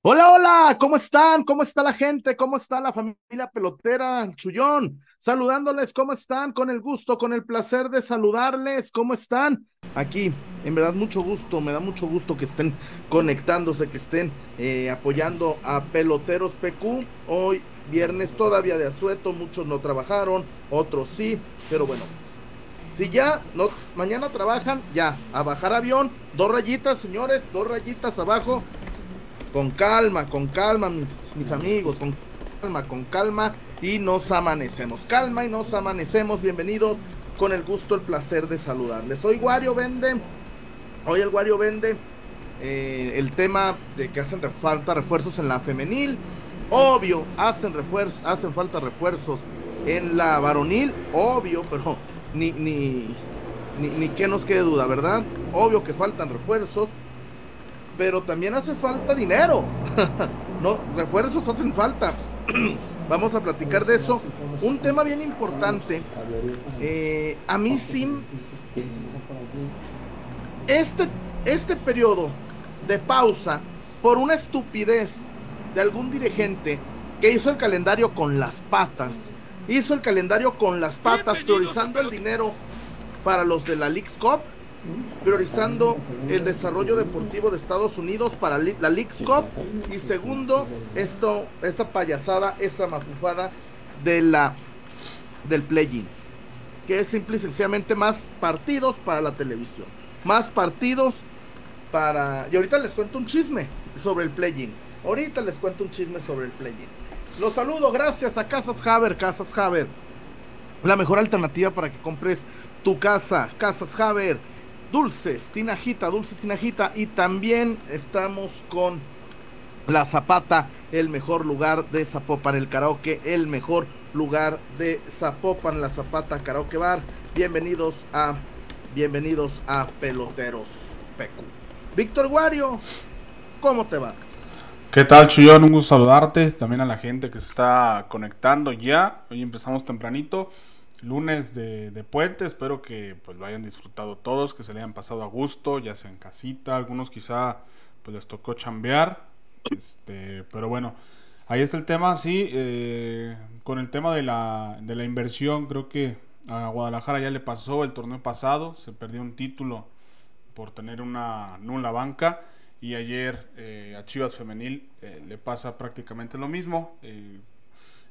Hola, hola, ¿cómo están? ¿Cómo está la gente? ¿Cómo está la familia pelotera Chullón? Saludándoles, ¿cómo están? Con el gusto, con el placer de saludarles, ¿cómo están? Aquí, en verdad, mucho gusto, me da mucho gusto que estén conectándose, que estén eh, apoyando a Peloteros PQ. Hoy, viernes todavía de asueto, muchos no trabajaron, otros sí, pero bueno. Si ya no, mañana trabajan, ya, a bajar avión, dos rayitas, señores, dos rayitas abajo, con calma, con calma, mis, amigos, con calma, con calma y nos amanecemos. Calma y nos amanecemos. Bienvenidos con el gusto, el placer de saludarles. Hoy Wario vende, hoy el Wario vende eh, el tema de que hacen falta refuerzos en la femenil. Obvio, hacen, hacen falta refuerzos en la varonil, obvio, pero ni, ni, ni, ni que nos quede duda, ¿verdad? Obvio que faltan refuerzos pero también hace falta dinero. no, refuerzos hacen falta. Vamos a platicar de eso. Un tema bien importante. Eh, a mí sí. Este, este periodo de pausa por una estupidez de algún dirigente que hizo el calendario con las patas. Hizo el calendario con las patas, priorizando el dinero para los de la League's Cup priorizando el desarrollo deportivo de Estados Unidos para la League's Cup. Y segundo esto esta payasada esta mafufada de la del play-in que es simple y sencillamente más partidos para la televisión más partidos para y ahorita les cuento un chisme sobre el play-in ahorita les cuento un chisme sobre el play-in. Los saludo gracias a Casas Haber Casas Haber la mejor alternativa para que compres tu casa Casas Haber dulces, tinajita, dulces, tinajita. Y también estamos con La Zapata, el mejor lugar de Zapopan, el karaoke, el mejor lugar de Zapopan, La Zapata Karaoke Bar. Bienvenidos a, bienvenidos a Peloteros Pecu. Víctor Guario, ¿cómo te va? ¿Qué tal, Chuyón? Un gusto saludarte. También a la gente que se está conectando ya. Hoy empezamos tempranito lunes de, puente. Espero que pues lo hayan disfrutado todos, que se le hayan pasado a gusto, ya sea en casita. Algunos quizá pues les tocó chambear. Este, pero bueno, ahí está el tema. Sí, eh, con el tema de la, de la inversión, creo que a Guadalajara ya le pasó el torneo pasado. Se perdió un título por tener una nula banca. Y ayer eh, a Chivas Femenil eh, le pasa prácticamente lo mismo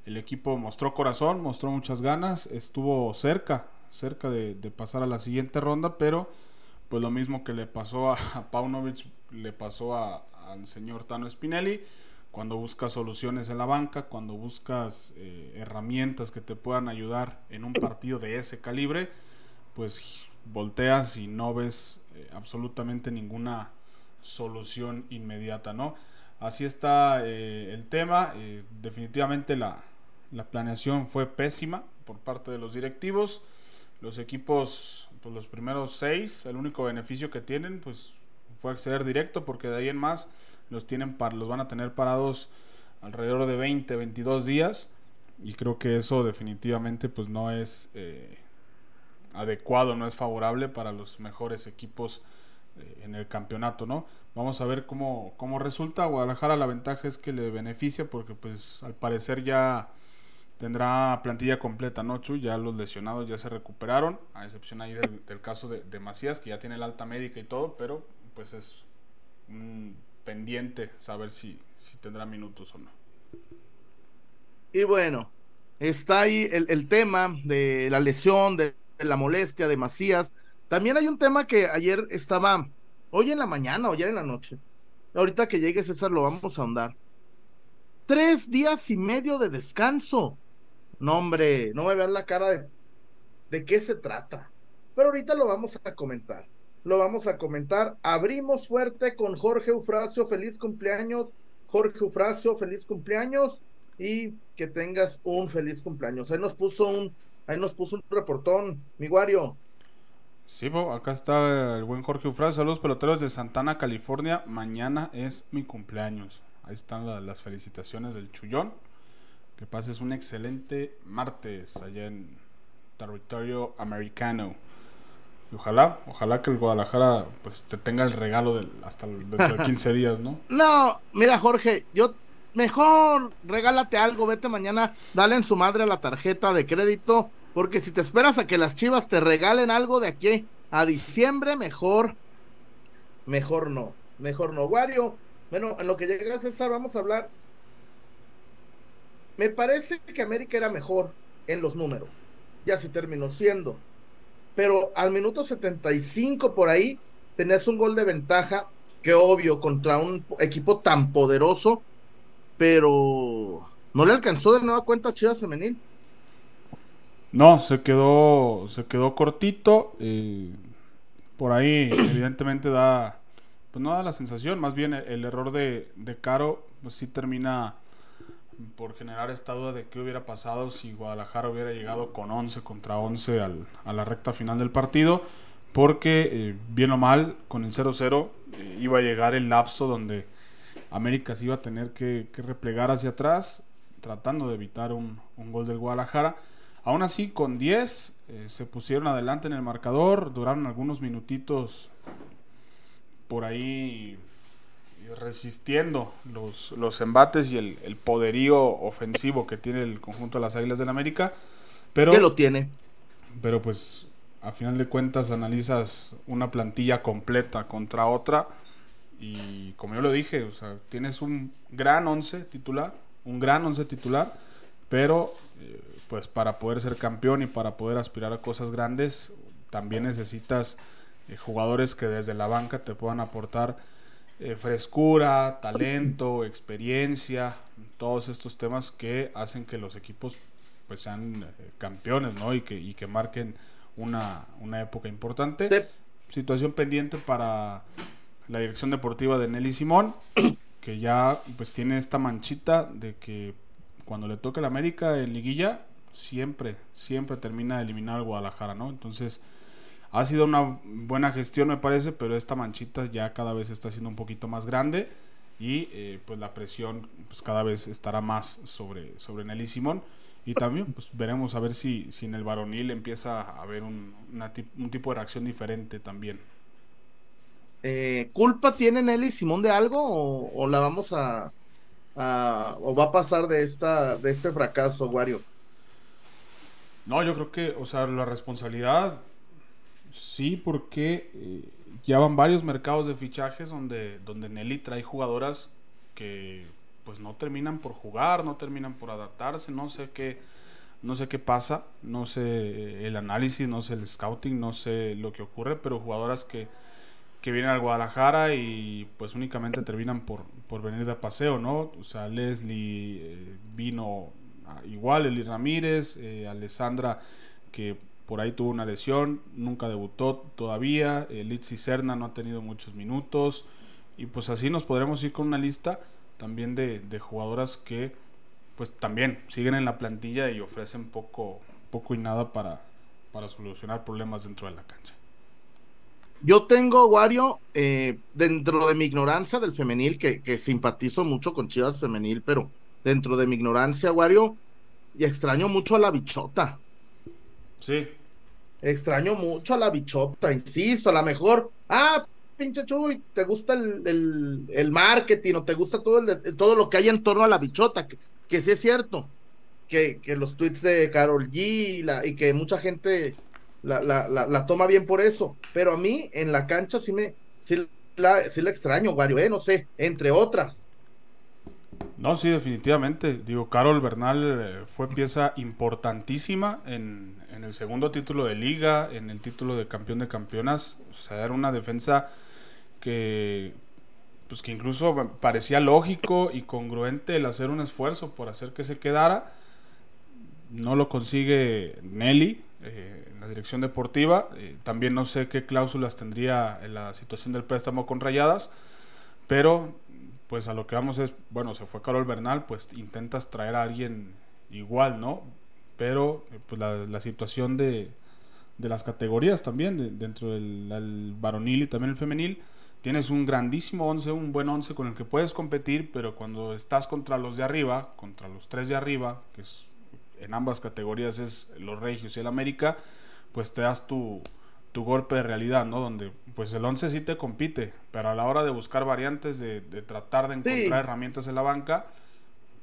el equipo mostró corazón, mostró muchas ganas, estuvo cerca, cerca de, pasar a la siguiente ronda, pero pues lo mismo que le pasó a, Paunovic, le pasó al señor Tano Spinelli, cuando buscas soluciones en la banca, cuando buscas eh, herramientas que te puedan ayudar en un partido de ese calibre, pues volteas y no ves eh, absolutamente ninguna solución inmediata, ¿no? Así está eh, el tema. definitivamente la, la planeación fue pésima por parte de los directivos. Los equipos, pues los primeros seis, el único beneficio que tienen, pues fue acceder directo, porque de ahí en más los tienen para, los van a tener parados alrededor de 20, 22 días. Y creo que eso definitivamente pues no es eh, adecuado, no es favorable para los mejores equipos eh, en el campeonato, ¿no? Vamos a ver cómo, cómo resulta. Guadalajara la ventaja es que le beneficia porque pues al parecer ya tendrá plantilla completa, ¿no, Ya los lesionados ya se recuperaron, a excepción ahí del, caso de, Macías, que ya tiene la alta médica y todo, pero pues es un pendiente saber si, si tendrá minutos o no. Y bueno, está ahí el, tema de la lesión, de, la molestia de Macías. También hay un tema que ayer estaba, hoy en la mañana o ayer en la noche. Ahorita que llegue César lo vamos a ahondar. Tres días y medio de descanso. No, hombre, no me vean la cara de, de qué se trata. Pero ahorita lo vamos a comentar. Lo vamos a comentar. Abrimos fuerte con Jorge Eufrasio. Feliz cumpleaños. Jorge Eufrasio, feliz cumpleaños. Y que tengas un feliz cumpleaños. Ahí nos puso un, ahí nos puso un reportón, mi Guario. Sí, acá está el buen Jorge Eufrasio. Saludos peloteros de Santana, California. Mañana es mi cumpleaños. Ahí están las felicitaciones del Chullón. Que pases un excelente martes allá en territorio americano. ojalá, ojalá que el Guadalajara pues te tenga el regalo hasta dentro de 15 días, ¿no? No, mira Jorge, yo mejor regálate algo, vete mañana, dale en su madre la tarjeta de crédito, porque si te esperas a que las chivas te regalen algo de aquí a diciembre, mejor, mejor no, mejor no. Wario, bueno, en lo que llega César, vamos a hablar. Me parece que América era mejor en los números, ya si terminó siendo, pero al minuto 75 por ahí tenías un gol de ventaja, que obvio, contra un equipo tan poderoso pero no le alcanzó de nueva cuenta a Chivas Femenil. No, se quedó, se quedó cortito. Eh, por ahí, evidentemente, da. Pues no da la sensación, más bien el, error de, de, Caro, pues sí termina por generar esta duda de qué hubiera pasado si Guadalajara hubiera llegado con 11 contra 11 al, a la recta final del partido, porque eh, bien o mal, con el 0-0 eh, iba a llegar el lapso donde América se iba a tener que, replegar hacia atrás, tratando de evitar un, gol del Guadalajara. Aún así, con 10 eh, se pusieron adelante en el marcador, duraron algunos minutitos por ahí resistiendo los, los embates y el, poderío ofensivo que tiene el conjunto de las Águilas del América. Pero, ¿Qué lo tiene? Pero pues a final de cuentas analizas una plantilla completa contra otra y como yo lo dije, o sea, tienes un gran 11 titular, un gran 11 titular, pero eh, pues para poder ser campeón y para poder aspirar a cosas grandes, también necesitas eh, jugadores que desde la banca te puedan aportar eh, frescura, talento, experiencia, todos estos temas que hacen que los equipos pues sean campeones, ¿no? Y que, y que marquen una, una época importante. Situación pendiente para la dirección deportiva de Nelly Simón, que ya pues tiene esta manchita de que cuando le toca el América en liguilla, siempre, siempre termina de eliminar al Guadalajara, ¿no? Entonces, ha sido una buena gestión, me parece, pero esta manchita ya cada vez está siendo un poquito más grande y eh, pues la presión pues cada vez estará más sobre, sobre Nelly Simón. Y también pues veremos a ver si, si en el varonil empieza a haber un, un tipo de reacción diferente también. Eh, ¿Culpa tiene Nelly Simón de algo o, la vamos a, o va a pasar de esta de este fracaso, Wario? No, yo creo que, o sea, la responsabilidad sí, porque eh, ya van varios mercados de fichajes donde, donde Nelly trae jugadoras que pues no terminan por jugar, no terminan por adaptarse, no sé qué, no sé qué pasa, no sé el análisis, no sé el scouting, no sé lo que ocurre, pero jugadoras que que vienen al Guadalajara y pues únicamente terminan por, por venir de paseo, ¿no? O sea, Leslie eh, vino igual, Eli Ramírez, eh, Alessandra que por ahí tuvo una lesión, nunca debutó todavía, eh, Litsi Serna no ha tenido muchos minutos y pues así nos podremos ir con una lista también de, de jugadoras que pues también siguen en la plantilla y ofrecen poco, poco y nada para, para solucionar problemas dentro de la cancha. Yo tengo, Wario, eh, dentro de mi ignorancia del femenil, que, que, simpatizo mucho con Chivas Femenil, pero dentro de mi ignorancia, Wario, y extraño mucho a la bichota. Sí. Extraño mucho a la bichota, insisto, a lo mejor, ah, pinche Chuy, te gusta el, el, marketing o te gusta todo, el, todo lo que hay en torno a la bichota, que, que sí es cierto, que, que los tweets de Carol G la, y que mucha gente la, la, la, toma bien por eso. Pero a mí en la cancha sí me sí la, sí la extraño, Wario, ¿eh? no sé, entre otras. No, sí, definitivamente. Digo, Carol Bernal eh, fue pieza importantísima en, en, el segundo título de liga, en el título de campeón de campeonas. O sea, era una defensa que, pues que incluso parecía lógico y congruente el hacer un esfuerzo por hacer que se quedara. No lo consigue Nelly, eh, en la dirección deportiva. Eh, también no sé qué cláusulas tendría en la situación del préstamo con Rayadas, pero pues a lo que vamos es, bueno, se fue Carol Bernal, pues intentas traer a alguien igual, ¿no? Pero eh, pues la, situación de, de, las categorías también, dentro del varonil y también el femenil, tienes un grandísimo 11, un buen 11 con el que puedes competir, pero cuando estás contra los de arriba, contra los tres de arriba, que es en ambas categorías es los Regios y el América, pues te das tu, tu golpe de realidad, ¿no? Donde pues el 11 sí te compite, pero a la hora de buscar variantes, de, tratar de encontrar herramientas en la banca,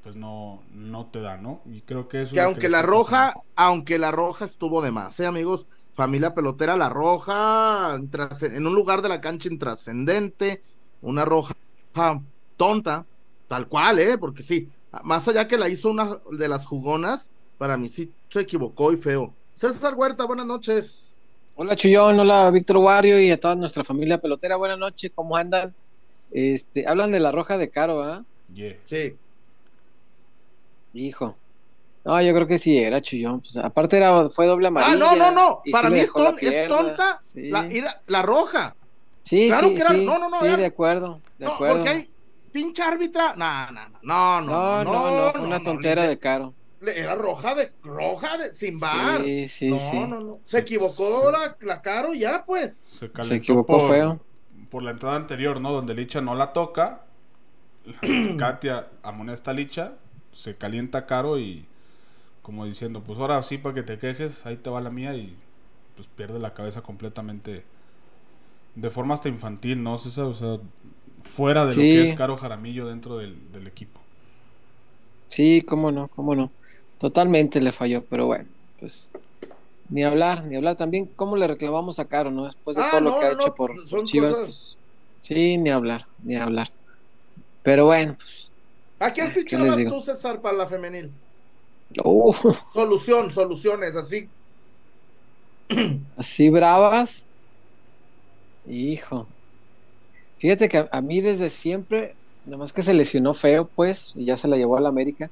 pues no, no te da, ¿no? Y creo que eso... Que aunque la roja, aunque la roja estuvo de más, ¿eh, amigos? Familia pelotera, la roja, en un lugar de la cancha intrascendente, una roja tonta, tal cual, ¿eh? Porque sí, más allá que la hizo una de las jugonas, para mí sí se equivocó y feo. César Huerta, buenas noches. Hola Chuyón, hola Víctor Wario y a toda nuestra familia pelotera, buenas noches, ¿cómo andan? Este, hablan de la roja de Caro, ¿ah? Sí. Hijo. No, yo creo que sí era Chuyón. Pues, aparte era, fue doble amarilla. Ah, no, no, no. Para mí es, tonta la, roja. Sí, claro sí, que era, no, no, no, sí, de acuerdo, de acuerdo. Porque hay pinche árbitra. No, no, no, no, no, no, no, una tontera de caro. Era roja de, roja de, sin bar. Sí, sí, no, sí. No, no, Se equivocó La, la, caro ya, pues. Se, se equivocó feo. Por la entrada anterior, ¿no? Donde Licha no la toca. Katia amonesta a Licha. Se calienta caro y como diciendo, pues ahora sí para que te quejes, ahí te va la mía y pues pierde la cabeza completamente de forma hasta infantil, ¿no? O sea, fuera de lo que es Caro Jaramillo dentro del, equipo. Sí, cómo no, cómo no. Totalmente le falló, pero bueno, pues ni hablar, ni hablar. También, ¿cómo le reclamamos a Caro, no? Después de ah, todo lo que ha hecho por, Chivas, pues sí, ni hablar, ni hablar. Pero bueno, pues. ¿A quién fichabas tú, César, para la femenil? Uh. Solución, soluciones, así. Así bravas. Hijo. Fíjate que a, mí desde siempre, nada más que se lesionó feo, pues, y ya se la llevó a la América.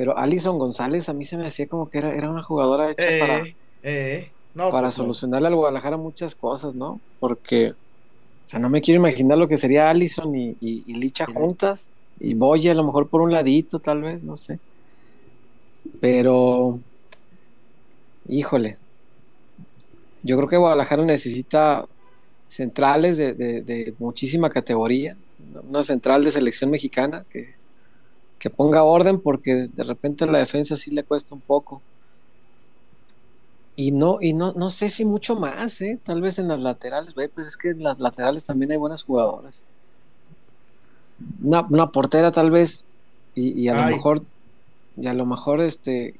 Pero Alison González a mí se me hacía como que era, era una jugadora hecha eh, para, eh, para pues solucionarle al Guadalajara muchas cosas, ¿no? Porque, o sea, no me quiero imaginar lo que sería Alison y, y Licha juntas. Y Boya a lo mejor por un ladito, tal vez, no sé. Pero, híjole, yo creo que Guadalajara necesita centrales de, muchísima categoría, una central de selección mexicana que, ponga orden porque de repente la defensa sí le cuesta un poco. Y no, y no, no sé si mucho más, ¿eh? tal vez en las laterales, pero es que en las laterales también hay buenas jugadoras. Una, portera tal vez, y, a lo mejor y a lo mejor, este,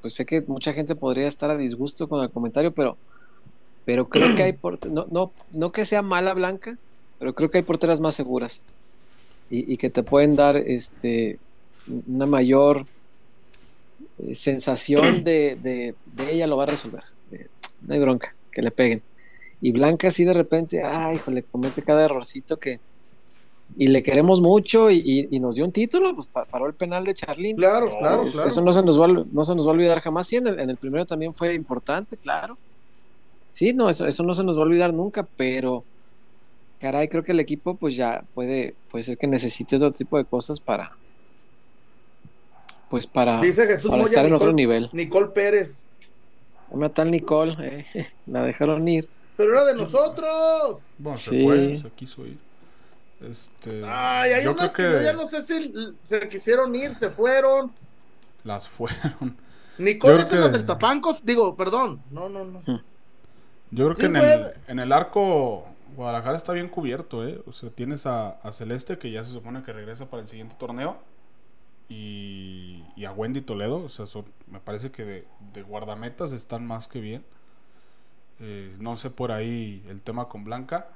pues sé que mucha gente podría estar a disgusto con el comentario, pero, pero creo que hay, porteras, no, no, no que sea mala Blanca, pero creo que hay porteras más seguras y, que te pueden dar, este, una mayor eh, sensación de, de, ella lo va a resolver. no hay bronca, que le peguen. Y Blanca así de repente, ay, híjole, comete cada errorcito que, y le queremos mucho y, nos dio un título, pues paró el penal de Charlín. Claro, claro, claro. Eso no se, nos va, no se nos va a olvidar jamás. Sí, en el, primero también fue importante, claro. Sí, no, eso, eso no se nos va a olvidar nunca, pero caray, creo que el equipo pues ya puede, puede ser que necesite otro tipo de cosas para pues para, Dice Jesús estar en otro nivel. Nicole Pérez. Una tal Nicole, eh, la dejaron ir. Pero era de nosotros. Bueno, se fue, se quiso ir. Este, Ay, hay yo unas que... yo ya no sé si se quisieron ir, se fueron. Las fueron. Nicole es las del Tapancos, digo, perdón. No, no, no. Yo creo que en el, en el, arco Guadalajara está bien cubierto, ¿eh? O sea, tienes a, Celeste, que ya se supone que regresa para el siguiente torneo. Y, y a Wendy Toledo, o sea, me parece que de, guardametas están más que bien. Eh, no sé por ahí el tema con Blanca.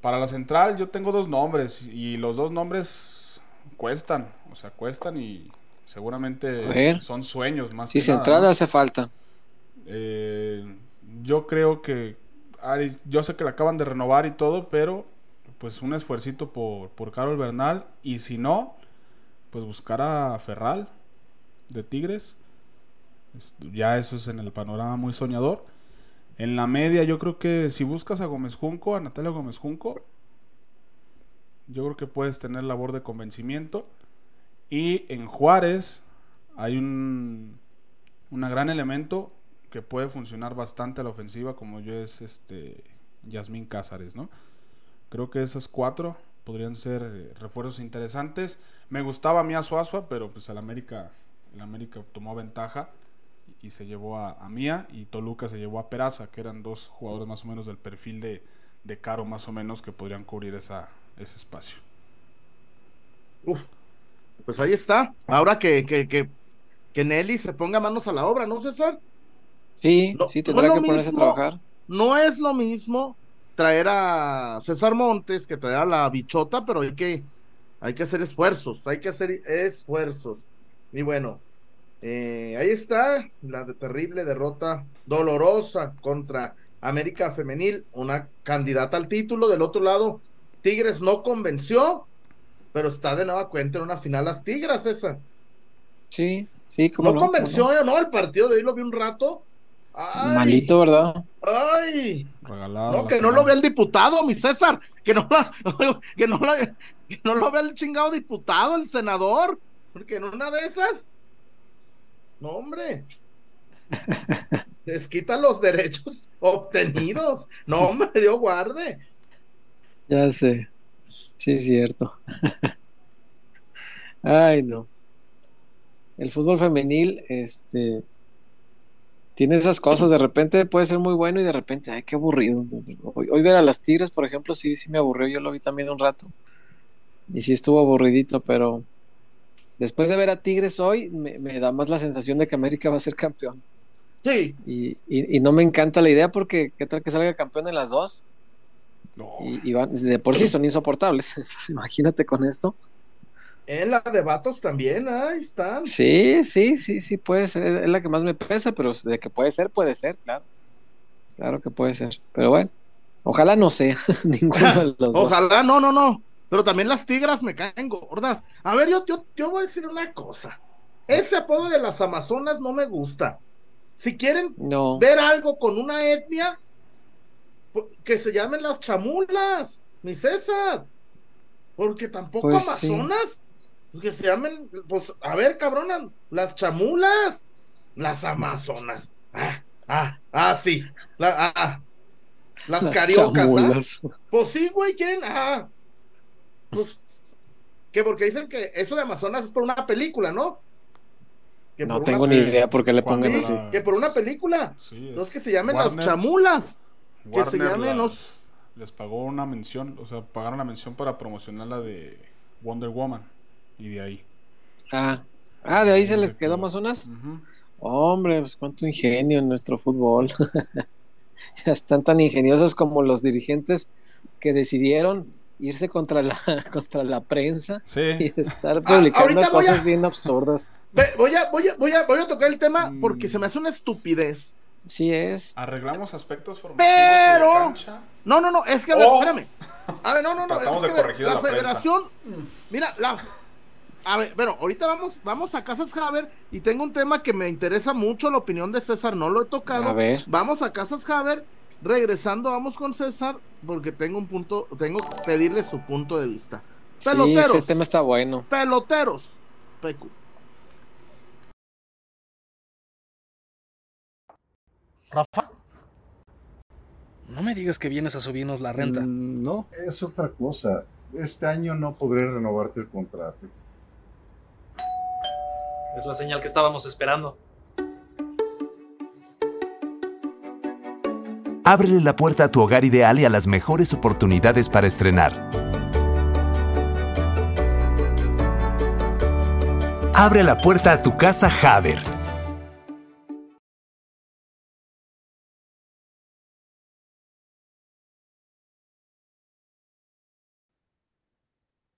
Para la central yo tengo dos nombres y los dos nombres cuestan, o sea, cuestan y seguramente son sueños más sí, central hace falta. Eh, yo creo que yo sé que la acaban de renovar y todo, pero pues un esfuercito por, por Carol Bernal y si no, pues buscar a Ferral de Tigres. Ya eso es en el panorama muy soñador. En la media, yo creo que si buscas a Gómez Junco, a Natalia Gómez Junco, yo creo que puedes tener labor de convencimiento. Y en Juárez hay un gran elemento que puede funcionar bastante a la ofensiva, como yo es este Yasmín Cázares, ¿no? Creo que esas cuatro podrían ser eh, refuerzos interesantes. Me gustaba a mí pero pues el América, el América tomó ventaja y se llevó a, Mía y Toluca se llevó a Peraza, que eran dos jugadores más o menos del perfil de, de Caro más o menos que podrían cubrir esa, ese espacio. pues ahí está. Ahora que, que, que, que, Nelly se ponga manos a la obra, ¿no, César? Sí, sí, tendrá que ponerse a trabajar. No es lo mismo traer a César Montes que traer a la bichota, pero hay que, hay que hacer esfuerzos, hay que hacer esfuerzos. Y bueno, eh, ahí está la terrible derrota dolorosa contra América Femenil, una candidata al título. Del otro lado, Tigres no convenció, pero está de nueva cuenta en una final las Tigres, esa. Sí, sí, como. No, convenció, no? no, el partido de hoy lo vi un rato. Malito, ¿verdad? Ay. No, que no lo vea el diputado, mi César. Que no, que, no que no lo vea el chingado diputado, el senador. Porque en una de esas. No, hombre. Les quita los derechos obtenidos. No, me dio guarde. Ya sé. Sí, es cierto. Ay, no. El fútbol femenil, este, tiene esas cosas. De repente puede ser muy bueno y de repente, ay, qué aburrido. Hoy, ver a las Tigres, por ejemplo, sí, sí me aburrió. Yo lo vi también un rato. Y sí estuvo aburridito, pero después de ver a Tigres hoy, me, me da más la sensación de que América va a ser campeón. Sí. Y, no me encanta la idea porque qué tal que salga campeón en las dos. Y, de por sí son insoportables. imagínate con esto. En la de Vatos también, ahí están. Sí, sí, sí, sí, puede ser. Es la que más me pesa, pero de que puede ser, puede ser, claro. Claro que puede ser. Pero bueno, ojalá no sea ninguno de los Ojalá, no, no, no. Pero también las tigras me caen gordas. A ver, yo, yo, yo voy a decir una cosa. Ese apodo de las Amazonas no me gusta. Si quieren ver algo con una etnia, que se llamen las chamulas, mi César. Porque tampoco pues Amazonas. Que se llamen, pues, a ver, cabronas, las chamulas, las Amazonas. Ah, ah, ah, sí. Ah, ah, las, cariocas. ¿ah? Pues sí, güey, quieren. Ah, pues, que porque dicen que eso de Amazonas es por una película, ¿no? no tengo ni idea por qué le pongan así. Que por una película. los que se llamen las chamulas. que se llamen los... Les pagó una mención, o sea, pagaron la mención para promocionar la de Wonder Woman. Y de ahí. Ah, ah de ahí se les quedó Amazonas. Hombre, pues cuánto ingenio en nuestro fútbol. ya están tan ingeniosos como los dirigentes que decidieron irse contra la, contra la prensa y estar ah, publicando cosas bien absurdas. Voy a, voy, a, voy, a, voy a tocar el tema mm. porque se me hace una estupidez. Sí es. Arreglamos aspectos formativos Pero... No, no, no, es que, a ver, oh. espérame. A ver, no, no, no. Tratamos de corregir la, federación, mira, la... A ver, bueno, ahorita vamos, vamos a Casas Haber y tengo un tema que me interesa mucho, la opinión de César, no lo he tocado. A ver. Vamos a Casas Haber Regresando, vamos con César, porque tengo un punto, tengo que pedirle su punto de vista. Peloteros. Sí, ese tema está bueno. Peloteros. Pecu. Rafa. No me digas que vienes a subirnos la renta. Mm, no, es otra cosa. Este año no podré renovarte el contrato. Es la señal que estábamos esperando. Ábrele la puerta a tu hogar ideal y a las mejores oportunidades para estrenar. Abre la puerta a tu casa Haber.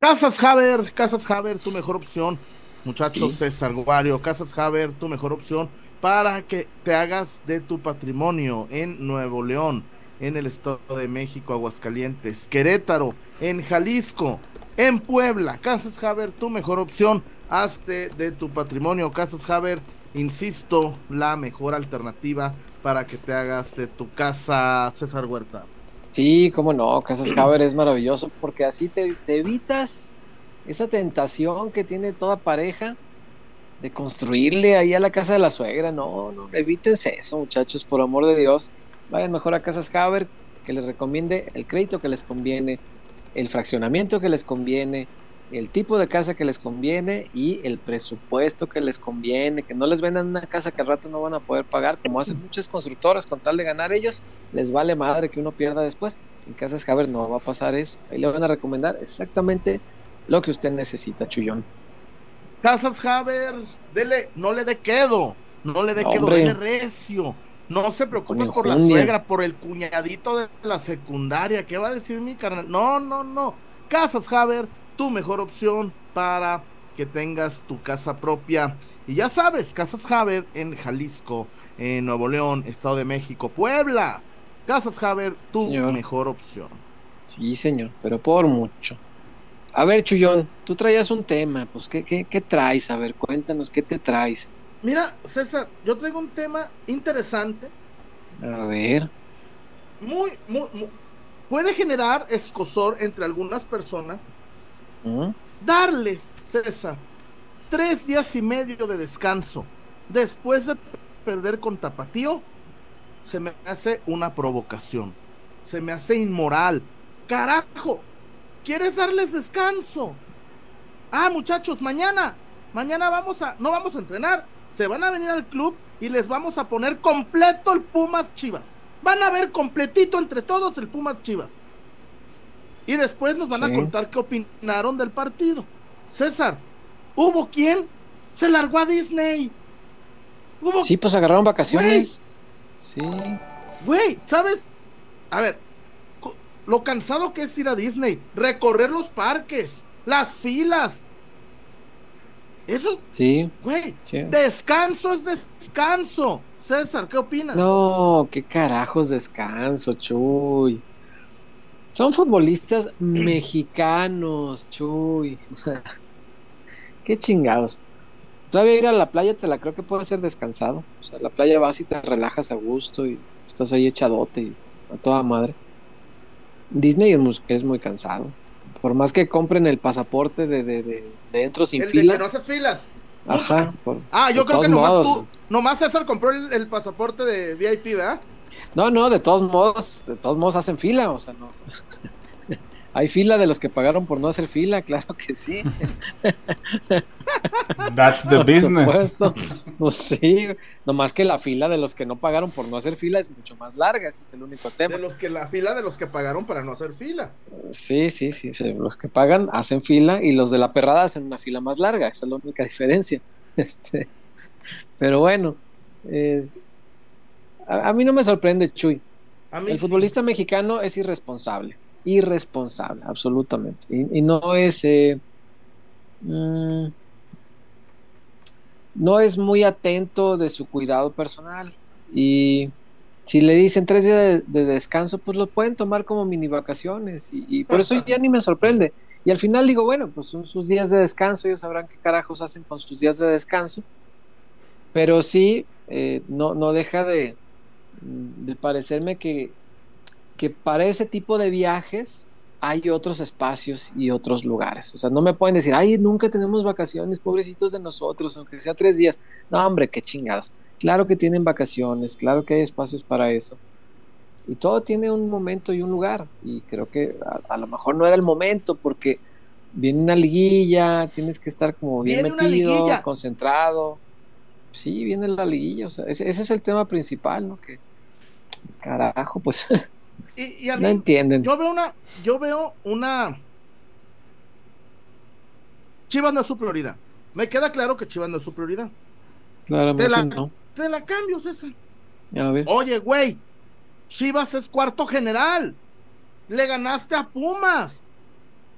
Casas Haber, Casas Haber, tu mejor opción. Muchachos, César Guario, Casas Haber, tu mejor opción para que te hagas de tu patrimonio en Nuevo León, en el Estado de México, Aguascalientes, Querétaro, en Jalisco, en Puebla. Casas Haber, tu mejor opción. Hazte de tu patrimonio. Casas Haber, insisto, la mejor alternativa para que te hagas de tu casa, César Huerta. Sí, cómo no, Casas Haber es maravilloso porque así te, te evitas esa tentación que tiene toda pareja de construirle ahí a la casa de la suegra. No, no, evítense eso, muchachos, por amor de Dios. Vayan mejor a Casas Haber, que les recomiende el crédito que les conviene, el fraccionamiento que les conviene, el tipo de casa que les conviene y el presupuesto que les conviene, que no les vendan una casa que al rato no van a poder pagar, como hacen muchas constructoras con tal de ganar ellos, les vale madre que uno pierda después. En Casas Haber no va a pasar eso. Ahí le van a recomendar exactamente lo que usted necesita, Chullón. Casas Haber, dele, no le dé quedo, no le dé quedo, dele recio. No se preocupe por la suegra, por el cuñadito de la secundaria. ¿Qué va a decir mi carnal? No, no, no. Casas Haber tu mejor opción para que tengas tu casa propia. Y ya sabes, Casas Haber en Jalisco, en Nuevo León, Estado de México, Puebla. Casas Haber, tu mejor opción. Sí, señor, pero por mucho. A ver, Chullón, tú traías un tema, pues, ¿qué, qué, qué traes? A ver, cuéntanos, ¿qué te traes? Mira, César, yo traigo un tema interesante. A ver. Muy, muy, muy puede generar escosor entre algunas personas Darles, César, tres días y medio de descanso después de perder con Tapatío, se me hace una provocación. Se me hace inmoral. Carajo, ¿quieres darles descanso? Ah, muchachos, mañana, mañana vamos a, no vamos a entrenar. Se van a venir al club y les vamos a poner completo el Pumas Chivas. Van a ver completito entre todos el Pumas Chivas. Y después nos van a contar qué opinaron del partido. César, ¿hubo quien? Se largó a Disney. Sí, pues agarraron vacaciones. Sí. Güey, ¿sabes? A ver, lo cansado que es ir a Disney, recorrer los parques, las filas. Eso. Sí. Güey, descanso es descanso. César, ¿qué opinas? No, qué carajos descanso, chuy. Son futbolistas mexicanos, chuy. qué chingados. Todavía ir a la playa te la creo que puede ser descansado. O sea, la playa vas y te relajas a gusto y estás ahí echadote y a toda madre. Disney es muy, cansado. Por más que compren el pasaporte de, de, de, dentro sin el fila. De que no haces filas. Ajá. ah, yo creo que nomás tú, nomás César compró el, el pasaporte de VIP, ¿verdad? No, no, de todos modos, de todos modos hacen fila, o sea, no. Hay fila de los que pagaron por no hacer fila, claro que sí. That's the business. Pues sí, nomás que la fila de los que no pagaron por no hacer fila es mucho más larga, ese es el único tema. De los que la fila de los que pagaron para no hacer fila. Sí, sí, sí, los que pagan hacen fila y los de la perrada hacen una fila más larga, esa es la única diferencia. Este, pero bueno, a, mí no me sorprende, Chuy. el futbolista mexicano es irresponsable irresponsable, absolutamente. Y, no es... Eh, mm, no es muy atento de su cuidado personal. Y si le dicen tres días de, descanso, pues lo pueden tomar como mini vacaciones. Y, por eso ya ni me sorprende. Y al final digo, bueno, pues son sus días de descanso, ellos sabrán qué carajos hacen con sus días de descanso. Pero sí, eh, no, no deja de, de parecerme que que para ese tipo de viajes hay otros espacios y otros lugares. O sea, no me pueden decir, ay, nunca tenemos vacaciones, pobrecitos de nosotros, aunque sea tres días. No, hombre, qué chingados. Claro que tienen vacaciones, claro que hay espacios para eso. Y todo tiene un momento y un lugar. Y creo que a, lo mejor no era el momento porque viene una liguilla, tienes que estar como bien metido, concentrado. Sí, viene la liguilla. O sea, ese, ese es el tema principal, ¿no? Que, carajo, pues Y, no entienden. Yo veo una, yo veo una. Chivas no es su prioridad. Me queda claro que Chivas no es su prioridad. Claramente te la, no. Te la cambio, César. Oye, güey, Chivas es cuarto general. Le ganaste a Pumas.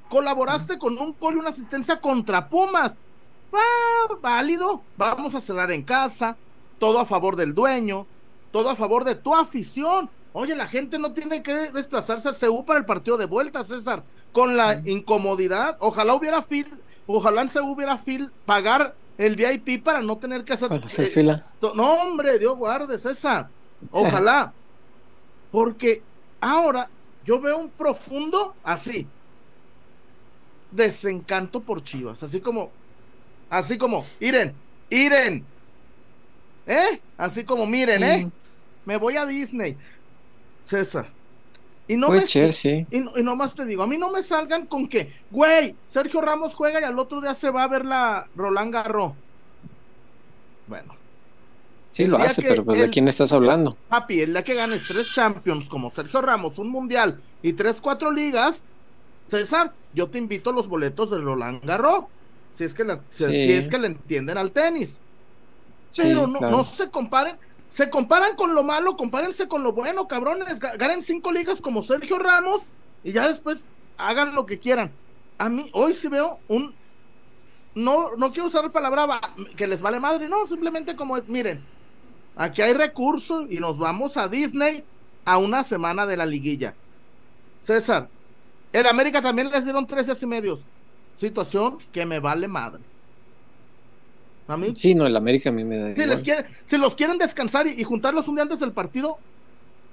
Colaboraste con un gol y una asistencia contra Pumas. Ah, válido. Vamos a cerrar en casa. Todo a favor del dueño. Todo a favor de tu afición. Oye, la gente no tiene que desplazarse al CU para el partido de vuelta, César, con la incomodidad. Ojalá hubiera fil, ojalá en CU hubiera fil pagar el VIP para no tener que hacer, hacer eh, fila. No, hombre, Dios guarde, César. Ojalá. Porque ahora yo veo un profundo así desencanto por Chivas, así como así como, Iren, Iren. ¿Eh? Así como miren, ¿eh? Me voy a Disney. César, Y no me, y, nomás te digo, a mí no me salgan con que, güey, Sergio Ramos juega y al otro día se va a ver la Roland Garros. Bueno. Sí, lo hace, pero pues de quién estás hablando. Papi, el día que ganes tres Champions como Sergio Ramos, un Mundial y tres, cuatro ligas, César, yo te invito a los boletos de Roland Garros. Si es que, si, es que le entienden al tenis. Pero no, no se comparen se comparan con lo malo, compárense con lo bueno, cabrones. Ganen cinco ligas como Sergio Ramos y ya después hagan lo que quieran. A mí, hoy sí veo un. No, no quiero usar la palabra que les vale madre, no, simplemente como, miren, aquí hay recursos y nos vamos a Disney a una semana de la liguilla. César, en América también les dieron tres días y medios. Situación que me vale madre. A mí, sí, no, el América a mí me da. Si, les quiere, si los quieren descansar y, juntarlos un día antes del partido,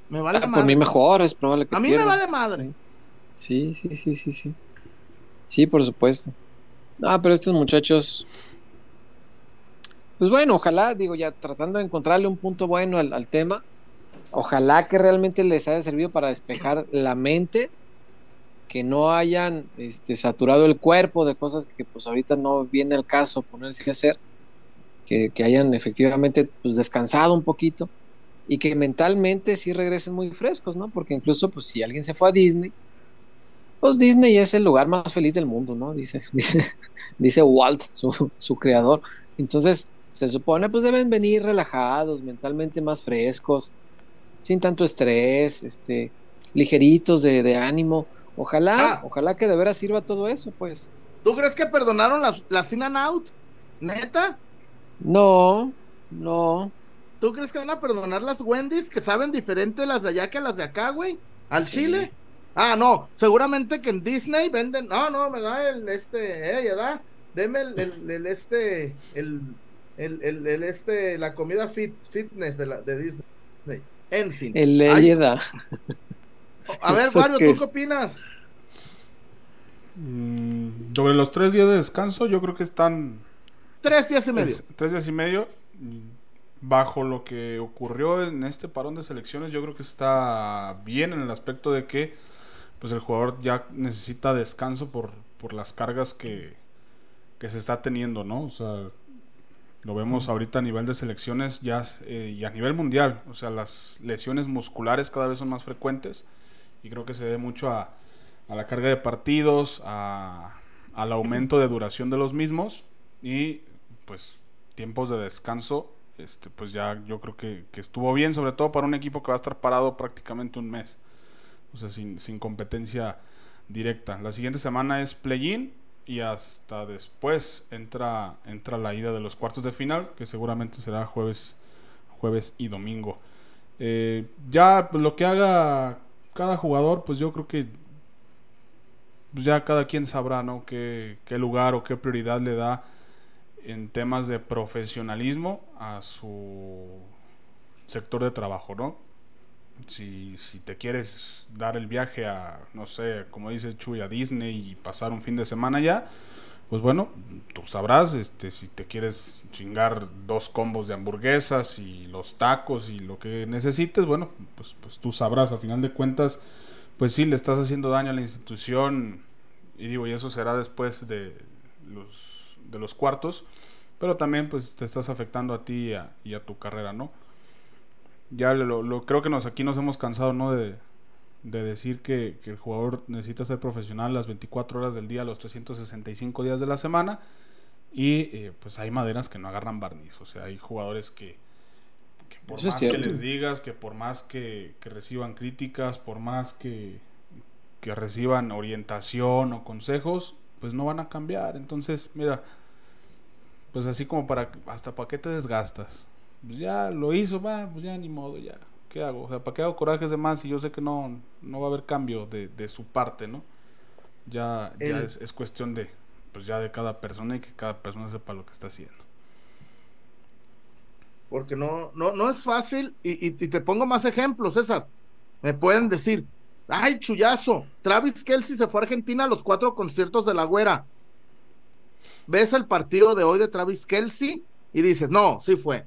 me vale ah, madre. Por mí mejor, es probable que. A mí me vale madre. Sí. sí, sí, sí, sí, sí. por supuesto. Ah, pero estos muchachos. Pues bueno, ojalá, digo, ya tratando de encontrarle un punto bueno al, tema. Ojalá que realmente les haya servido para despejar la mente que no hayan este, saturado el cuerpo de cosas que pues ahorita no viene el caso ponerse a hacer que, hayan efectivamente pues, descansado un poquito y que mentalmente sí regresen muy frescos, ¿no? Porque incluso, pues si alguien se fue a Disney, pues Disney es el lugar más feliz del mundo, ¿no? Dice, dice, dice Walt, su, su creador. Entonces, se supone, pues deben venir relajados, mentalmente más frescos, sin tanto estrés, este, ligeritos de, de ánimo. Ojalá, ah. ojalá que de veras sirva todo eso, pues. ¿Tú crees que perdonaron in and out? ¿Neta? No, no. ¿Tú crees que van a perdonar las Wendy's que saben diferente las de allá que las de acá, güey? ¿Al Chile? Ah, no, seguramente que en Disney venden. No, no, me da el este, eh, ya da. Deme el, el, este, el, el, el, este, la comida fit, fitness de, la, de Disney. En fin. El da. A ver, Mario, ¿tú qué opinas? Mm, sobre los tres días de descanso, yo creo que están Tres días y medio. tres días y medio. Bajo lo que ocurrió en este parón de selecciones, yo creo que está bien en el aspecto de que pues el jugador ya necesita descanso por, por las cargas que, que se está teniendo, ¿no? O sea, lo vemos ahorita a nivel de selecciones ya eh, y a nivel mundial. O sea, las lesiones musculares cada vez son más frecuentes y creo que se debe mucho a, a la carga de partidos, a, al aumento de duración de los mismos y pues tiempos de descanso, este, pues ya yo creo que, estuvo bien, sobre todo para un equipo que va a estar parado prácticamente un mes, o sea, sin, competencia directa. La siguiente semana es play-in y hasta después entra, entra la ida de los cuartos de final, que seguramente será jueves, jueves y domingo. Eh, ya pues, lo que haga cada jugador, pues yo creo que pues, ya cada quien sabrá, ¿no? Qué, qué lugar o qué prioridad le da en temas de profesionalismo a su sector de trabajo, ¿no? Si, si, te quieres dar el viaje a, no sé, como dice Chuy, a Disney y pasar un fin de semana ya, pues bueno, tú sabrás, este, si te quieres chingar dos combos de hamburguesas y los tacos y lo que necesites, bueno, pues, pues tú sabrás, a final de cuentas, pues sí, le estás haciendo daño a la institución y digo, y eso será después de los de los cuartos, pero también pues te estás afectando a ti y a, tu carrera, ¿no? Ya lo, creo que nos aquí nos hemos cansado, ¿no? De, decir que, el jugador necesita ser profesional las 24 horas del día, los 365 días de la semana. Y eh, pues hay maderas que no agarran barniz. O sea, hay jugadores que, por más que les digas, que por más que, que reciban críticas, por más que, que reciban orientación o consejos, pues no van a cambiar. Entonces, mira, pues así como para, hasta para qué te desgastas. Pues ya lo hizo, va, pues ya ni modo, ya. ¿Qué hago? O sea, ¿para qué hago corajes de más si yo sé que no, no va a haber cambio de, de su parte, ¿no? Ya, ya es, es, cuestión de, pues ya de cada persona y que cada persona sepa lo que está haciendo. Porque no, no, no es fácil, y, y, te pongo más ejemplos, César. Me pueden decir, ay, chullazo, Travis Kelsey se fue a Argentina a los cuatro conciertos de la güera ves el partido de hoy de Travis Kelsey y dices, no, sí fue.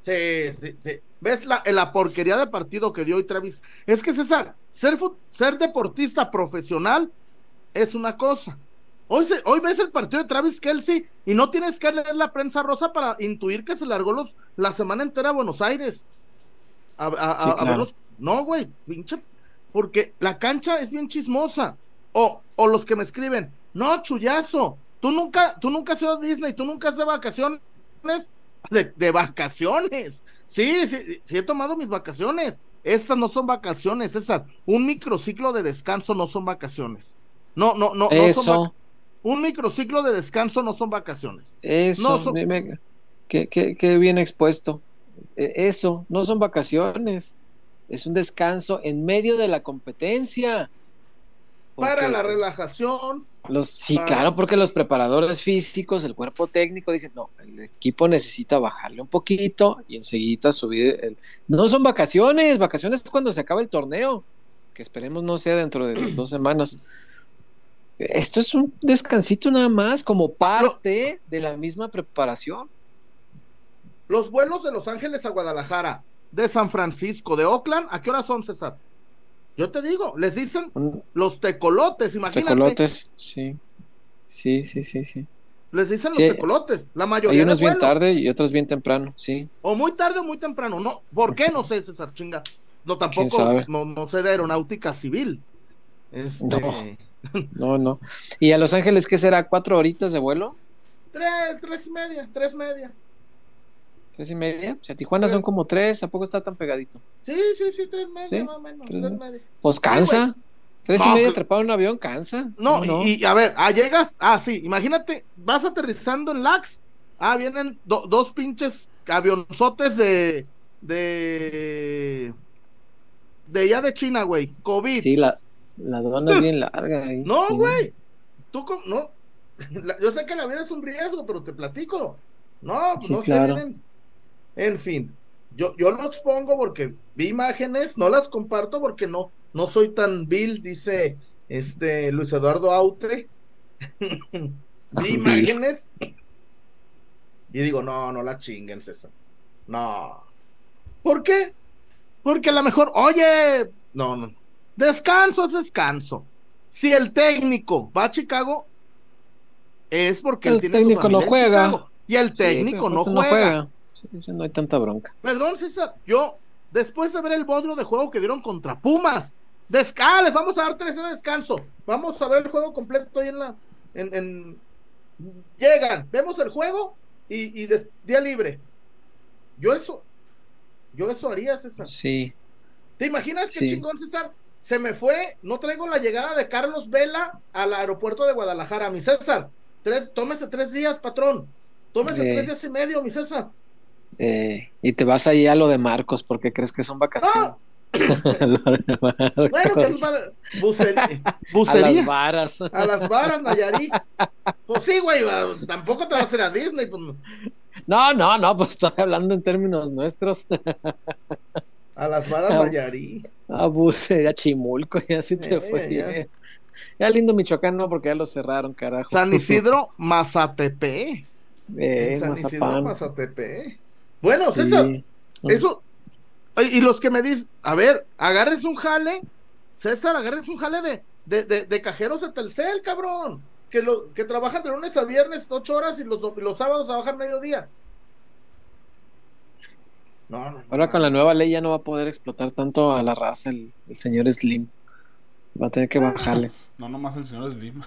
Sí, sí, sí. ves la, la porquería de partido que dio hoy Travis. Es que César, ser, ser deportista profesional es una cosa. Hoy, se, hoy ves el partido de Travis Kelsey y no tienes que leer la prensa rosa para intuir que se largó los, la semana entera a Buenos Aires. A, a, verlos. No, güey, pinche. Porque la cancha es bien chismosa. O, o los que me escriben, no, chullazo, tú nunca, tú nunca has ido a Disney, tú nunca has de vacaciones. De, de vacaciones. Sí, sí, sí he tomado mis vacaciones. Estas no son vacaciones, César. Un microciclo de descanso no son vacaciones. No, no, no. Eso. No son un microciclo de descanso no son vacaciones. Eso. No qué, qué, bien expuesto. E, eso, no son vacaciones. Es un descanso en medio de la competencia. para la relajación, los, sí, claro, porque los preparadores físicos, el cuerpo técnico dicen, no, el equipo necesita bajarle un poquito y enseguida subir el... No son vacaciones, vacaciones es cuando se acaba el torneo, que esperemos no sea dentro de dos semanas. Esto es un descansito nada más, como parte de la misma preparación. Los vuelos de Los Ángeles a Guadalajara, de San Francisco, de Oakland, ¿a qué hora son, César? Yo te digo, les dicen los tecolotes, imagínate. Tecolotes, sí. Sí, sí, sí, sí. Les dicen los tecolotes, la mayoría. Hay unos bien tarde y otros bien temprano, sí. O muy tarde o muy temprano, no. ¿Por qué? No sé, César, chinga. No, tampoco, no, no, sé de aeronáutica civil. Este... No. no, ¿Y a Los Ángeles qué será? ¿Cuatro horitas de vuelo? Tres, tres y media, tres media. ¿Tres y media? O sea, Tijuana son como tres, ¿a poco está tan pegadito? Sí, sí, sí, tres media más o menos, tres, media. Pues cansa. tres y media trepado en un avión, cansa. No, Y, a ver, ah, llegas, ah, sí, imagínate, vas aterrizando en Lax, ah, vienen dos pinches avionzotes de, de, de allá de China, güey, COVID. Sí, la, la aduana es bien larga. Ahí, no, güey, tú, no, yo sé que la vida es un riesgo, pero te platico. No, pues no se vienen en fin, yo, yo lo expongo porque vi imágenes, no las comparto porque no, no soy tan vil, dice este Luis Eduardo Aute. vi imágenes y digo, no, no la chinguen, César. No. ¿Por qué? Porque a lo mejor, oye, no, no. Descanso es descanso. Si el técnico va a Chicago, es porque el técnico no juega. Y el técnico no, juega no hay tanta bronca. Perdón, César, yo, después de ver el bodrio de juego que dieron contra Pumas, descales, vamos a dar tres de descanso. Vamos a ver el juego completo ahí en la. En, Llegan, vemos el juego y, y día libre. Yo eso, yo eso haría, César. Sí. ¿Te imaginas qué chingón, César? Se me fue, no traigo la llegada de Carlos Vela al aeropuerto de Guadalajara. Mi César, tres, tómese tres días, patrón. Tómese tres días y medio, mi César. Eh, y te vas ahí a lo de Marcos porque crees que son vacaciones. bueno, que es bucería. A las varas. A las varas, Nayarit. Pues sí, güey, tampoco te vas a ir a Disney. Pues... No, no, no, pues estoy hablando en términos nuestros. A las varas, Nayarit. A bucería, Chimulco, ya sí te fue. Ya. ya. lindo Michoacán, no, porque ya lo cerraron, carajo. San Isidro, Mazatepe. Eh, San Isidro, Mazatepe. Bueno, César, eso. Y los que me dicen, a ver, agarres un jale, César, agarres un jale de, de, de, de cajeros de Telcel, cabrón. Que, lo, que trabajan de lunes a viernes ocho horas y los, los sábados trabajan mediodía. No, no, Ahora con la nueva ley ya no va a poder explotar tanto a la raza el, señor Slim. Va a tener que bajarle. No, nomás el señor Slim.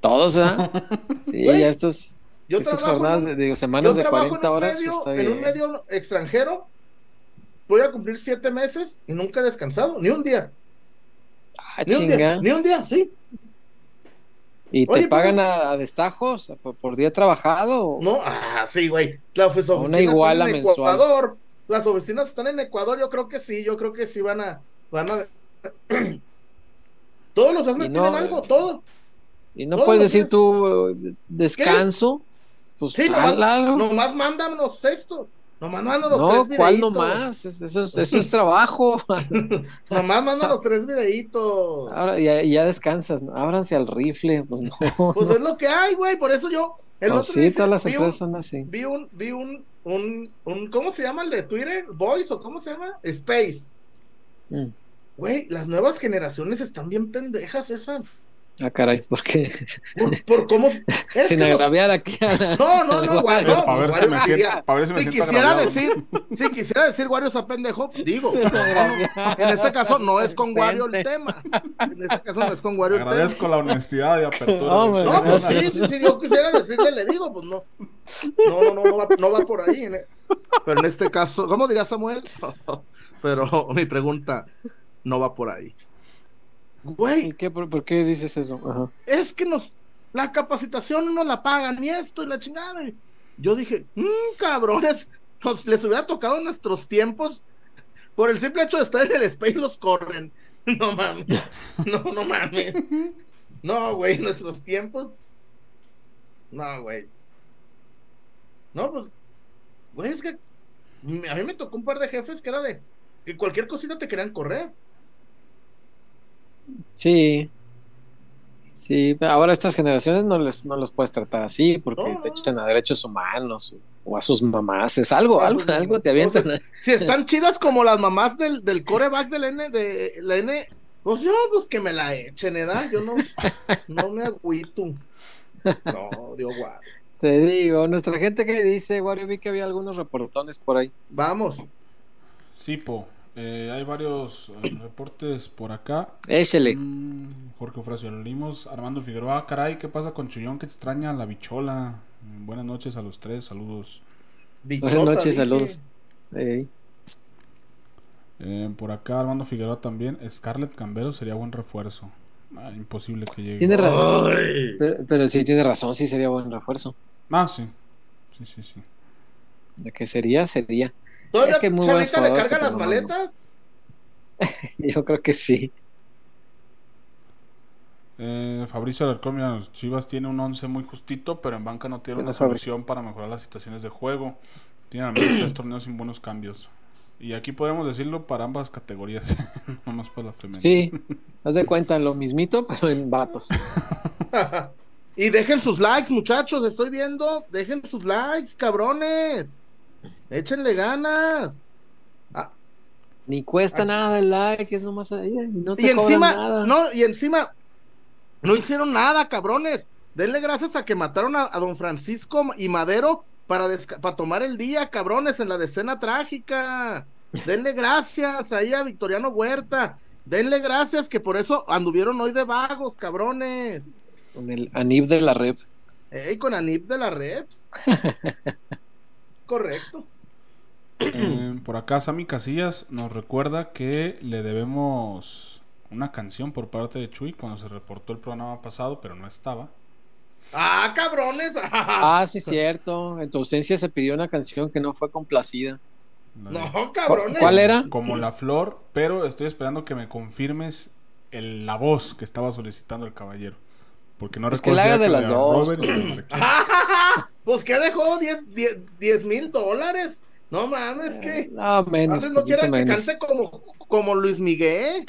Todos, ¿eh? Sí, ya estos yo Estas jornadas, de, digo, semanas de 40 horas. Pues, en un medio extranjero, voy a cumplir siete meses y nunca he descansado, ni un día. Ah, ni, un día ni un día, sí. ¿Y te pagan a, destajos por, día trabajado? No, ah, sí, güey. Las oficinas una iguala están en mensual. Ecuador. Las oficinas están en Ecuador, yo creo que sí, yo creo que sí van a. Van a... Todos los años tienen algo, todo. Y no puedes decir tú descanso. Pues sí, nomás, mándanos esto. Nomás mándanos no, tres videitos. ¿cuál nomás? Eso es, eso es trabajo. nomás mándanos tres videitos. Ahora ya, ya descansas, ábranse al rifle. Pues, pues, es lo que hay, güey. Por eso yo. El oh, sí, todas las empresas son así. Vi un, vi un un, un, ¿cómo se llama el de Twitter? ¿Voice o cómo se llama? Space. Mm. Güey, las nuevas generaciones están bien pendejas esa. Ah, caray, ¿por qué? Por, por cómo. es Sin los- agraviar aquí a la- No, no, no, Wario. no. para ver si Wario me diría- siento, para ver si me Si siento quisiera agraviado. decir, si quisiera decir Wario a pendejo, digo. Sin agraviar. En este caso no es con Wario el tema. En este caso no es con Wario el tema. Agradezco la honestidad y apertura. No, güey. No, pues sí, sí, sí, yo quisiera decirle, le digo, pues no. No, no, no, no va, no va por ahí. e- Pero en este caso, ¿cómo diría Samuel? Pero mi pregunta no va por ahí. ¿Y Güey, qué, por, por qué dices eso? Ajá. es que nos, la capacitación no la pagan y esto y la chingada. Y Yo dije, mmm, cabrones, nos, les hubiera tocado en nuestros tiempos. Por el simple hecho de estar en el space los corren. No mames. No, no mames. No, güey, en nuestros tiempos. No, güey. No, pues, güey, es que a mí me tocó un par de jefes que era de que cualquier cosita te querían correr. Sí. Sí, ahora estas generaciones no les no los puedes tratar así porque No, te echan a derechos humanos o, o a sus mamás, es algo, algo, algo te avientan. Si están chidas como las mamás del, del coreback del N, de la N, pues yo, pues que me la echen, ¿edad? Yo no, no me agüito. No, Dios guau. Te digo, nuestra gente que dice, Wario, vi que había algunos reportones por ahí. Vamos. Sí, po. Eh, hay varios eh, reportes por acá. Échele. Mm, Jorge Ofracio lo leímos. Armando Figueroa, caray, ¿qué pasa con Chullón que extraña la bichola? Buenas noches a los tres, saludos. Bichota, Buenas noches, dije. saludos. Eh, por acá Armando Figueroa también. Scarlett Cambero sería buen refuerzo. Ah, imposible que llegue. Tiene razón. Pero, pero sí tiene razón, sí sería buen refuerzo. Ah, sí. Sí, sí, sí. De que sería, sería. ¿Todavía Es que muy Chavita le carga las maletas? Yo creo que sí. Eh, Fabricio Alarcón, mira, Chivas tiene un 11 muy justito, pero en banca no tiene una solución para mejorar las situaciones de juego. Tienen al menos tres torneos sin buenos cambios. Y aquí podemos decirlo para ambas categorías, no más para la femenina. Sí. Haz de cuenta, lo mismito, pero en vatos. y dejen sus likes, muchachos, estoy viendo. Dejen sus likes, cabrones. Échenle ganas. Ni cuesta nada el like, es nomás ahí. Y, no te Y encima, nada. no, y encima, no hicieron nada, cabrones. Denle gracias a que mataron a, a don Francisco y Madero para, para tomar el día, cabrones, en la decena trágica. Denle gracias ahí a Victoriano Huerta. Denle gracias que por eso anduvieron hoy de vagos, cabrones. Con el anib de la rep. Ey, con Anip de la red. Correcto. Eh, por acá Sammy Casillas nos recuerda que le debemos una canción por parte de Chuy cuando se reportó el programa pasado, pero no estaba. Ah, cabrones. Ah, sí, cierto. En tu ausencia se pidió una canción que no fue complacida. La No, cabrones. ¿Cuál era? Como la flor, pero estoy esperando que me confirmes el- la voz que estaba solicitando el caballero. Porque no Pues que recuerdo la si haga de que las la dos, Robert de. Pues que dejó 10 mil dólares. No mames, que. No, menos. Antes no poquito quieren que menos. cante como, como Luis Miguel.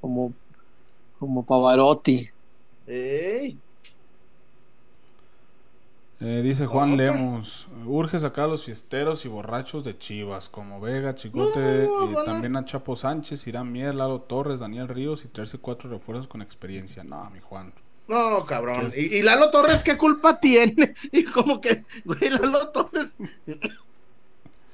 Como, como Pavarotti. Ey. Eh, dice Juan Ok. Lemos, urge sacar a los fiesteros y borrachos de Chivas, como Vega, Chicote, No, y bueno. también a Chapo Sánchez, Irán Mier, Lalo Torres, Daniel Ríos y traerse cuatro refuerzos con experiencia. No, mi Juan. No, cabrón. ¿Qué Y, y Lalo Torres, ¿qué culpa tiene? Y como que, güey, Lalo Torres.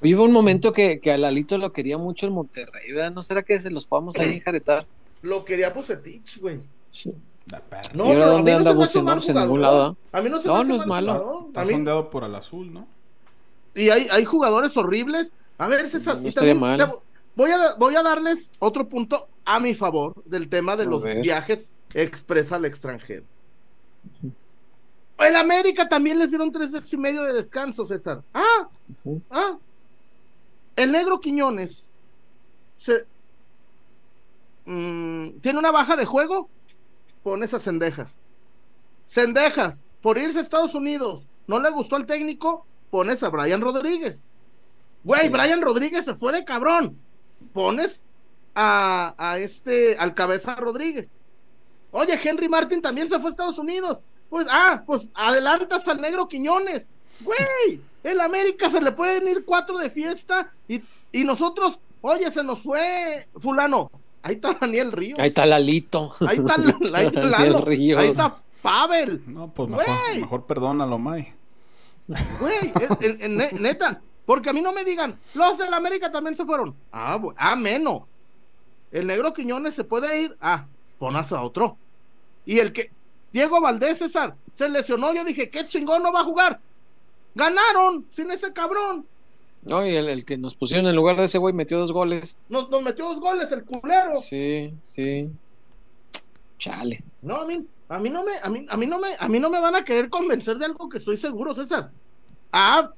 Hubo un momento que, que a Lalito lo quería mucho el Monterrey, ¿verdad? ¿No será que se los podamos ahí enjaretar? Lo quería Bucetich, güey. Sí. La perra. No, ¿Y ahora pero a dónde mí no anda Bucetich? en ningún lado. A mí no se No, me hace no es mal malo. Está A mí- sondeado por al azul, ¿no? Y hay, hay jugadores horribles. A ver, César, No también mal. te- voy, a, voy a darles otro punto a mi favor del tema de A los ver. viajes express al extranjero. El América también les dieron tres días y medio de descanso, César. Ah, ah. El negro Quiñones se, mm, tiene una baja de juego. Pon esas cendejas. Cendejas, por irse a Estados Unidos, no le gustó al técnico, pones a Brian Rodríguez. Güey. Brian Rodríguez se fue de cabrón. Pones a, a este, al cabeza Rodríguez. Oye, Henry Martin también se fue a Estados Unidos. Pues, ah, pues adelantas al negro Quiñones. Güey, el América se le pueden ir cuatro de fiesta y, y nosotros, oye, se nos fue fulano. Ahí está Daniel Ríos. Ahí está Lalito. Ahí está, ahí está Lalo. Ríos. Ahí está Pavel. No, pues mejor, mejor perdónalo, May. Güey, neta, porque a mí no me digan, los del América también se fueron. Ah, ah, menos. El negro Quiñones se puede ir. Ah, ponas a otro. Y el que, Diego Valdés, César, se lesionó. Yo dije, qué chingón no va a jugar. Ganaron sin ese cabrón. No, y el, que nos pusieron en lugar de ese güey metió dos goles. Nos, nos metió dos goles, el culero. Sí, sí. Chale. No, a mí, a mí no me, a mí, a mí no me, a mí no me van a querer convencer de algo que estoy seguro, César. Ah,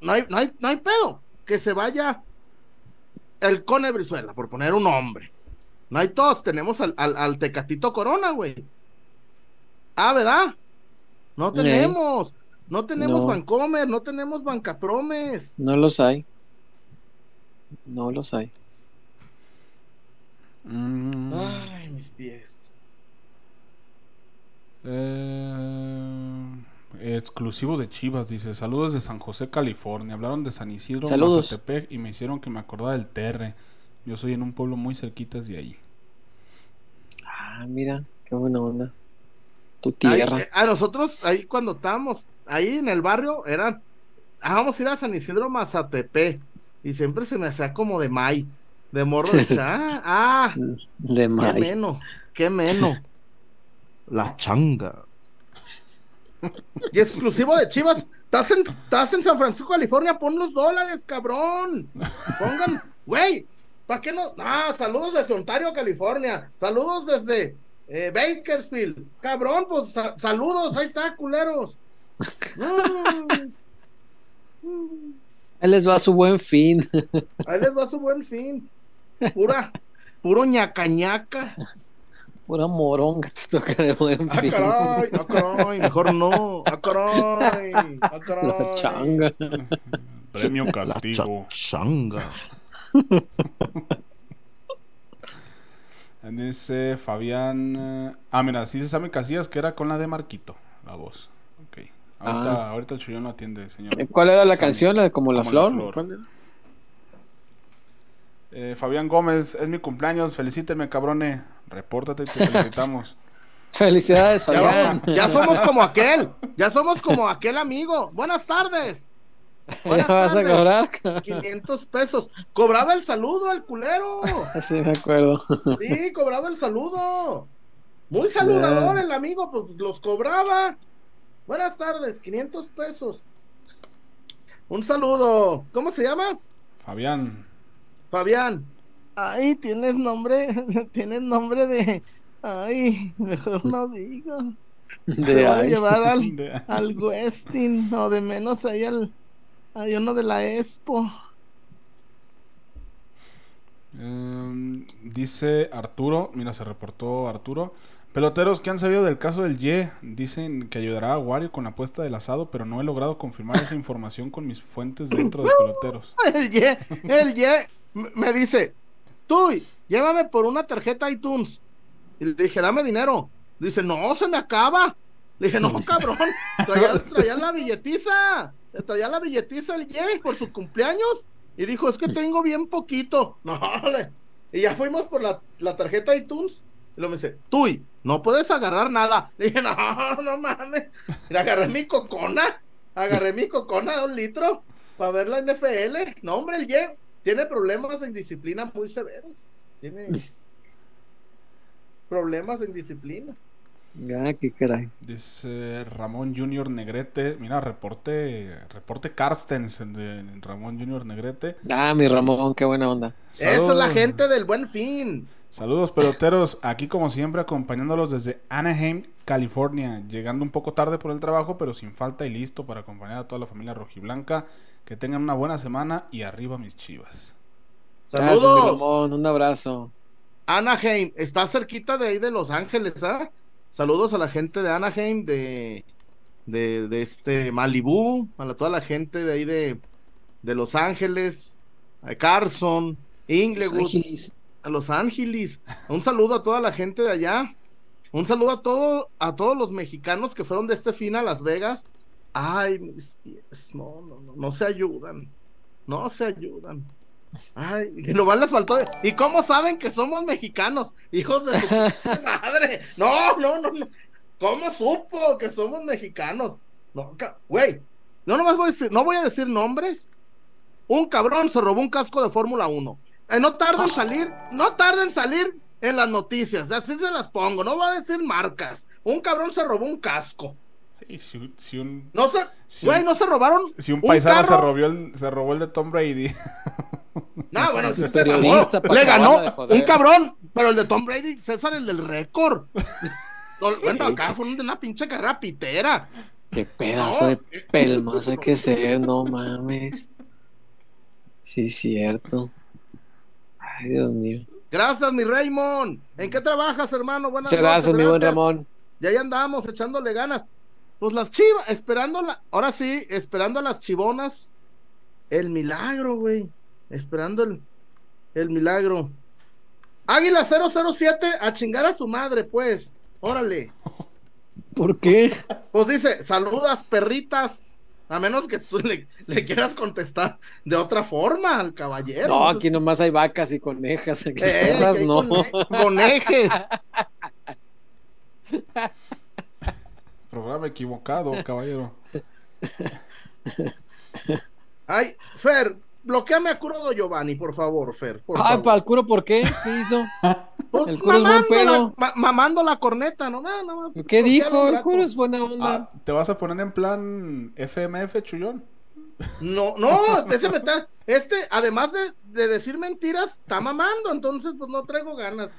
no hay, no hay, no hay pedo. Que se vaya el Cone Brizuela, por poner un nombre. No hay todos, tenemos al, al, Tecatito Corona, güey. Ah, ¿verdad? No tenemos. No tenemos no. Vancomer, no tenemos Bancapromes. No los hay. No los hay. Mm. Ay, mis pies. Eh, exclusivo de Chivas, dice. Saludos de San José, California. Hablaron de San Isidro, Saludos. y me hicieron que me acordara del Terre. Yo soy en un pueblo muy cerquita de ahí. Ah, mira, qué buena onda. Tu tierra. Eh, a nosotros, ahí cuando estábamos ahí en el barrio, eran. Ah, vamos a ir a San Isidro Mazatepe. Y siempre se me hacía como de May. De morro. De, ah, ah, de May. Qué menos, qué menos. La changa. Y exclusivo de Chivas, estás en, estás en San Francisco, California, pon los dólares, cabrón. Pongan, güey, ¿para qué no? Ah, saludos desde Ontario, California. Saludos desde eh, Bakersfield. Cabrón, pues saludos, ahí está, culeros. Ahí les va su buen fin. Ahí les va su buen fin. Pura, puro ñaca ñaca. Pura morón que te toca de buen ah, fin. Caray, ah, caray, mejor no. Ah, caray, ah, caray. La changa. Premio castigo. La changa. Dice Fabián. Eh, ah, mira, sí se sabe Casillas que era con la de Marquito, la voz. Ok. Ahorita, ahorita el chullón no atiende, señor. Eh, ¿Cuál era la canción? ¿La de Como la Flor? Eh, Fabián Gómez, es mi cumpleaños, felicíteme, cabrone. Repórtate y te felicitamos. Felicidades, Fabián. Ya, somos como aquel, ya somos como aquel amigo. Buenas tardes. Buenas vas a cobrar? 500 pesos. Cobraba el saludo al culero. Sí, me acuerdo. Sí, cobraba el saludo. Muy saludador el amigo, pues los cobraba. Buenas tardes, 500 pesos. Un saludo. ¿Cómo se llama? Fabián. Fabián. Ay, tienes nombre, tienes nombre de. Ay, mejor no digo. De voy a llevar al, al Westin, o de menos ahí al. Hay uno de la Expo. Em, dice Arturo, mira, se reportó Arturo. Peloteros que han sabido del caso del Ye dicen que ayudará a Wario con la apuesta del asado, pero no he logrado confirmar esa información con mis fuentes dentro de peloteros. El Ye, el Ye me dice, tú, llévame por una tarjeta iTunes. Y le dije, dame dinero. Dice, no, se me acaba. Le dije, no, cabrón, traía, la billetiza. Traía la billetiza el Ye por su cumpleaños. Y dijo, es que tengo bien poquito. No, Y ya fuimos por la, la tarjeta iTunes. Y luego me dice, Tuy, no puedes agarrar nada. Le dije, no, no mames. Y agarré mi cocona. Agarré mi cocona de un litro para ver la NFL. No, hombre, el Ye tiene problemas de indisciplina muy severos. Tiene problemas de indisciplina. Ah, qué caray. Dice Ramón Junior Negrete. Mira, reporte, reporte Carstens de Ramón Junior Negrete. Ah, mi Ramón, qué buena onda. Esa es la gente del buen fin. Saludos peloteros, aquí como siempre acompañándolos desde Anaheim, California, llegando un poco tarde por el trabajo, pero sin falta y listo para acompañar a toda la familia rojiblanca. Que tengan una buena semana y arriba mis chivas. Saludos. un abrazo. Anaheim, está cerquita de ahí de Los Ángeles, ¿ah? Saludos a la gente de Anaheim, de, de, este Malibu, a toda la gente de ahí de, de Los Ángeles, a Carson, Inglewood, a Los Ángeles. Un saludo a toda la gente de allá. Un saludo a todo, a todos los mexicanos que fueron de este fin a Las Vegas Ay, mis pies, no, no, no, no se ayudan. No se ayudan. Ay, y nomás les faltó. ¿Y cómo saben que somos mexicanos? Hijos de su madre. No, no, no, no. ¿Cómo supo que somos mexicanos? No, güey. No nomás voy a decir, no voy a decir nombres. Un cabrón se robó un casco de Fórmula 1. Eh, no tarda en salir, no tarda en salir en las noticias. Así se las pongo. No va a decir marcas. Un cabrón se robó un casco. Sí, si, un. No se. güey, no se robaron. Si un paisano se, robó el, se robó el de Tom Brady. No, bueno, si se le ganó un cabrón, pero el de Tom Brady, César, el del récord. bueno, acá fue una pinche carrera pitera. Qué pedazo de pelmas hay que ser, no mames. Sí, cierto. Ay, Dios mío. Gracias, mi Raymond. ¿En qué trabajas, hermano? Buenas Muchas gracias, mi buen Ramón. Ya ahí andamos echándole ganas. Pues las chivas, esperando la, ahora sí, esperando a las chivonas, el milagro, güey. Esperando el, el milagro. Águila 007 a chingar a su madre, pues. Órale. ¿Por qué? Pues dice, saludas perritas. A menos que tú le, quieras contestar de otra forma al caballero. No, aquí nomás hay vacas y conejas. Eh, no. conejes. Programa equivocado, caballero. Ay, Fer, bloqueame a Curo Giovanni, por favor, Fer. Ay, para el Curo, ¿por qué? ¿Qué hizo? Pues el Curo mamando, es buen pedo. La, mamando la corneta, ¿no? ¿Qué dijo? El Curo es buena onda. Ah, ¿Te vas a poner en plan FMF, chullón? No, no, déjeme estar. Este, además de, de, decir mentiras, está mamando, entonces pues no traigo ganas.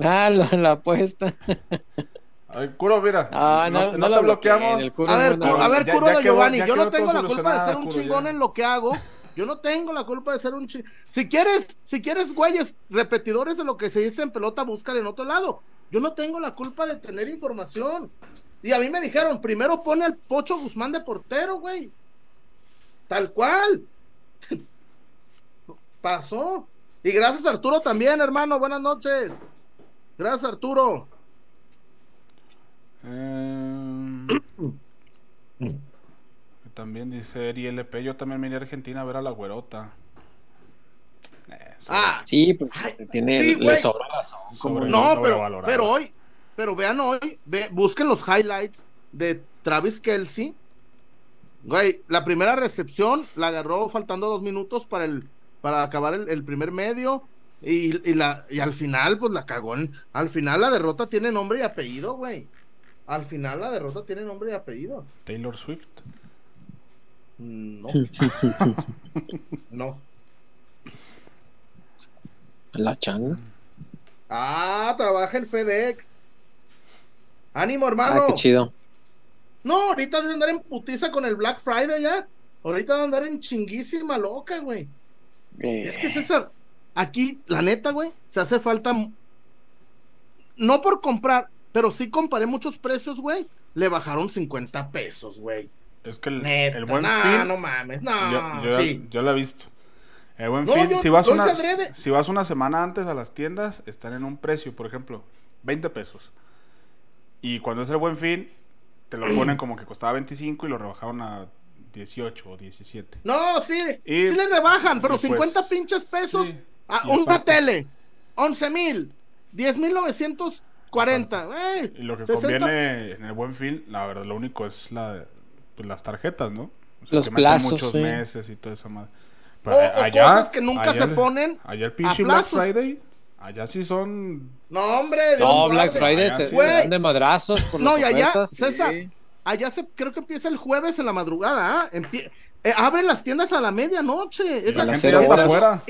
Ah, la, la apuesta. Ay, Curo, mira. Ah, no, no, te bloqueamos. a ver, a ver, Curo de Giovanni, yo no tengo la culpa de ser un chingón en lo que hago. Yo no tengo la culpa de ser un chingón. Si quieres, si quieres, güeyes, repetidores de lo que se dice en pelota, búscale en otro lado. Yo no tengo la culpa de tener información. Y a mí me dijeron, primero pone al Pocho Guzmán de portero, güey. Tal cual. Pasó. Y gracias Arturo también, hermano. Buenas noches. Gracias Arturo. Em, también dice Eri LP, yo también vine a Argentina a ver a la güerota. Eh, ah, sí, pues tiene, sí, le sobra no, pero, pero hoy, pero vean hoy, busquen los highlights de Travis Kelsey. Güey, la primera recepción la agarró faltando dos minutos para el para acabar el, primer medio. Y, y, la, y al final, pues la cagó. al final la derrota tiene nombre y apellido, güey. Al final la derrota tiene nombre y apellido. Taylor Swift. No. no. La changa. Ah, trabaja en FedEx. Ánimo, hermano. Ah, qué chido. No, ahorita de andar en putiza con el Black Friday ya. Ahorita de andar en chinguísima loca, güey. Es que César, aquí, la neta, güey, se hace falta. No por comprar, pero sí comparé muchos precios, güey. Le bajaron 50 pesos, güey. Es que el, buen fin. No mames, no. Yo, sí. yo, he visto. El buen fin, si, vas una, si vas una semana antes a las tiendas, están en un precio, por ejemplo, 20 pesos. Y cuando es el buen fin, te lo ponen como que costaba 25 y lo rebajaron a 18 o 17. No, sí, sí le rebajan, pero 50 pues, pinches pesos. a una tele, 11 mil, 10 mil 900 40. y lo que conviene en el buen fin, la verdad, lo único es la, pues, las tarjetas, ¿no? Los plazos. muchos meses y toda esa madre. Pero allá, cosas que nunca se ponen. Allá el pinche Black Friday. Allá sí son. No, hombre. No, Black Friday se, sí dan de madrazos. Por no, y allá, César, allá se, creo que empieza el jueves en la madrugada. ¿ah? Eh, abren las tiendas a la medianoche. Esa la gente ya está afuera.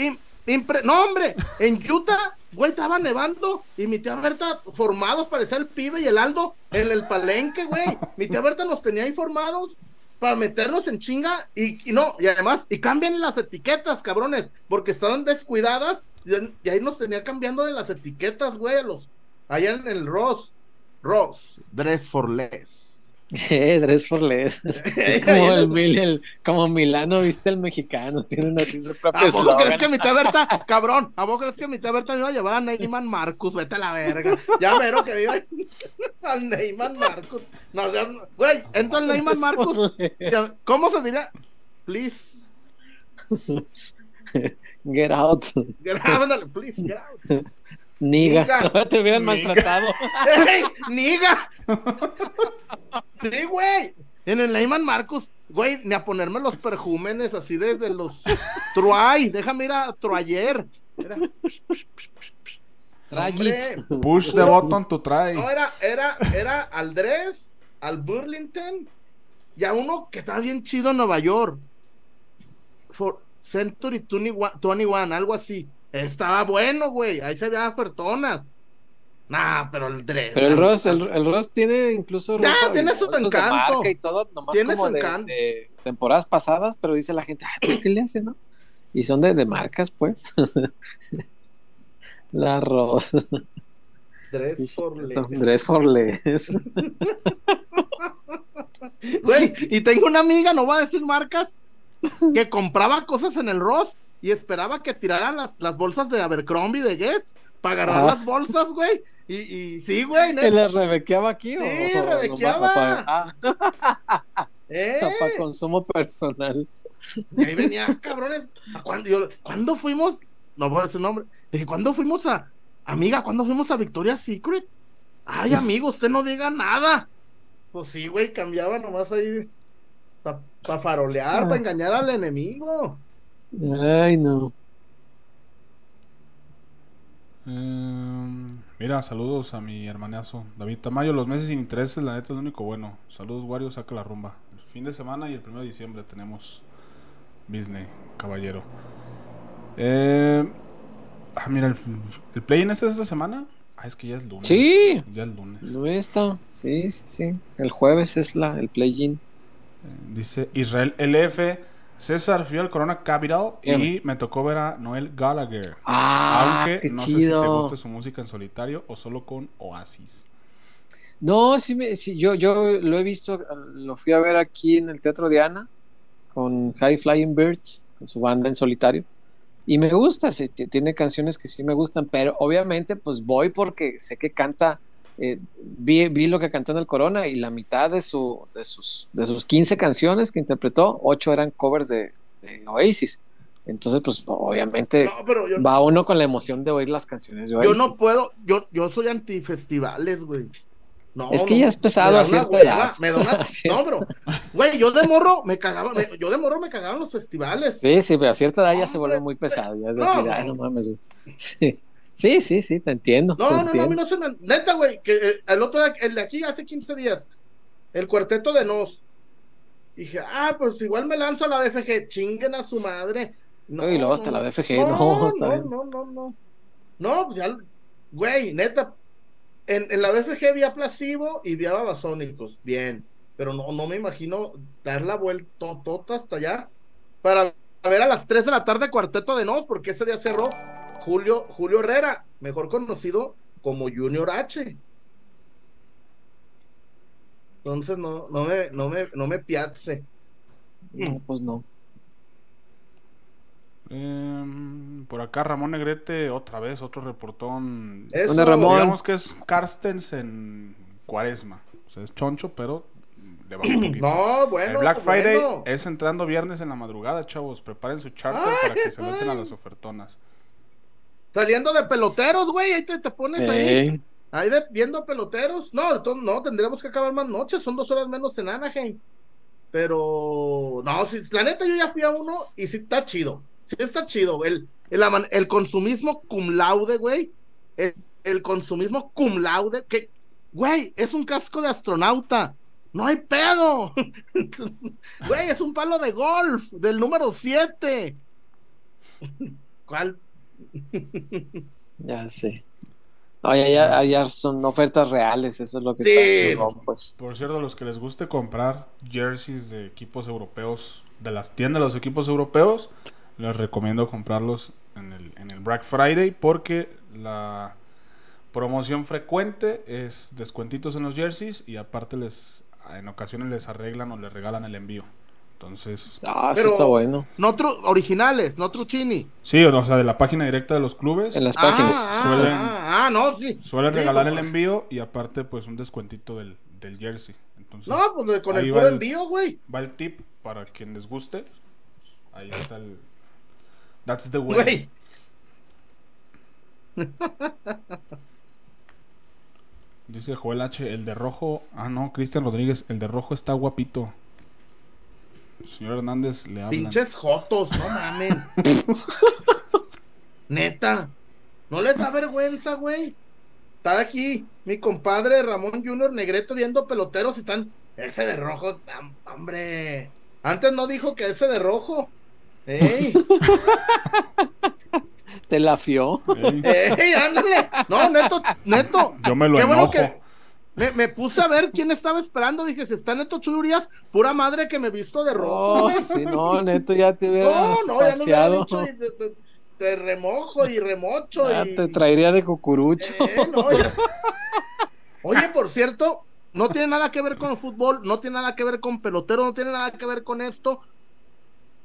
No, hombre, en Utah Güey, estaba nevando y mi tía Berta formados parecía el pibe y el Aldo en el palenque, güey. Mi tía Berta nos tenía informados para meternos en chinga y, no, y además, y cambien las etiquetas, cabrones, porque estaban descuidadas y, ahí nos tenía cambiándole las etiquetas, güey, los, allá en el Ross, Ross, Dress for Less. Eh, for Less. Es como el, el, como Milano, viste el mexicano, tienen así su propio ¿A poco crees que mi tía Berta, cabrón? ¿A poco crees que mi tía Berta me iba a llevar a Neyman Marcus? Vete a la verga. Ya vero que iba al Neyman Marcus. No, o sea, güey, entro al Neyman Marcus. ¿Cómo se diría? Please. Get out. Get out, please, get out. Niga. Niga. Te hubieran Niga. maltratado. ¡Ey! ¡Niga! Sí, güey. En el Neyman Marcos, güey, ni a ponerme los perjúmenes así de, de los Troy. Déjame ir a Troyer. Era... Push the button to try. No, era, era, era al Dress, al Burlington y a uno que estaba bien chido en Nueva York. For Century 21, algo así. Estaba bueno, güey. Ahí se veía ofertonas. Nah, pero el dress. Pero el Ross, el, el Ross tiene incluso. Ya, tiene su encanto. y todo, nomás tiene como su de, encanto. De temporadas pasadas, pero dice la gente, ay, pues, ¿qué le hace, no? Y son de, de marcas, pues. la Ross. Dress for less. Dress for less. Güey, y tengo una amiga, no voy a decir marcas, que compraba cosas en el Ross y esperaba que tiraran las, las bolsas de Abercrombie de Guess para agarrar Ah. las bolsas, güey. Y, y sí, güey. ¿Y la rebequeaba aquí? o- Sí, o- o- rebequeaba. Para, ah, ¿Eh? para consumo personal. Y ahí venía, cabrones. ¿a ¿Cuándo, yo- ¿cuándo fuimos? No voy a decir nombre. Dije, ¿cuándo fuimos a. Amiga, ¿cuándo fuimos a Victoria's Secret? Ay, amigo, usted no diga nada. Pues sí, güey, cambiaba nomás ahí. Para farolear, para engañar al enemigo. Ay, no. Eh, mira, saludos a mi hermanazo David Tamayo. Los meses sin intereses, la neta es lo único bueno. Saludos, Wario, saca la rumba. El fin de semana y el 1 de diciembre tenemos Disney, caballero. Eh, ah, mira, el, el play-in es esta semana. Ah, es que ya es lunes. Sí. Ya es lunes. No está. Sí, sí, sí. El jueves es la, el play-in. Eh, dice Israel LF. César fui al Corona Capital y Bien. me tocó ver a Noel Gallagher. Ah, Aunque qué no sé si te gusta su música en solitario o solo con Oasis. No, sí, me, sí, yo, yo lo he visto, lo fui a ver aquí en el Teatro Diana con High Flying Birds, con su banda en solitario. Y me gusta, sí, tiene canciones que sí me gustan, pero obviamente pues voy porque sé que canta, eh, vi, vi lo que cantó en el Corona y la mitad de, su, de, sus, de sus 15 canciones que interpretó, 8 eran covers de, de Oasis. Entonces pues obviamente No, pero yo, va uno con la emoción de oír las canciones de yo Oasis. no puedo. Yo, yo soy antifestivales, güey. No, Es que ya es pesado a cierta hueva, edad. me da una- No, bro. Güey, yo de morro me cagaba. me- yo de morro me cagaba en los festivales. Sí, sí, pero a cierta edad ya se vuelve muy pesado. Ya es decir, ay, no mames, güey. Sí, sí, sí, sí, te entiendo. No, te no, no, a mí no se me. Neta, güey, que eh, el otro, el de aquí hace 15 días, el cuarteto de Nos. Dije, ah, pues igual me lanzo a la BFG, chinguen a su madre. No, Y luego hasta la BFG, no, no, no, no, no, no. No, pues ya, güey, neta, en, en la BFG vi a Placebo y vi a Babasónicos, bien, pero no, no me imagino dar la vuelta tota hasta allá para ver a las 3 de la tarde cuarteto de Nos, porque ese día cerró Julio, Julio Herrera, mejor conocido como Junior H. Entonces no, no me, no me, no me. No, pues no. Em, por acá Ramón Negrete, otra vez, otro reportón. Eso, ¿Dónde, Ramón? Digamos que es Carstens en Cuaresma. O sea, es choncho, pero le baja un poquito. No, El bueno. Black Friday bueno. es entrando viernes en la madrugada, chavos. Preparen su charter Ay, para que se lancen a las ofertonas. Saliendo de peloteros, güey, ahí te, te pones ahí. Ahí de, viendo peloteros. No, entonces, no, tendríamos que acabar más noches. Son dos horas menos en Anaheim. Pero, no, si, la neta, yo ya fui a uno y sí está chido. Sí está chido. El, el, el consumismo cum laude, güey. El, el consumismo cum laude. Que, güey, es un casco de astronauta. No hay pedo. Güey, es un palo de golf del número 7. ¿Cuál? ya sé. No, ya, ya, ya son ofertas reales, eso es lo que Sí. está chingón, pues. Por cierto, a los que les guste comprar jerseys de equipos europeos, de las tiendas de los equipos europeos, les recomiendo comprarlos en el, en el Black Friday porque la promoción frecuente es descuentitos en los jerseys y aparte les en ocasiones les arreglan o les regalan el envío. Entonces. Ah, está bueno. No tru- originales, no truchini. Sí, o sea, de la página directa de los clubes. En las Ah, páginas. ah, Suelen- ah, ah, no, sí. Suelen Sí, regalar como- el envío y aparte, pues un descuentito del, del jersey. Entonces, No, pues con el puro el- envío, güey. va el tip para quien les guste. Ahí está el. That's the way. Güey. Dice Joel H. El de rojo. Ah, no, Cristian Rodríguez. El de rojo está guapito. Señor Hernández le habla. Pinches jotos, no mamen. Neta. No les da vergüenza, güey. Estar aquí, mi compadre Ramón Junior Negreto viendo peloteros y están. Ese de rojo, está- hombre. Antes no dijo que ese de rojo. ¡Ey! Te la fió. Ey, ¡Ey, ándale! No, neto, neto. yo me lo Qué bueno enojo. que me, me puse a ver quién estaba esperando. Dije, si está Neto Churias, pura madre que me visto de rojo, Oh, sí, no, neto, ya te hubiera No, no, ya no dicho y te, te- te remojo y remocho. Ya y... te traería de cucurucho. Eh, no, ya. Oye, por cierto, no tiene nada que ver con fútbol, no tiene nada que ver con pelotero, no tiene nada que ver con esto.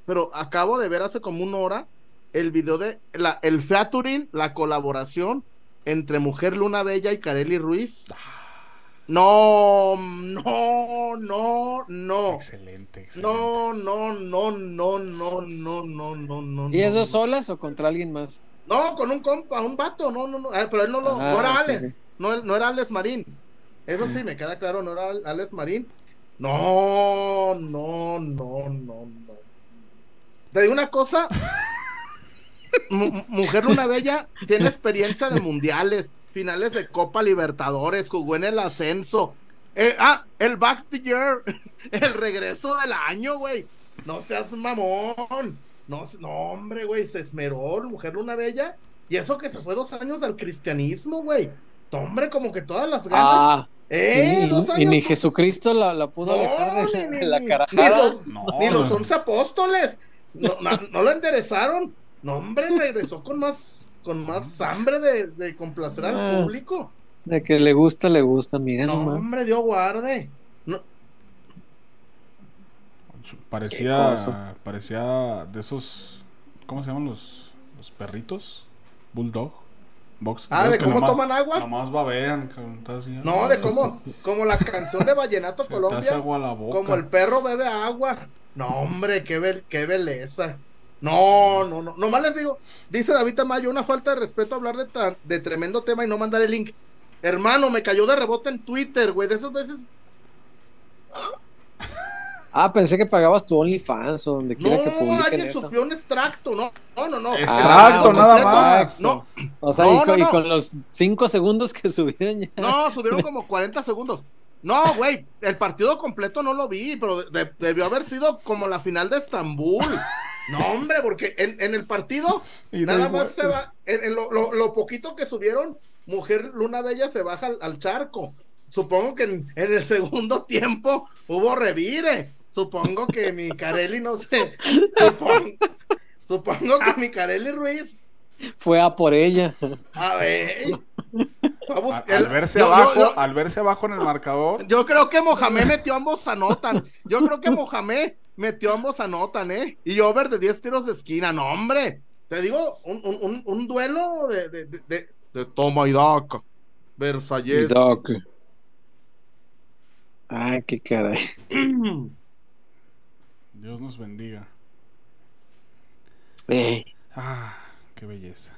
Pero acabo de ver hace como una hora el video de la, el featuring, la colaboración entre Mujer Luna Bella y Kareli Ruiz. No, no, no, no. Excelente, excelente. No, no, no, no, no, no, no, no, no. ¿Y eso no. solas o contra alguien más? No, con un compa, un vato, no, no, no, ah, pero él no lo, Ah, no era Alex, no, no era Alex Marín. Eso sí, me queda claro, no era Alex Marín. No, no, no, no, no. Te digo una cosa, Mujer Luna Bella tiene experiencia de mundiales, finales de Copa Libertadores, jugó en el ascenso. Eh, ah, el back the year, el regreso del año, güey. No seas mamón. No, no, hombre, güey, se esmeró Mujer Luna Bella. Y eso que se fue dos años al cristianismo, güey. Hombre, como que todas las ganas. Ah, eh, y, dos y años. ni Jesucristo la, la pudo No, alejar de, ni- de la ni- carajada. Ni los, No, ni los once apóstoles. No, no, no lo enderezaron. No, hombre, regresó con más, con más hambre de, de complacer al Ah. público. De que le gusta, le gusta, mira No, nomás. hombre, Dios guarde. No, Parecía, parecía de esos, ¿cómo se llaman los, los perritos? Bulldog, box. Ah, ¿de que cómo nomás- toman agua? Nomás babean, así, no, de cómo, como la canción de Vallenato te Colombia. hace agua a la boca. Como el perro bebe agua. No, hombre, qué, bel- qué belleza. No, no, no. Nomás les digo, dice David Tamayo, una falta de respeto hablar de, tan- de tremendo tema y no mandar el link. Hermano, me cayó de rebote en Twitter, güey. De esas veces. Ah, pensé que pagabas tu OnlyFans o donde No, quiera que publiquen alguien eso. subió un extracto. No, no, no. no. Extracto, Ah, nada completo. más. No, O sea, No, y, con, no, y no. con los cinco segundos que subieron ya. no, subieron como 40 segundos. No, güey, el partido completo no lo vi, pero de- debió haber sido como la final de Estambul. No, hombre, porque en, en el partido Y Nada da más se va, en, en lo, lo- lo poquito que subieron, Mujer Luna Bella se baja al, al charco. Supongo que en, en el segundo tiempo hubo revire. Supongo que mi Carelli no sé. Supongo, supongo que mi Carelli Ruiz. Fue a por ella. A ver. Vamos, Al, al verse yo- yo- abajo, yo- al verse abajo en el marcador, yo creo que Mohamed metió ambos anotan. Yo creo que Mohamed metió ambos anotan, ¿eh? Y over de 10 tiros de esquina. No, hombre. Te digo, un, un- un- un duelo de, de, de, de- de toma y daca. Versalles. Ay, qué caray. Dios nos bendiga. Ey, Ah, qué belleza.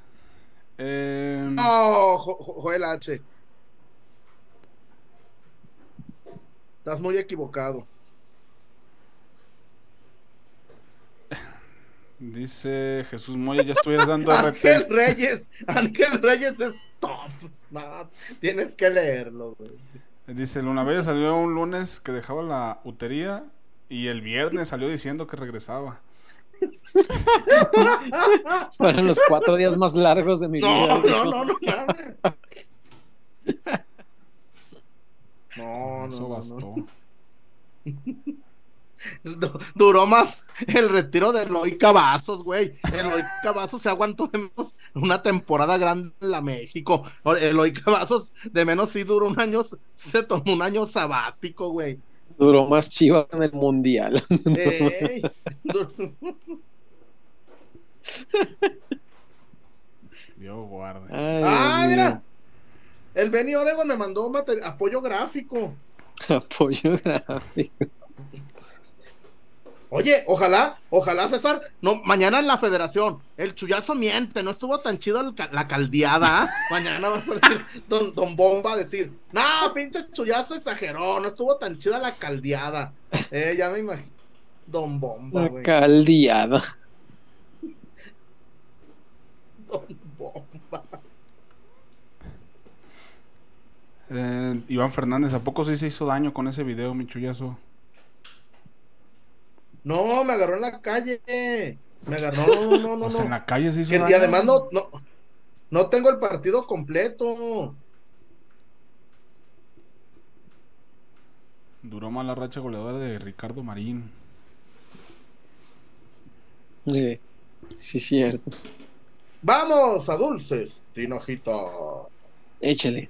Jo- Joel H. Estás muy equivocado. Dice Jesús Moya, ya estuvieras dando Ángel RT. Reyes. Ángel Reyes es top. No, tienes que leerlo, güey. Dice, Luna Bella salió un lunes que dejaba la utería y el viernes salió diciendo que regresaba. fueron los cuatro días más largos de mi No, vida. no, no, no, mames. No, no, Eso no, bastó. Du- Duró más el retiro de Eloy Cavazos, güey. Eloy Cavazos se aguantó de menos una temporada grande en la México. Eloy Cavazos de menos sí duró un año, se tomó un año sabático, güey. Duró más Chivas en el mundial. Ey. Dios guarde. Ay, ah, Dios mira. mío. El Benny Oregon me mandó apoyo gráfico. Apoyo gráfico. Oye, ojalá, ojalá César, no, mañana en la federación, el chullazo miente, no estuvo tan chido el la caldeada, mañana va a salir don, don Bomba a decir, no, pinche chullazo exageró, no estuvo tan chida la caldeada, eh, ya me imagino, don Bomba, La güey, caldeada. don Bomba, Eh, Iván Fernández, ¿a poco sí se hizo daño con ese video, mi chullazo? No, me agarró en la calle, me agarró, no, no, no, O sea, en la calle se hizo Que- daño. y además no, no, no tengo el partido completo, Duró más la racha goleadora de Ricardo Marín. Sí, sí, cierto. vamos a dulces, Tinojito. Échale.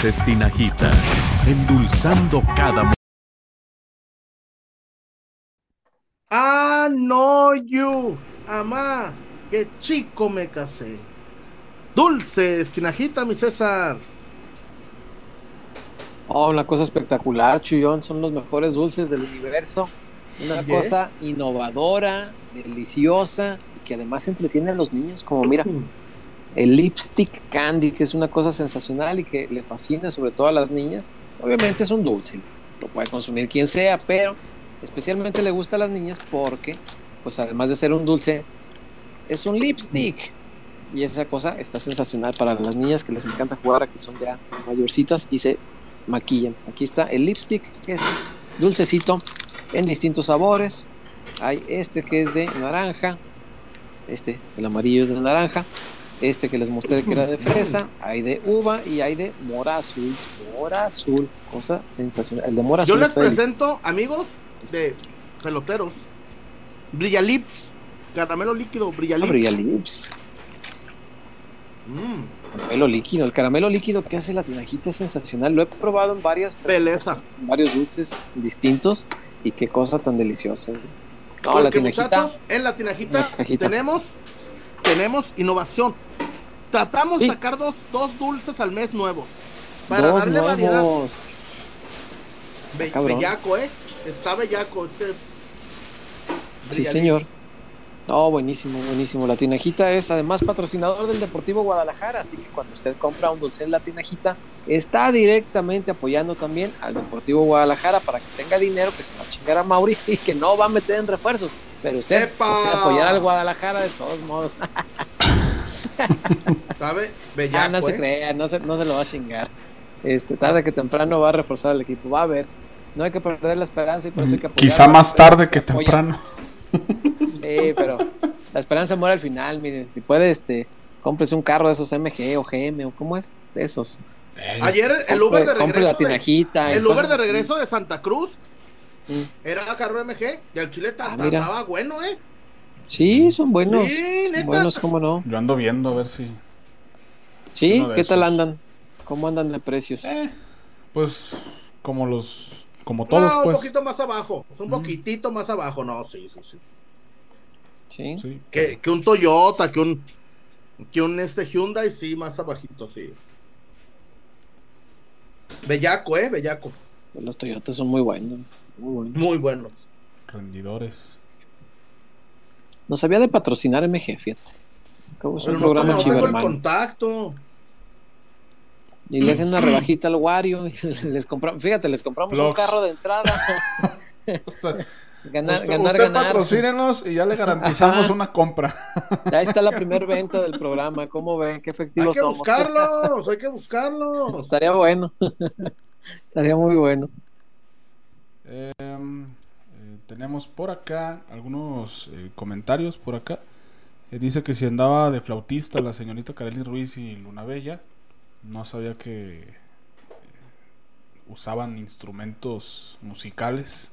Dulces Tinajita, endulzando cada momento. Ah, no, you, amá, qué chico me casé. Dulces, tinajita, mi César. Oh, una cosa espectacular, Chuyón. Son los mejores dulces del universo. Una cosa innovadora, deliciosa, y que además entretiene a los niños. Como mira, el lipstick candy, que es una cosa sensacional y que le fascina sobre todo a las niñas. Obviamente es un dulce, lo puede consumir quien sea, pero especialmente le gusta a las niñas porque, pues además de ser un dulce, es un lipstick. Y esa cosa está sensacional para las niñas que les encanta jugar, que son ya mayorcitas y se maquillan. Aquí está el lipstick, que es dulcecito en distintos sabores. Hay este que es de naranja, este, el amarillo es de naranja, este que les mostré que era de fresa, hay de uva y hay de mora azul. Mora azul, cosa sensacional. El de mora Yo azul les está delicioso. presento, amigos de peloteros, Brillalips, caramelo líquido, Brillalips. Brilla lips. Mm, Caramelo líquido, el caramelo líquido que hace la tinajita es sensacional. Lo he probado en varias Beleza. en varios dulces distintos y qué cosa tan deliciosa. No, la Porque tinajita, muchachos, en la tinajita La tenemos, tenemos innovación. Tratamos de Sí. sacar dos, dos dulces al mes nuevos. Para dos darle variedad. Be- cabrón. bellaco, ¿eh? Está bellaco este. Sí, señor. No, buenísimo, buenísimo. La Tinajita es además patrocinador del Deportivo Guadalajara, así que cuando usted compra un dulce en la Tinajita, está directamente apoyando también al Deportivo Guadalajara para que tenga dinero que se va a chingar a Mauri y que no va a meter en refuerzos. Pero usted puede apoyar al Guadalajara de todos modos. ¿Sabe? Bellaco. Ah, no se ¿eh? crea, no se, no se lo va a chingar. Este, tarde que temprano va a reforzar el equipo. Va a ver. No hay que perder la esperanza y por eso hay que apoyar. Quizá más tarde que temprano. Sí, pero la esperanza muere al final, miren, si puede, este, cómprese un carro de esos MG o GM o cómo es, de esos. Eh, Ayer el Uber de la regreso. de- el Uber de así. regreso de Santa Cruz Mm. era carro MG y el chile Ah, estaba bueno, ¿eh? Sí, son buenos. Sí, Son neta. buenos, ¿cómo no? Yo ando viendo a ver si. Sí, ¿qué tal andan? ¿Cómo andan de precios? Eh, pues como los. Como todos, no, pues. un poquito más abajo. Un poquitito más abajo. No, sí, sí, sí. Sí. Sí. Que, que un Toyota, que un que un este Hyundai, sí, más abajito, sí. Bellaco, eh, Bellaco. Los Toyotas son muy buenos. Muy buenos. Muy buenos. Rendidores. Nos había de patrocinar MG, fíjate. Como es Pero un no, programa no tengo el contacto. Y le hacen una rebajita al Wario. Y les compramos, fíjate, les compramos un carro de entrada. Usted, Ganar, usted, ganar, usted ganar. patrocínenos y ya le garantizamos Ajá. una compra. Ahí está la primera venta del programa. ¿Cómo ven? ¿Qué Hay efectivos que somos? buscarlos, hay que buscarlos. Estaría bueno. Estaría muy bueno. Eh, eh, tenemos por acá algunos eh, comentarios por acá. Eh, dice que si andaba de flautista la señorita Kareli Ruiz y Luna Bella, no sabía que eh, usaban instrumentos musicales.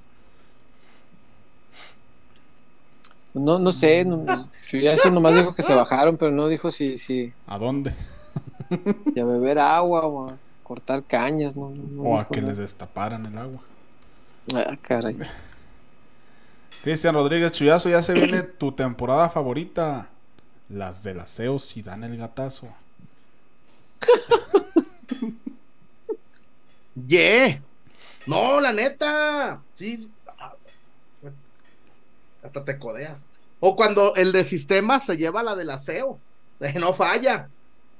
No, no sé. No, ya eso nomás dijo que se bajaron, pero no dijo si, si, ¿A dónde? si a beber agua o a cortar cañas. No, no- no O a que nada. les destaparan el agua. Ah, caray. Cristian Rodríguez Chuyazo, ya se viene tu temporada favorita. Las del aseo si dan el gatazo. Yeah. No, la neta. Sí. Hasta te codeas. O cuando el de sistema se lleva la del aseo. No falla.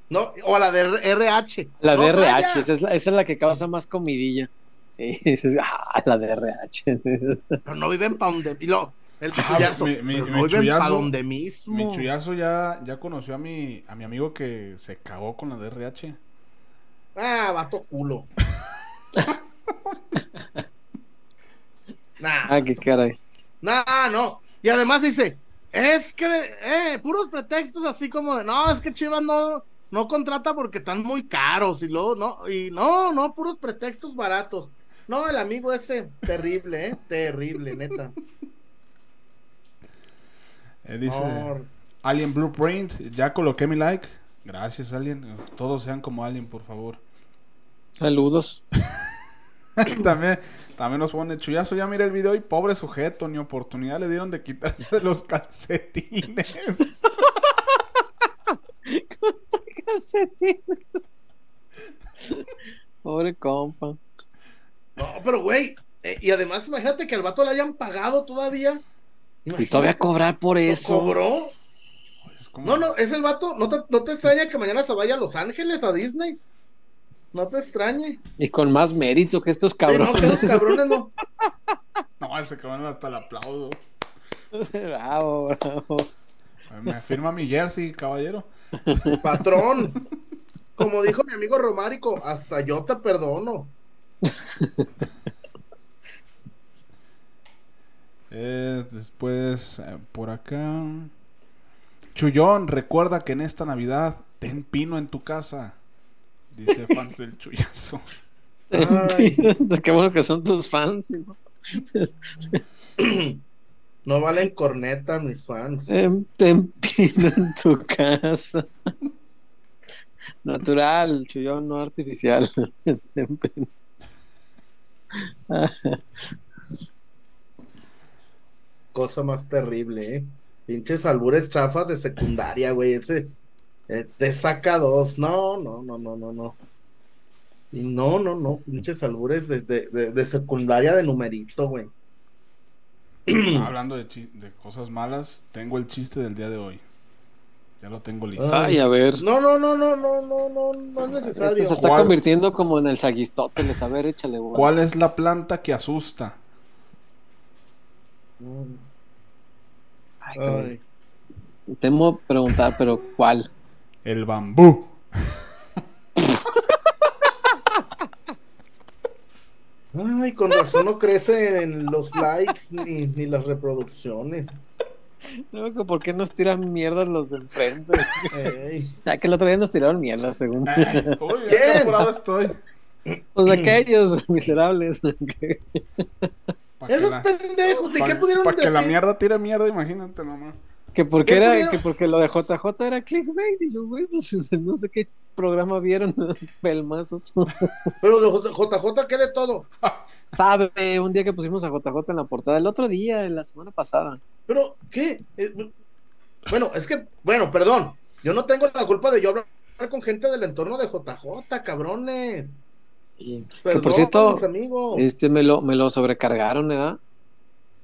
No, o la de RH. La No de RH, esa es la, esa es la que causa más comidilla. Sí, esa es- ah, la de RH. Pero no viven pa' donde. y lo- el Ah, chullazo. mi- mi- mi no viven chullazo- donde mismo. Mi chuyazo ya, ya conoció a mi, a mi amigo que se cagó con la DRH. Ah, vato culo. nah, Ah, qué caray. nah, no. Y además dice, es que, eh, puros pretextos así como de, no, es que Chivas no, no contrata porque están muy caros y luego, no, y no, no, puros pretextos baratos. No, el amigo ese, terrible, eh, terrible, neta. Eh, dice Alien Blueprint, ya coloqué mi like. Gracias, Alien. Todos sean como Alien, por favor. Saludos. también, también nos pone Chuyazo, ya mira el video y pobre sujeto, ni oportunidad le dieron de quitarse de los calcetines. Pobre compa. no, pero güey, eh, y además imagínate que al vato le hayan pagado todavía. Y todavía cobrar por eso. ¿Cobró? No, no, es el vato. ¿No te, no te extraña que mañana se vaya a Los Ángeles, a Disney? No te extrañe. Y con más mérito que estos Sí, no, cabrones. que esos cabrones no. No, ese cabrón hasta el aplauso. bravo, bravo. Me firma mi jersey, caballero. Patrón. Como dijo mi amigo Romárico, hasta yo te perdono. Eh, después, eh, por acá. Chullón, recuerda que en esta Navidad ten pino en tu casa. Dice fans del chullazo. Ay, Qué bueno que son tus fans. ¿no? no valen corneta, mis fans. Ten pino en tu casa. Natural, chullón, no artificial. Cosa más terrible, ¿eh? Pinches albures chafas de secundaria, güey. Ese eh, te saca dos. No, no, no, no, no, no. Y no, no, no. Pinches albures de, de, de- de secundaria de numerito, güey. Hablando de, cosas malas, tengo el chiste del día de hoy. Ya lo tengo listo. Ay, a ver. No, no, no, no, no, no, no, no es necesario. Este se está ¿Cuál? convirtiendo como en el Sagistóteles. A ver, échale, güey. ¿Cuál es la planta que asusta? Ay, cabrón. Ay. Temo preguntar, pero ¿cuál? El bambú. Ay, con razón no crece en los likes ni, ni las reproducciones. No, ¿por qué nos tiran mierda los de enfrente? Ya que el otro día nos tiraron mierda, según. Uy, qué estoy. Pues aquellos miserables. Esos pendejos, ¿y qué pudieron Para que la decir? mierda tire mierda, imagínate nomás. Que porque ¿Qué era, pudieron? que porque lo de JJ era clickbait, y yo, güey, pues no sé qué programa vieron, pelmazos. Pero los JJ, ¿qué de todo? Sabe, un día que pusimos a JJ en la portada, el otro día, la semana pasada. Pero, ¿qué? Eh, bueno, es que, bueno, perdón. Yo no tengo la culpa de yo hablar con gente del entorno de JJ, cabrones. Y, que Perdón, por cierto, amigos. este me lo, me lo sobrecargaron, ¿verdad?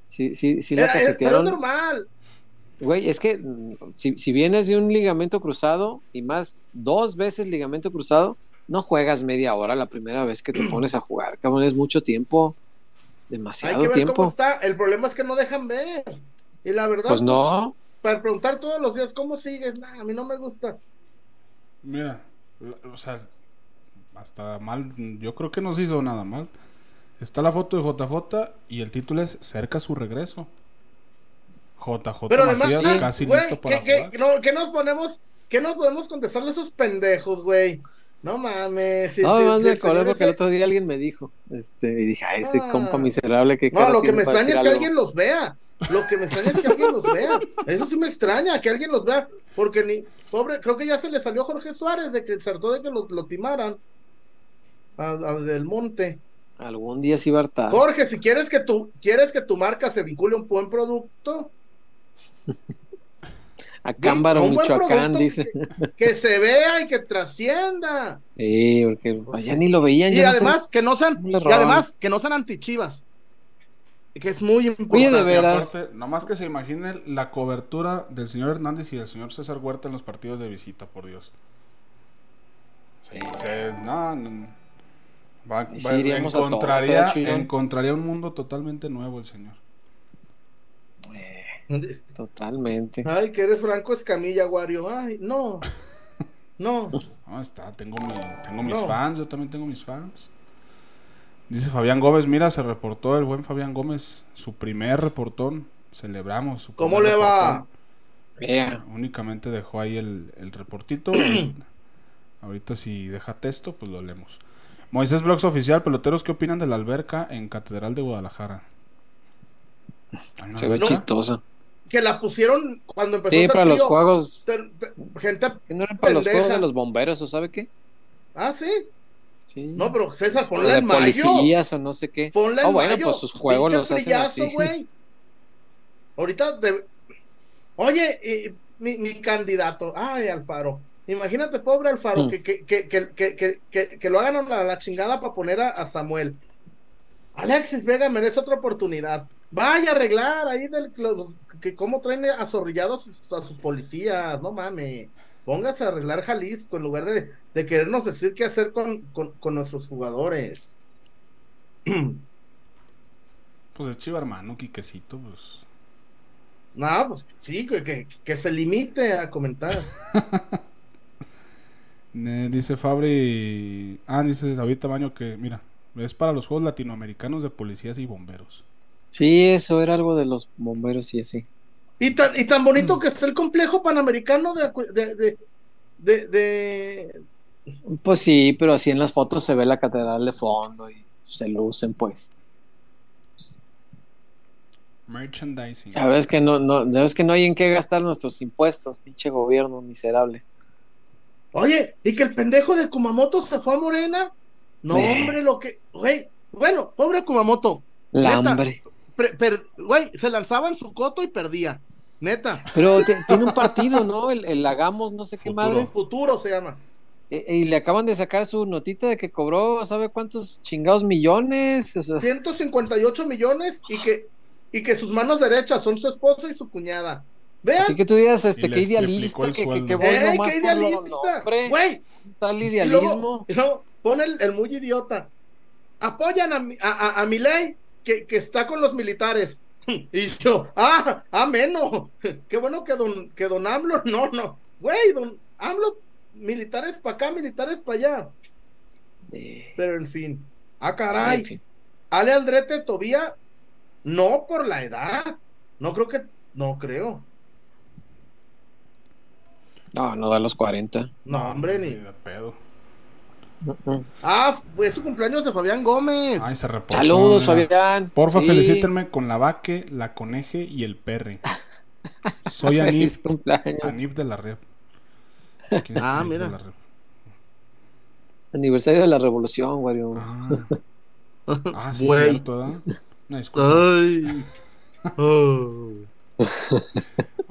Sí, sí, sí la Era- es- pero es cajetearon. normal. Güey, es que mm, si, si vienes de un ligamento cruzado y más dos veces ligamento cruzado, no juegas media hora la primera vez que te pones a jugar, cabrón, es mucho tiempo, Hay demasiado que ver cómo tiempo. está. El problema es que no dejan ver. Y la verdad, Pues no, para preguntar todos los días cómo sigues, nah, a mí no me gusta. Mira, o sea, hasta mal, yo creo que no se hizo nada mal. Está la foto de JJ y el título es Cerca su regreso. JJ Pero además, Macías casi güey, listo para ¿qué, jugar. qué- no, ¿qué nos ponemos? ¿Qué nos podemos contestarle a esos pendejos, güey? No mames. si- no, si- más me acordé porque el otro día alguien me dijo, este, y dije, ay, ese Ah. compa miserable que No, lo que me extraña es que algo". alguien los vea. Lo que me extraña es que alguien los vea. Eso sí me extraña, que alguien los vea. Porque ni, pobre, creo que ya se le salió Jorge Suárez de que se hartó de que lo, lo timaran. Al, al del monte. Algún día sí va a hartar. Jorge, si quieres que tu, quieres que tu marca se vincule a un buen producto, A Cámbaro, Michoacán, dice. que se vea y que trascienda. Sí, porque allá ni lo veían. Y no además que no sean, ¿Cómo le y además que no sean antichivas. Que es muy importante. Oye, de Y veras. aparte, nomás que se imaginen la cobertura del señor Hernández y del señor César Huerta en los partidos de visita, por Dios. Sí, se- no, no. Va- Y sí va- iríamos a todos, encontraría, ¿eh, Chuyón? encontraría un mundo totalmente nuevo el señor. Totalmente. Ay, que eres Franco Escamilla, Wario. Ay, no. No. No, está, tengo, mi- tengo mis No. fans, yo también tengo mis fans. Dice Fabián Gómez, mira, se reportó el buen Fabián Gómez, su primer reportón. Celebramos su ¿Cómo le va? Vea. Únicamente dejó ahí el, el reportito. ahorita, si deja texto, pues lo leemos. Moisés Blogs Oficial, peloteros, ¿qué opinan de la alberca en Catedral de Guadalajara? Se ve chistosa. Que la pusieron cuando empezó a Sí, hacer para los frío. juegos. Te- te- Gente. ¿Que no eran para los juegos de los bomberos o sabe qué? Ah, sí. Sí. No, pero César, ponla en mayo. policías o no sé qué. Ponla Ah, en bueno, mayo. pues sus juegos los hacen así. güey. Ahorita, de... oye, y- mi, mi candidato, ay, Alfaro. Imagínate, pobre Alfaro, Mm. que, que, que, que, que, que, que- que lo hagan a la chingada para poner a, a Samuel. Alexis Vega merece otra oportunidad. Vaya a arreglar ahí del los- que cómo traen azorrillados a sus, a sus policías, no mames. Póngase a arreglar Jalisco en lugar de, de querernos decir qué hacer con, con, con nuestros jugadores. Pues es chiva hermano, Quiquecito, pues. No, pues sí, que, que, que se limite a comentar. Dice Fabri. Ah, dice David Tamaño que, mira, es para los juegos latinoamericanos de policías y bomberos. Sí, eso era algo de los bomberos y así. Y tan, y tan bonito que es el complejo panamericano de, acu- de, de, de, de- Pues sí, pero así en las fotos se ve la catedral de fondo y se lucen, pues. Merchandising. Ya ves que no, no, ya ves que no hay en qué gastar nuestros impuestos, pinche gobierno miserable. Oye, y que el pendejo de Kumamoto se fue a Morena. No, Eh. hombre, lo que. Güey, bueno, pobre Kumamoto. La Neta. hambre. Per- Güey, se lanzaba en su coto y perdía. Neta. Pero te- tiene un partido, ¿no? El, el Hagamos, no sé qué Futuro. madres. Futuro se llama. E- Y le acaban de sacar su notita de que cobró, ¿sabe cuántos chingados millones? O sea, 158 millones y que, y que sus manos derechas son su esposo y su cuñada. Vean. así que tú digas, este, les idealista, que, que, que voy ¡Ey, qué por lo- no, idealista! Güey, tal Y idealismo. luego, y luego pone el, el muy idiota. Apoyan a, mi- a, a, a Milei, que, que está con los militares. Y yo, ah, ameno. Qué bueno que don, que don AMLO, no, no. Güey, don AMLO, militares para acá, militares para allá. Pero en fin. Ah, caray. Ale Aldrete Tobía, no por la edad. No creo que, no creo. No, no da los 40. No, hombre, ni de pedo. Ah, pues su cumpleaños de Fabián Gómez. Ay, se reportó. Saludos, mira. Fabián. Porfa, Sí. felicítenme con la vaque, la coneje y el perre. Soy Anib, Feliz cumpleaños. Anib de la red. ¿Quién es Ah, Anib de mira. la Rep? Aniversario de la revolución, Wario. Ah, ah sí, Güey. cierto, ¿verdad? Una disculpa. Ay. Oh.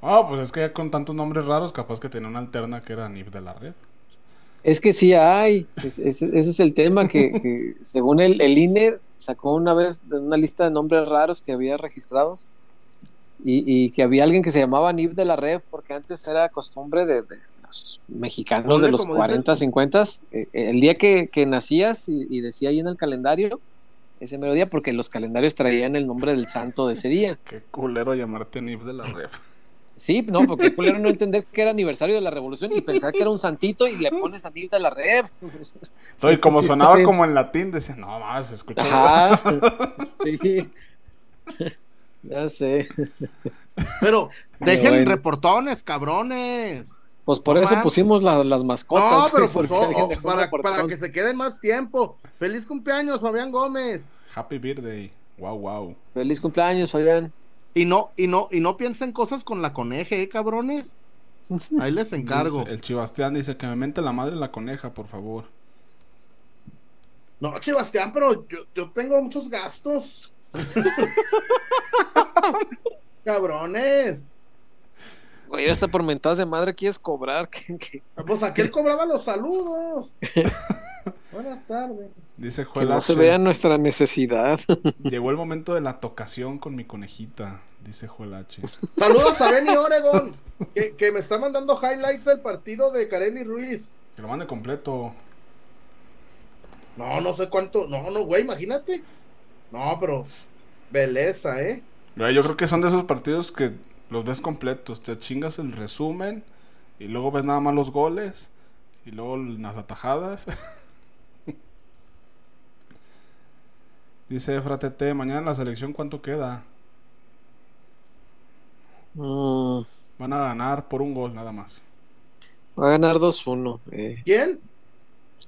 Ah, pues es que ya con tantos nombres raros, capaz que tenía una alterna que era Anib de la red. Es que sí hay. Es- es- ese es el tema que, que según el, el INE sacó una vez una lista de nombres raros que había registrados y, y que había alguien que se llamaba Nib de la Red porque antes era costumbre de, de los mexicanos de los como 40, dicen. 50. eh, eh, el día que, que nacías y, y decía ahí en el calendario, ese mero día, porque los calendarios traían el nombre del santo de ese día. Qué culero llamarte Anib de la red. Sí, no, porque culero no entender que era aniversario de la revolución y pensar que era un santito y le pones a de la Red. Soy como sonaba como en latín, decía, no más, escucha. Ajá. Sí. Ya sé. Pero dejen bueno. reportones, cabrones. Pues por No eso pusimos la- las mascotas. No, pero pues oh, oh, para, para que se queden más tiempo. Feliz cumpleaños, Fabián Gómez. Happy birthday. Wow, wow. Feliz cumpleaños, Fabián. Y no, y no, y no piensen cosas con la coneje, ¿eh, cabrones. Ahí les encargo. El Chibastián dice que me mente la madre la coneja, por favor. No, Sebastián, pero yo, yo tengo muchos gastos. Cabrones. Güey, hasta por mentadas de madre quieres cobrar. que- que- Pues aquel cobraba los saludos. Buenas tardes. Dice Que Joel no se vea nuestra necesidad. Llegó el momento de la tocación con mi conejita, dice Joel H. Saludos a Benny Oregon, que, que me está mandando highlights del partido de Kareli Ruiz. Que lo mande completo. No, no sé cuánto. No, no, güey, imagínate. No, pero. Belleza, ¿eh? Yo creo que son de esos partidos que los ves completos. Te chingas el resumen y luego ves nada más los goles y luego las atajadas. Dice Fratete, mañana en la selección cuánto queda. Mm, Van a ganar por un gol nada más. va a ganar 2-1. eh, ¿Quién?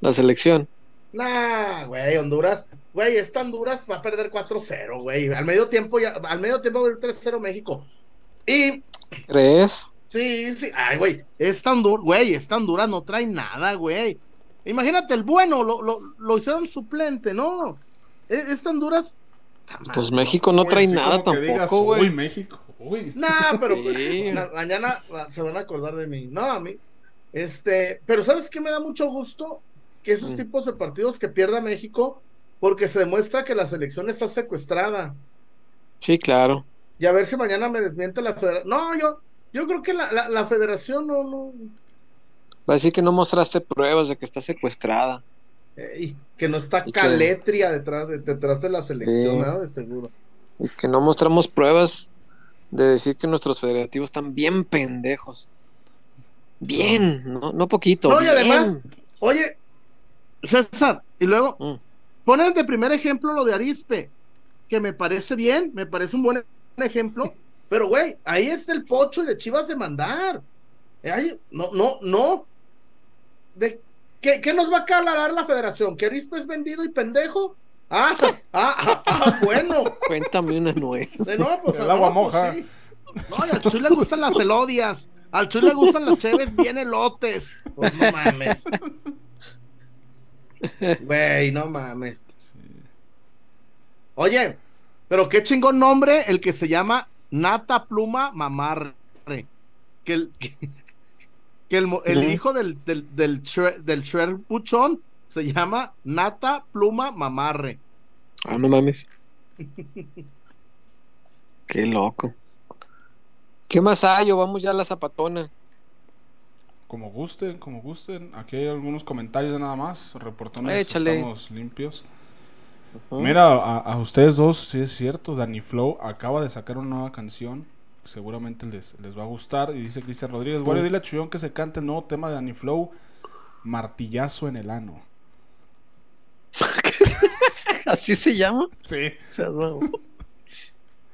la selección. Nah, güey, Honduras. Güey, esta Honduras va a perder 4-0, güey. Al medio tiempo ya, al medio tiempo va a ir 3-0 México. Y ¿Crees? sí, sí, ay, güey, esta Honduras, güey, esta Honduras no trae nada, güey. Imagínate el bueno, lo, lo, lo hicieron suplente, ¿no? E- Esta Honduras. ta madre, Pues México no Uy, trae nada tampoco, Uy, güey. México. Uy. Nah, pero Sí. mañana ah, se van a acordar de mí. No, a mí. Este, pero ¿sabes qué me da mucho gusto? Que esos Mm. tipos de partidos que pierda México, porque se demuestra que la selección está secuestrada. Sí, claro. Y a ver si mañana me desmiente la federación. No, yo, yo creo que la, la, la federación no, no. Va a decir que no mostraste pruebas de que está secuestrada. ey, que no está Y que- caletria detrás de, detrás de la selección, Sí. nada de seguro. Y que no mostramos pruebas de decir que nuestros federativos están bien pendejos. Bien, no, no poquito. No, y además, oye, César, y luego Mm. ponen de primer ejemplo lo de Arispe, que me parece bien, me parece un buen ejemplo, pero güey, ahí está el pocho y de Chivas de mandar. Ahí, no, no, no. De, ¿qué, qué nos va a aclarar la federación? ¿Que Arispe es vendido y pendejo? Ah, ah, ah, ah, bueno. Cuéntame una nueva. De no, pues, El no, agua pues, moja. sí. No, y al Chuy le gustan las elodias. Al Chuy le gustan las cheves bien elotes. Pues no mames. Güey, no mames. Oye, pero qué chingón nombre el que se llama Nata Pluma Mamarre. Que el, que, que el, hijo del, del, del, Buchón se llama Nata Pluma Mamarre. Ah, no mames. Qué loco. ¿Qué más hay? O vamos ya a la zapatona. Como gusten, como gusten. Aquí hay algunos comentarios nada más. Reportones, Échale. estamos limpios. Mira, a, a ustedes dos, sí es cierto, Danny Flow acaba de sacar una nueva canción. Seguramente les, les va a gustar. Y dice Cristian Rodríguez, bueno, dile a Chuyón que se cante el nuevo tema de Danny Flow, Martillazo en el ano. ¿Así se llama? Sí.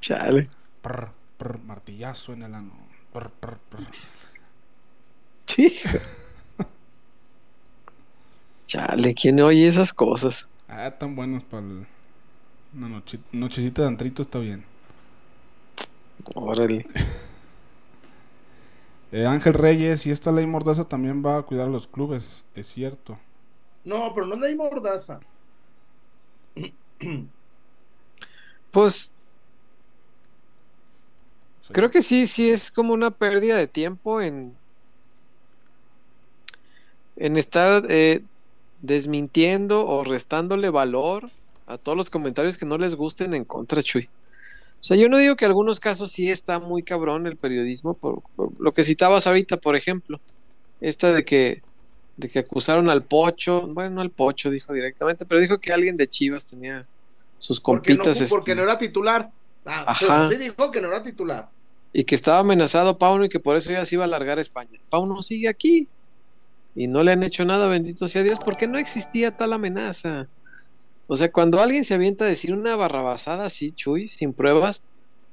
Chale. Prr, prr, martillazo en el ano. Prr, prr, prr. Chale, ¿quién oye esas cosas? Ah, tan buenos para una nochecita de antrito está bien. Órale. Eh, Ángel Reyes, y esta ley mordaza también va a cuidar a los clubes, es cierto. No, pero no es ley mordaza. Pues creo que sí, sí es como una pérdida de tiempo en en estar eh, desmintiendo o restándole valor a todos los comentarios que no les gusten en contra, Chuy. O sea, yo no digo que en algunos casos sí está muy cabrón el periodismo, por, lo que citabas ahorita, por ejemplo, esta de que, de que acusaron al Pocho, bueno, no al Pocho dijo directamente, pero dijo que alguien de Chivas tenía sus compitas. Porque no, porque no era titular. Ah, Ajá. Sí dijo que no era titular. Y que estaba amenazado Pauno y que por eso ya se iba a largar a España. Pauno sigue aquí y no le han hecho nada, bendito sea Dios, porque no existía tal amenaza. O sea, cuando alguien se avienta a decir una barrabasada así, Chuy, sin pruebas,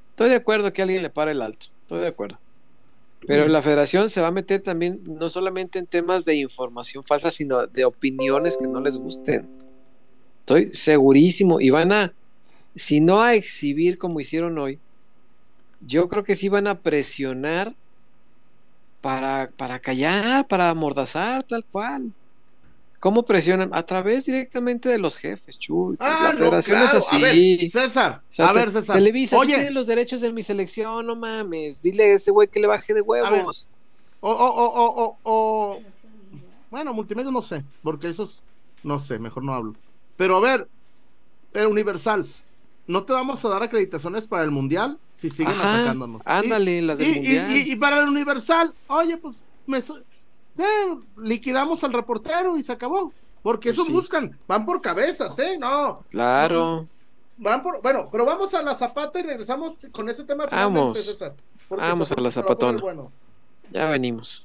estoy de acuerdo que alguien le pare el alto, estoy de acuerdo. Pero la federación se va a meter también no solamente en temas de información falsa, sino de opiniones que no les gusten. Estoy segurísimo. Y van a, si no a exhibir como hicieron hoy, yo creo que sí van a presionar para, para callar, para amordazar, tal cual. ¿Cómo presionan? A través directamente de los jefes, Chuy. Ah, la federación es así. A ver, César, a ver, César. Televisa, Oye, los derechos de mi selección, no mames. Dile a ese güey que le baje de huevos. O, o, o, o, o, bueno, multimedia no sé, porque esos, no sé, mejor no hablo. Pero a ver, Universal, no te vamos a dar acreditaciones para el Mundial si siguen atacándonos. Ándale, las del y, Mundial. Y, para el Universal, oye, pues me, eh, liquidamos al reportero y se acabó. Porque eso buscan, van por cabezas, ¿eh? No. Claro. van por, bueno, pero vamos a la zapata y regresamos con ese tema. Vamos. Vamos a la zapatona. Bueno. Ya venimos.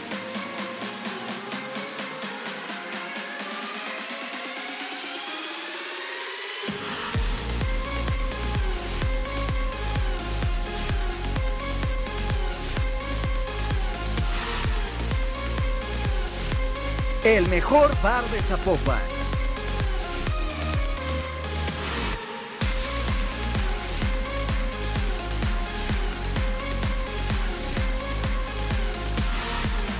El mejor bar de Zapopan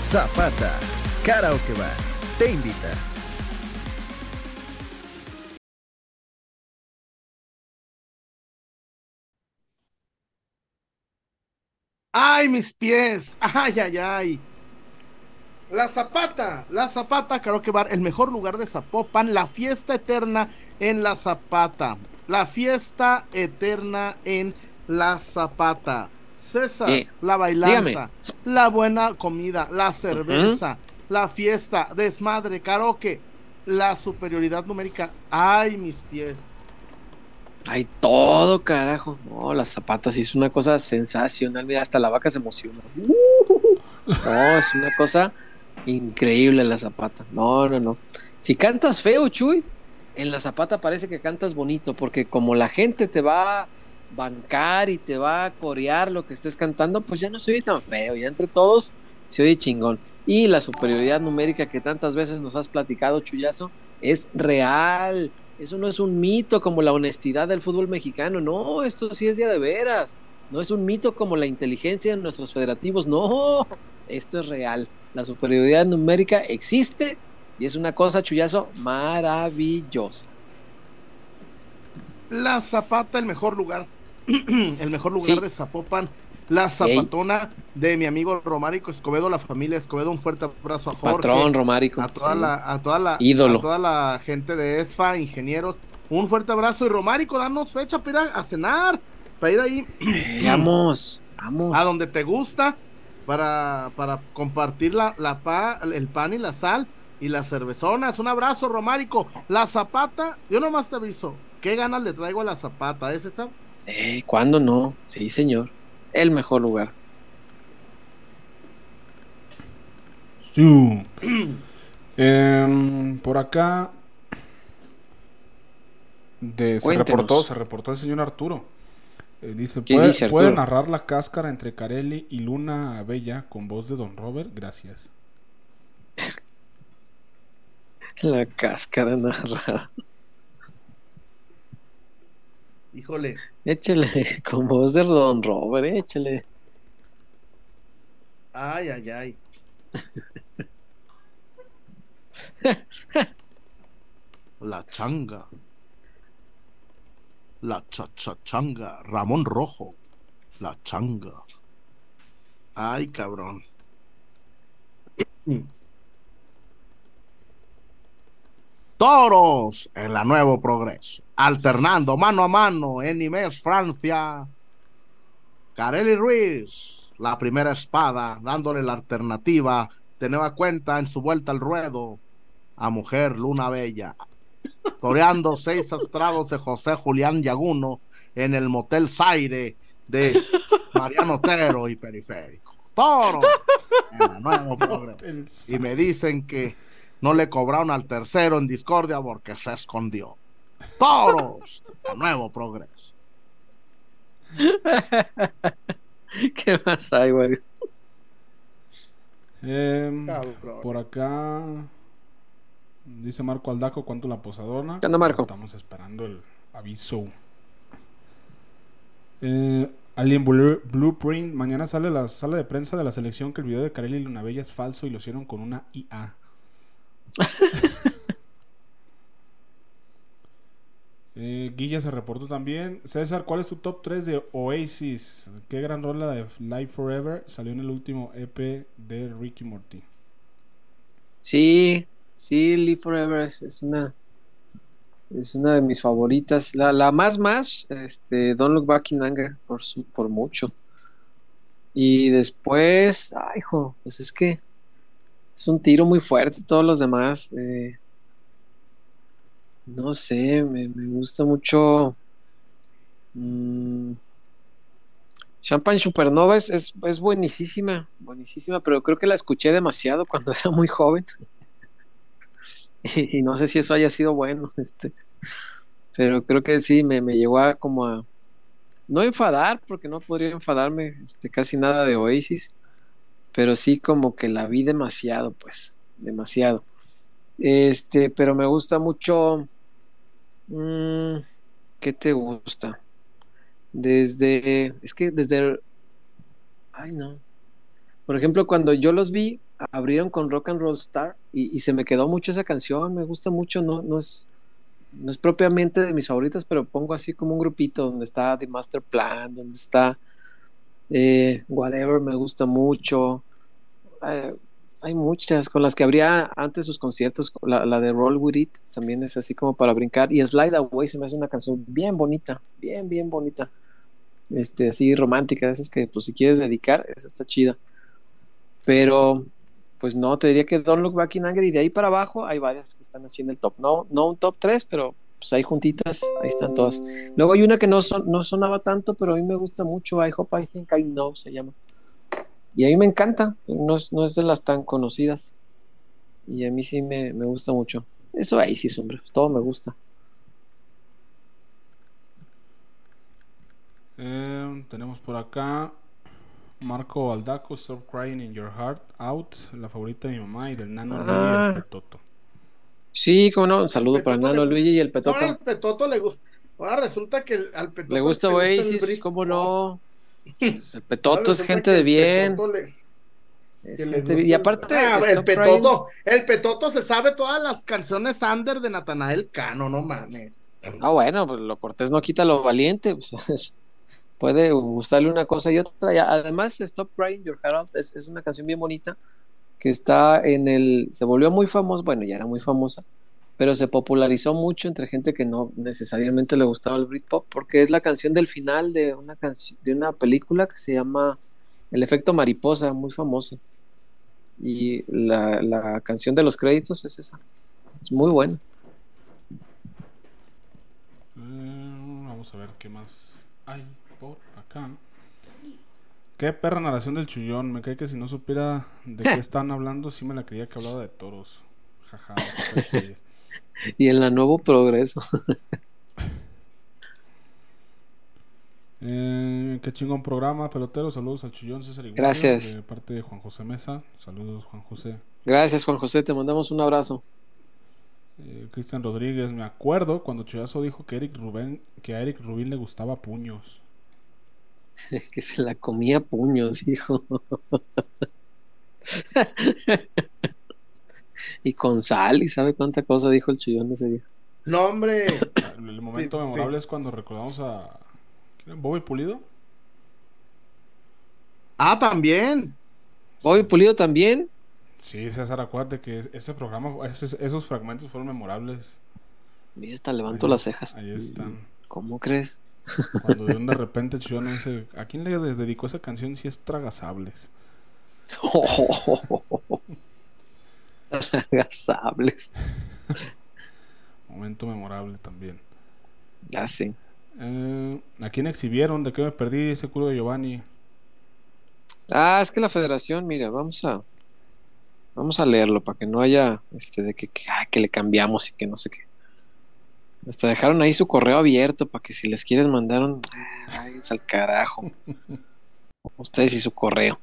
Zapata, Karaoke Bar, te invita. ¡Ay, mis pies! ¡Ay, ay, ay! La Zapata, la Zapata Karaoke Bar, el mejor lugar de Zapopan, la fiesta eterna en la Zapata. La fiesta eterna en la Zapata. César, la bailanta, la buena comida, la cerveza, la fiesta, desmadre, karaoke, la superioridad numérica. Ay, mis pies. Ay, todo, carajo. No, las zapatas es una cosa sensacional. Mira, hasta la vaca se emociona. No, es una cosa increíble la zapata. No, no, no. Si cantas feo, Chuy, en la zapata parece que cantas bonito, porque como la gente te va bancar y te va a corear lo que estés cantando, pues ya no se oye tan feo, ya entre todos se oye chingón. Y la superioridad numérica que tantas veces nos has platicado, Chuyazo, es real. Eso no es un mito como la honestidad del fútbol mexicano, no, esto sí es ya de veras. No es un mito como la inteligencia de nuestros federativos, no, esto es real. La superioridad numérica existe y es una cosa, Chuyazo, maravillosa. La Zapata, el mejor lugar el mejor lugar de Zapopan, la zapatona de mi amigo Romárico Escobedo, la familia Escobedo, un fuerte abrazo a Jorge. Patrón Romárico. A toda la, a toda la, Ídolo. A toda la gente de ESFA, ingenieros, un fuerte abrazo. Y Romárico, danos fecha para ir a, cenar, para ir ahí. Vamos, vamos. A donde te gusta, para, para compartir la, la pa, el pan y la sal. y las cervezonas. Un abrazo, Romárico. La Zapata, yo nomás te aviso, ¿qué ganas le traigo a la Zapata, eh, César? Eh, ¿Cuándo no? Sí, señor. El mejor lugar. Sí. Em, por acá de, se reportó, se reportó el señor Arturo. Eh, dice, ¿puede, ¿puede narrar la cáscara entre Carelli y Luna Bella con voz de Don Robert? Gracias. La cáscara narrada. Híjole. Échale, con voz de Don Robert, échale. Ay, ay, ay. La changa. La chachachanga. Ramón Rojo. La changa. Ay, cabrón. Toros en la Nuevo Progreso. Alternando mano a mano en Francia. Carely Ruiz, la primera espada, dándole la alternativa de nueva cuenta en su vuelta al ruedo a Mujer Luna Bella. Toreando seis astrados de José Julián Yaguno en el Motel Zaire de Mariano Otero y Periférico. Toro en la Nuevo Progreso. Y me dicen que no le cobraron al tercero en discordia porque se escondió. Toros, a nuevo progreso. ¿Qué más hay, güey? Em, por acá dice Marco Aldaco cuánto la posadona. ¿Qué Marco? Estamos esperando el aviso. Eh, Alien Blueprint. Mañana sale la sala de prensa de la selección que el video de Carelli y Luna Bella es falso y lo hicieron con una IA. eh, Guilla se reportó también. César, ¿cuál es tu top 3 de Oasis? Qué gran rola de Life Forever salió en el último EP de Ricky Morty. Sí, sí, Live Forever es, una es una de mis favoritas. La, la, más más, este, Don't Look Back in Anger, por, por mucho. Y después, ay, hijo, pues es que es un tiro muy fuerte. Todos los demás, eh, no sé, me, gusta mucho. Mm, Champagne Supernova es, es, es, buenísima, buenísima, pero creo que la escuché demasiado cuando era muy joven. y, no sé si eso haya sido bueno, este, pero creo que sí, me, me llegó a como a no enfadar, porque no podría enfadarme este, casi nada de Oasis, pero sí como que la vi demasiado, pues, demasiado. Este, pero me gusta mucho. Mmm, ¿Qué te gusta? Desde. Es que desde. Ay, no. Por ejemplo, cuando yo los vi, abrieron con Rock and Roll Star y, se me quedó mucho esa canción. Me gusta mucho, no, no es. No es propiamente de mis favoritas, pero pongo así como un grupito donde está The Master Plan, donde está eh, whatever me gusta mucho. Eh, hay muchas con las que habría antes sus conciertos. La, de Roll With It también es así como para brincar. Y Slide Away se me hace una canción bien bonita, bien, bien bonita. Este, así romántica, esas que pues si quieres dedicar, esa está chida. Pero pues no, te diría que Don't Look Back in Anger y de ahí para abajo hay varias que están haciendo el top. No, no un top 3, pero pues ahí juntitas, ahí están todas. Luego hay una que no, no sonaba tanto, pero a mí me gusta mucho, I Hope I Think I Know se llama. Y a mí me encanta, no es, no es de las tan conocidas. Y a mí sí me, gusta mucho. Eso ahí sí, hombre, todo me gusta. Eh, tenemos por acá Marco Aldaco, Stop Crying in Your Heart Out, la favorita de mi mamá y del nano Luigi y el ah. Petoto. Sí, como no, un saludo para el nano Luigi y el Petoto. Ahora, el Petoto le Ahora resulta que al Petoto le gusta Oasis, pues, ¿cómo no? Pues, el Petoto es gente de bien. Y aparte, ah, el Petoto, el Petoto se sabe todas las canciones under de Natanael Cano, no mames. Ah, bueno, pues lo cortés no quita lo valiente. Pues, puede gustarle una cosa y otra. además, Stop Crying Your Heart Out es, una canción bien bonita que está en el. Se volvió muy famosa, bueno, ya era muy famosa, pero se popularizó mucho entre gente que no necesariamente le gustaba el Britpop, porque es la canción del final de una, de una película que se llama El efecto mariposa, muy famosa. Y la, la canción de los créditos es esa. Es muy buena. Eh, vamos a ver qué más hay acá. Qué perra narración del chullón. Me cae que si no supiera de qué están hablando, sí me la creía que hablaba de toros. Jaja, ayer. Y en la Nuevo Progreso. Eh, qué chingón programa, pelotero. Saludos al chullón César Igual, Gracias. De parte de Juan José Mesa. Saludos, Juan José. Gracias, Juan José. Te mandamos un abrazo. Eh, Cristian Rodríguez, me acuerdo cuando Chuyazo dijo que Eric Rubén, que a Eric Rubín le gustaba puños. que se la comía a puños, hijo. y con sal, y sabe cuánta cosa dijo el chillón ese día. No, hombre. El momento Sí, memorable sí. es cuando recordamos a. Bobby Pulido. Ah, también. Bobby Pulido también. Sí, César, acuérdate que ese programa, ese- esos fragmentos fueron memorables. Mira, hasta levanto Ahí- las cejas. Ahí están. ¿Cómo crees? Cuando de repente Chuyón dice, ¿a quién le dedicó esa canción si es Tragasables? Agasables. Momento memorable también. Sí. Eh, ¿A quién exhibieron? ¿De qué me perdí ese culo de Giovanni? Ah, es que la federación, mira, vamos a vamos a leerlo para que no haya este de que, que, ah, que le cambiamos y que no sé qué. Hasta dejaron ahí su correo abierto para que si les quieres mandar un ah, váyanse al carajo. Ustedes y su correo.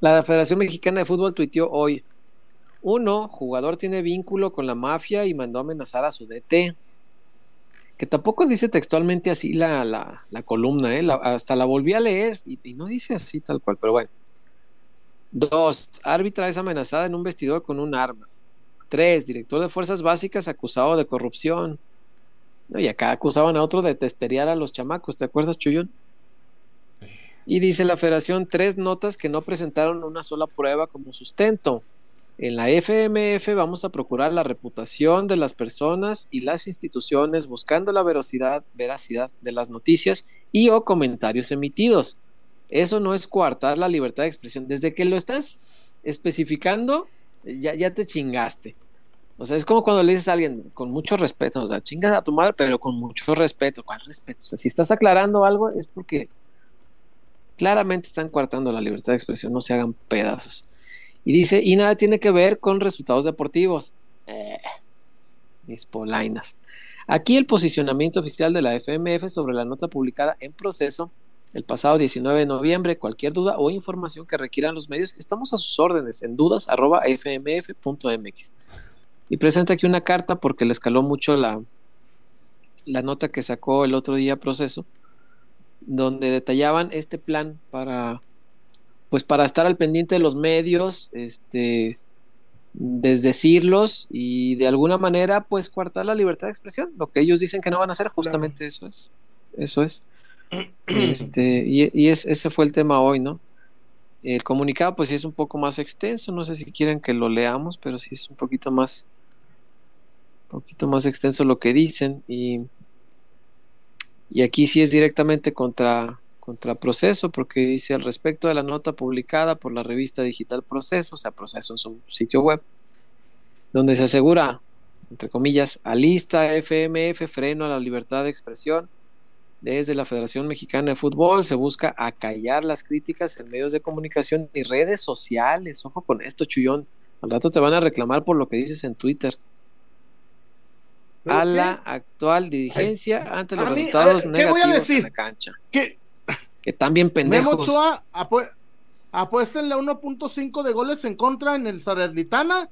La Federación Mexicana de Fútbol tuiteó hoy. Uno, jugador tiene vínculo con la mafia y mandó amenazar a su DT. Que tampoco dice textualmente así la, la, la columna, ¿eh? La- hasta la volví a leer y, y no dice así tal cual, pero bueno. Dos, árbitra es amenazada en un vestidor con un arma. Tres, director de fuerzas básicas acusado de corrupción. Y acá acusaban a otro de testerear a los chamacos, ¿te acuerdas, Chuyón? Y dice la federación tres notas que no presentaron una sola prueba como sustento. En la FMF vamos a procurar la reputación de las personas y las instituciones buscando la veracidad, veracidad de las noticias y o comentarios emitidos. Eso no es coartar la libertad de expresión. Desde que lo estás especificando, ya, ya te chingaste. O sea, es como cuando le dices a alguien con mucho respeto, o sea, chingas a tu madre, pero con mucho respeto. ¿Cuál respeto? O sea, si estás aclarando algo es porque claramente están coartando la libertad de expresión, no se hagan pedazos. Y dice, y nada tiene que ver con resultados deportivos. Eh, mis polainas. Aquí el posicionamiento oficial de la FMF sobre la nota publicada en proceso el pasado 19 de noviembre. Cualquier duda o información que requieran los medios, estamos a sus órdenes en dudas.fmf.mx. Y presenta aquí una carta porque le escaló mucho la, la nota que sacó el otro día proceso, donde detallaban este plan para pues para estar al pendiente de los medios, este desdecirlos y de alguna manera pues coartar la libertad de expresión, lo que ellos dicen que no van a hacer, justamente eso es. Eso es. Este, y, y es, ese fue el tema hoy, ¿no? El comunicado, pues sí es un poco más extenso. No sé si quieren que lo leamos, pero sí es un poquito más, poquito más extenso lo que dicen. Y, y aquí sí es directamente contra, contra Proceso, porque dice al respecto de la nota publicada por la revista digital Proceso, o sea, Proceso en su sitio web, donde se asegura, entre comillas, alista FMF freno a la libertad de expresión desde la Federación Mexicana de Fútbol se busca acallar las críticas en medios de comunicación y redes sociales. Ojo con esto, Chuyón. Al rato te van a reclamar por lo que dices en Twitter. ¿Pero A qué? la actual dirigencia ante los mí, resultados ver, ¿qué voy a negativos decir? en la cancha. ¿Qué? Que están bien Memo pendejos. Ochoa, apue- apuéstenle 1.5 de goles en contra en el Salernitana.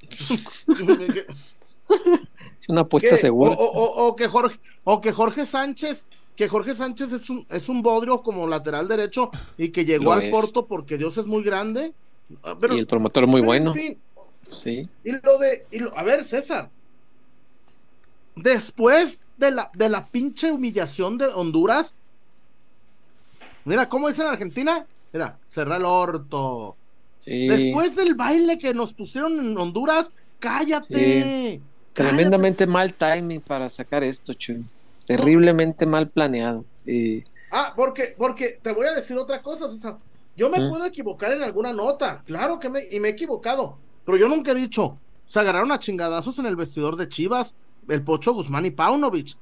Es una apuesta ¿Qué? segura. O, o- o- o que Jorge, o que Jorge Sánchez, que Jorge Sánchez es un, es un bodrio como lateral derecho y que llegó Lo al es. Porto porque Dios es muy grande. Ah, Pero, y el promotor muy pero, bueno. En fin, Sí. y lo de, y lo- a ver, César, después de la, de la pinche humillación de Honduras, mira, ¿cómo dicen en Argentina? Mira, cerra el orto. sí. Después del baile que nos pusieron en Honduras, cállate. Tremendamente mal timing para sacar esto, Chuy. Terriblemente mal planeado. Ah, porque, porque te voy a decir otra cosa, César. Yo me puedo equivocar en alguna nota, claro que me, y me he equivocado, pero yo nunca he dicho, se agarraron a chingadazos en el vestidor de Chivas, el Pocho Guzmán y Paunovic.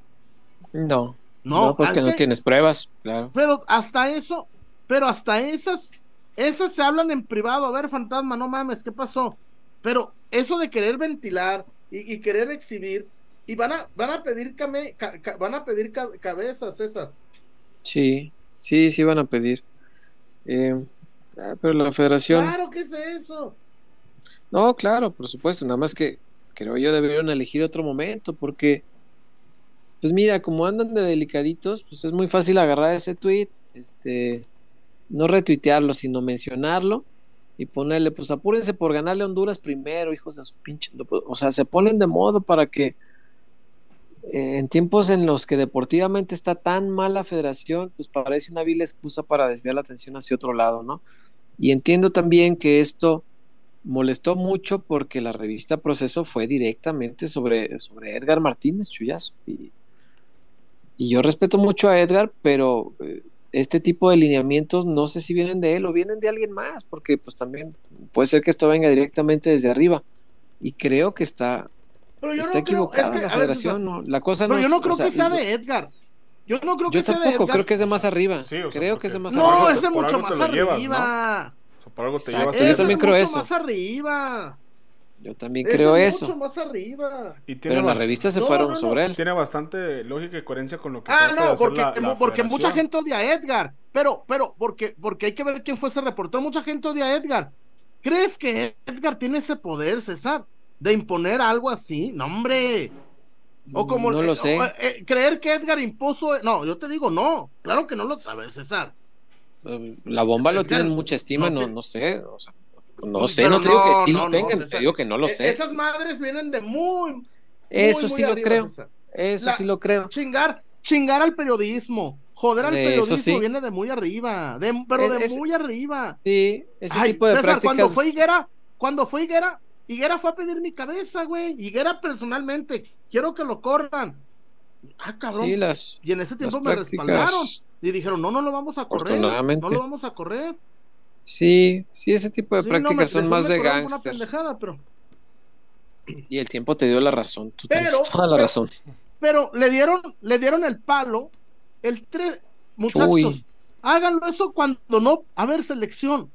No. No, porque no tienes pruebas, claro. Pero hasta eso, pero hasta esas, esas se hablan en privado. A ver, fantasma, no mames, ¿qué pasó? Pero eso de querer ventilar y, querer exhibir, y van a, van a pedir van a pedir cabezas, César. Sí, sí, sí van a pedir. Eh, ah, pero la federación. Claro, ¿qué es eso? No, claro, por supuesto, nada más que creo yo deberían elegir otro momento, porque, pues mira, como andan de delicaditos, pues es muy fácil agarrar ese tweet, este, no retuitearlo, sino mencionarlo y ponerle, pues apúrense por ganarle Honduras primero, hijos de su pinche. O sea, se ponen de modo para que eh, en tiempos en los que deportivamente está tan mal la federación, pues parece una vil excusa para desviar la atención hacia otro lado, ¿no? Y entiendo también que esto molestó mucho porque la revista Proceso fue directamente sobre, sobre Edgar Martínez Chuyazo. Y, y yo respeto mucho a Edgar, pero eh, este tipo de lineamientos no sé si vienen de él o vienen de alguien más, porque pues también puede ser que esto venga directamente desde arriba. Y creo que está, está equivocada la federación. la cosa pero yo no creo que sea de Edgar. Yo no creo que sea de Edgar. creo que es de más arriba. creo que es de más arriba. No, es de mucho más arriba. yo también creo eso. más arriba. Yo también creo eso. Mucho más arriba. Pero en las revistas se fueron sobre él. Tiene bastante lógica y coherencia con lo que Ah, no, porque, porque mucha gente odia a Edgar. Pero, pero, porque, porque hay que ver quién fue ese reportero. Mucha gente odia a Edgar. ¿Crees que Edgar tiene ese poder, César? De imponer algo así. No, hombre. O como no lo sé. Eh, creer que Edgar impuso. No, yo te digo, no. Claro que no lo. A ver, César. La bomba lo tienen mucha estima, no, no, sé. O sea, no sé, no te digo que sí lo tengan, te digo que no lo e-, sé. Esas madres vienen de muy. Eso sí lo creo. Eso sí lo creo. Chingar, chingar al periodismo. Joder al periodismo viene de muy arriba. pero de muy arriba. Sí, ese tipo de César, cuando fue Higuera, cuando fue Higuera, Higuera fue a pedir mi cabeza, güey. Higuera personalmente, quiero que lo corran. Ah, cabrón. Sí, las, y en ese tiempo me respaldaron. Y dijeron, no, no lo vamos a correr. No lo vamos a correr. Sí, sí, ese tipo de prácticas son más de gangster. Pero... Y el tiempo te dio la razón, tú pero, toda la razón. Pero le dieron, le dieron el palo, el tres, muchachos, háganlo eso cuando no, a ver, selección,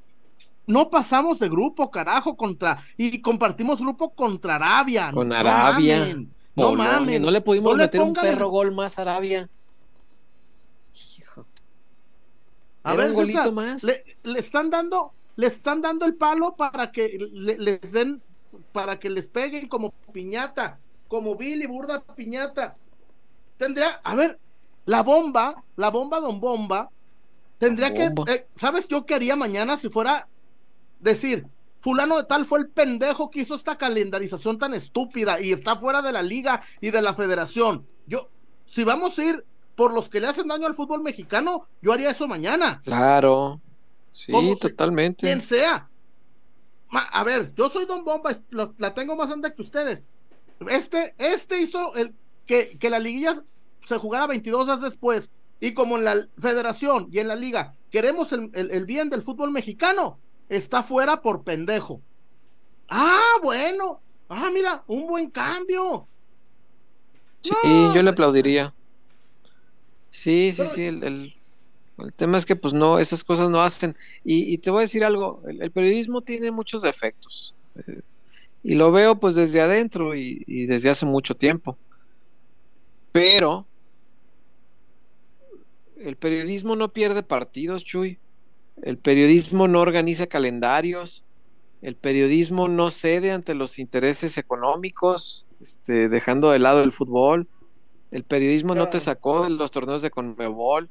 no pasamos de grupo, carajo, contra, y compartimos grupo contra Arabia. Con Arabia. No mames. No le pudimos meter un perro gol más a Arabia. A ver, más. Le, están dando, le están dando el palo para que les den, para que les peguen como piñata, como Billy Burda piñata. Tendría, a ver, la bomba, la bomba don bomba, tendría que, eh, ¿sabes yo qué haría mañana si fuera decir, fulano de tal fue el pendejo que hizo esta calendarización tan estúpida y está fuera de la liga y de la federación? Yo, si vamos a ir por los que le hacen daño al fútbol mexicano, yo haría eso mañana. Claro. Sí, totalmente. quien sea. a ver, yo soy Don Bomba, la tengo más grande que ustedes. Este, este hizo el que, que la liguilla se jugara 22 días después. Y como en la federación y en la liga queremos el, el bien del fútbol mexicano, está fuera por pendejo. Ah, bueno. Ah, mira, un buen cambio. Sí, yo le aplaudiría. Sí, sí, sí, el, el, tema es que pues no, esas cosas no hacen. Y, te voy a decir algo, el, periodismo tiene muchos defectos. Eh, y lo veo pues desde adentro y, y, desde hace mucho tiempo. Pero el periodismo no pierde partidos, Chuy. El periodismo no organiza calendarios. El periodismo no cede ante los intereses económicos, este, dejando de lado el fútbol. El periodismo no te sacó de los torneos de Conmebol.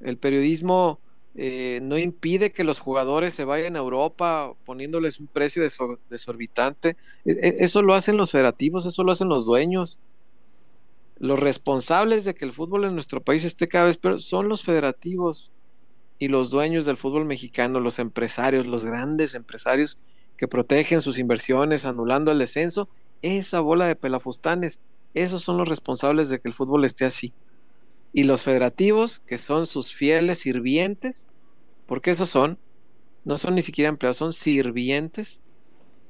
El periodismo eh, no impide que los jugadores se vayan a Europa poniéndoles un precio desorbitante. E, e, eso lo hacen los federativos, eso lo hacen los dueños. Los responsables de que el fútbol en nuestro país esté cada vez peor son los federativos y los dueños del fútbol mexicano, los empresarios, los grandes empresarios que protegen sus inversiones anulando el descenso. Esa bola de pelafustanes esos son los responsables de que el fútbol esté así. Y los federativos, que son sus fieles sirvientes, porque esos son, no son ni siquiera empleados, son sirvientes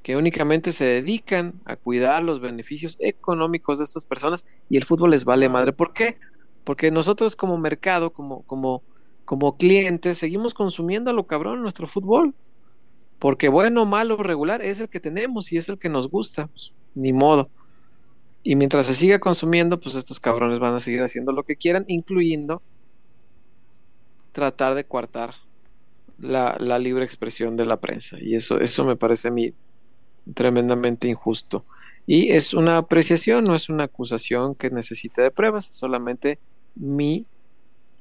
que únicamente se dedican a cuidar los beneficios económicos de estas personas y el fútbol les vale madre. ¿Por qué? Porque nosotros como mercado, como, como, como clientes, seguimos consumiendo a lo cabrón nuestro fútbol. Porque bueno, malo, regular es el que tenemos y es el que nos gusta. Pues, ni modo. Y mientras se siga consumiendo, pues estos cabrones van a seguir haciendo lo que quieran, incluyendo tratar de coartar la, la, libre expresión de la prensa. Y eso, eso me parece a mí tremendamente injusto. Y es una apreciación, no es una acusación que necesite de pruebas, es solamente mi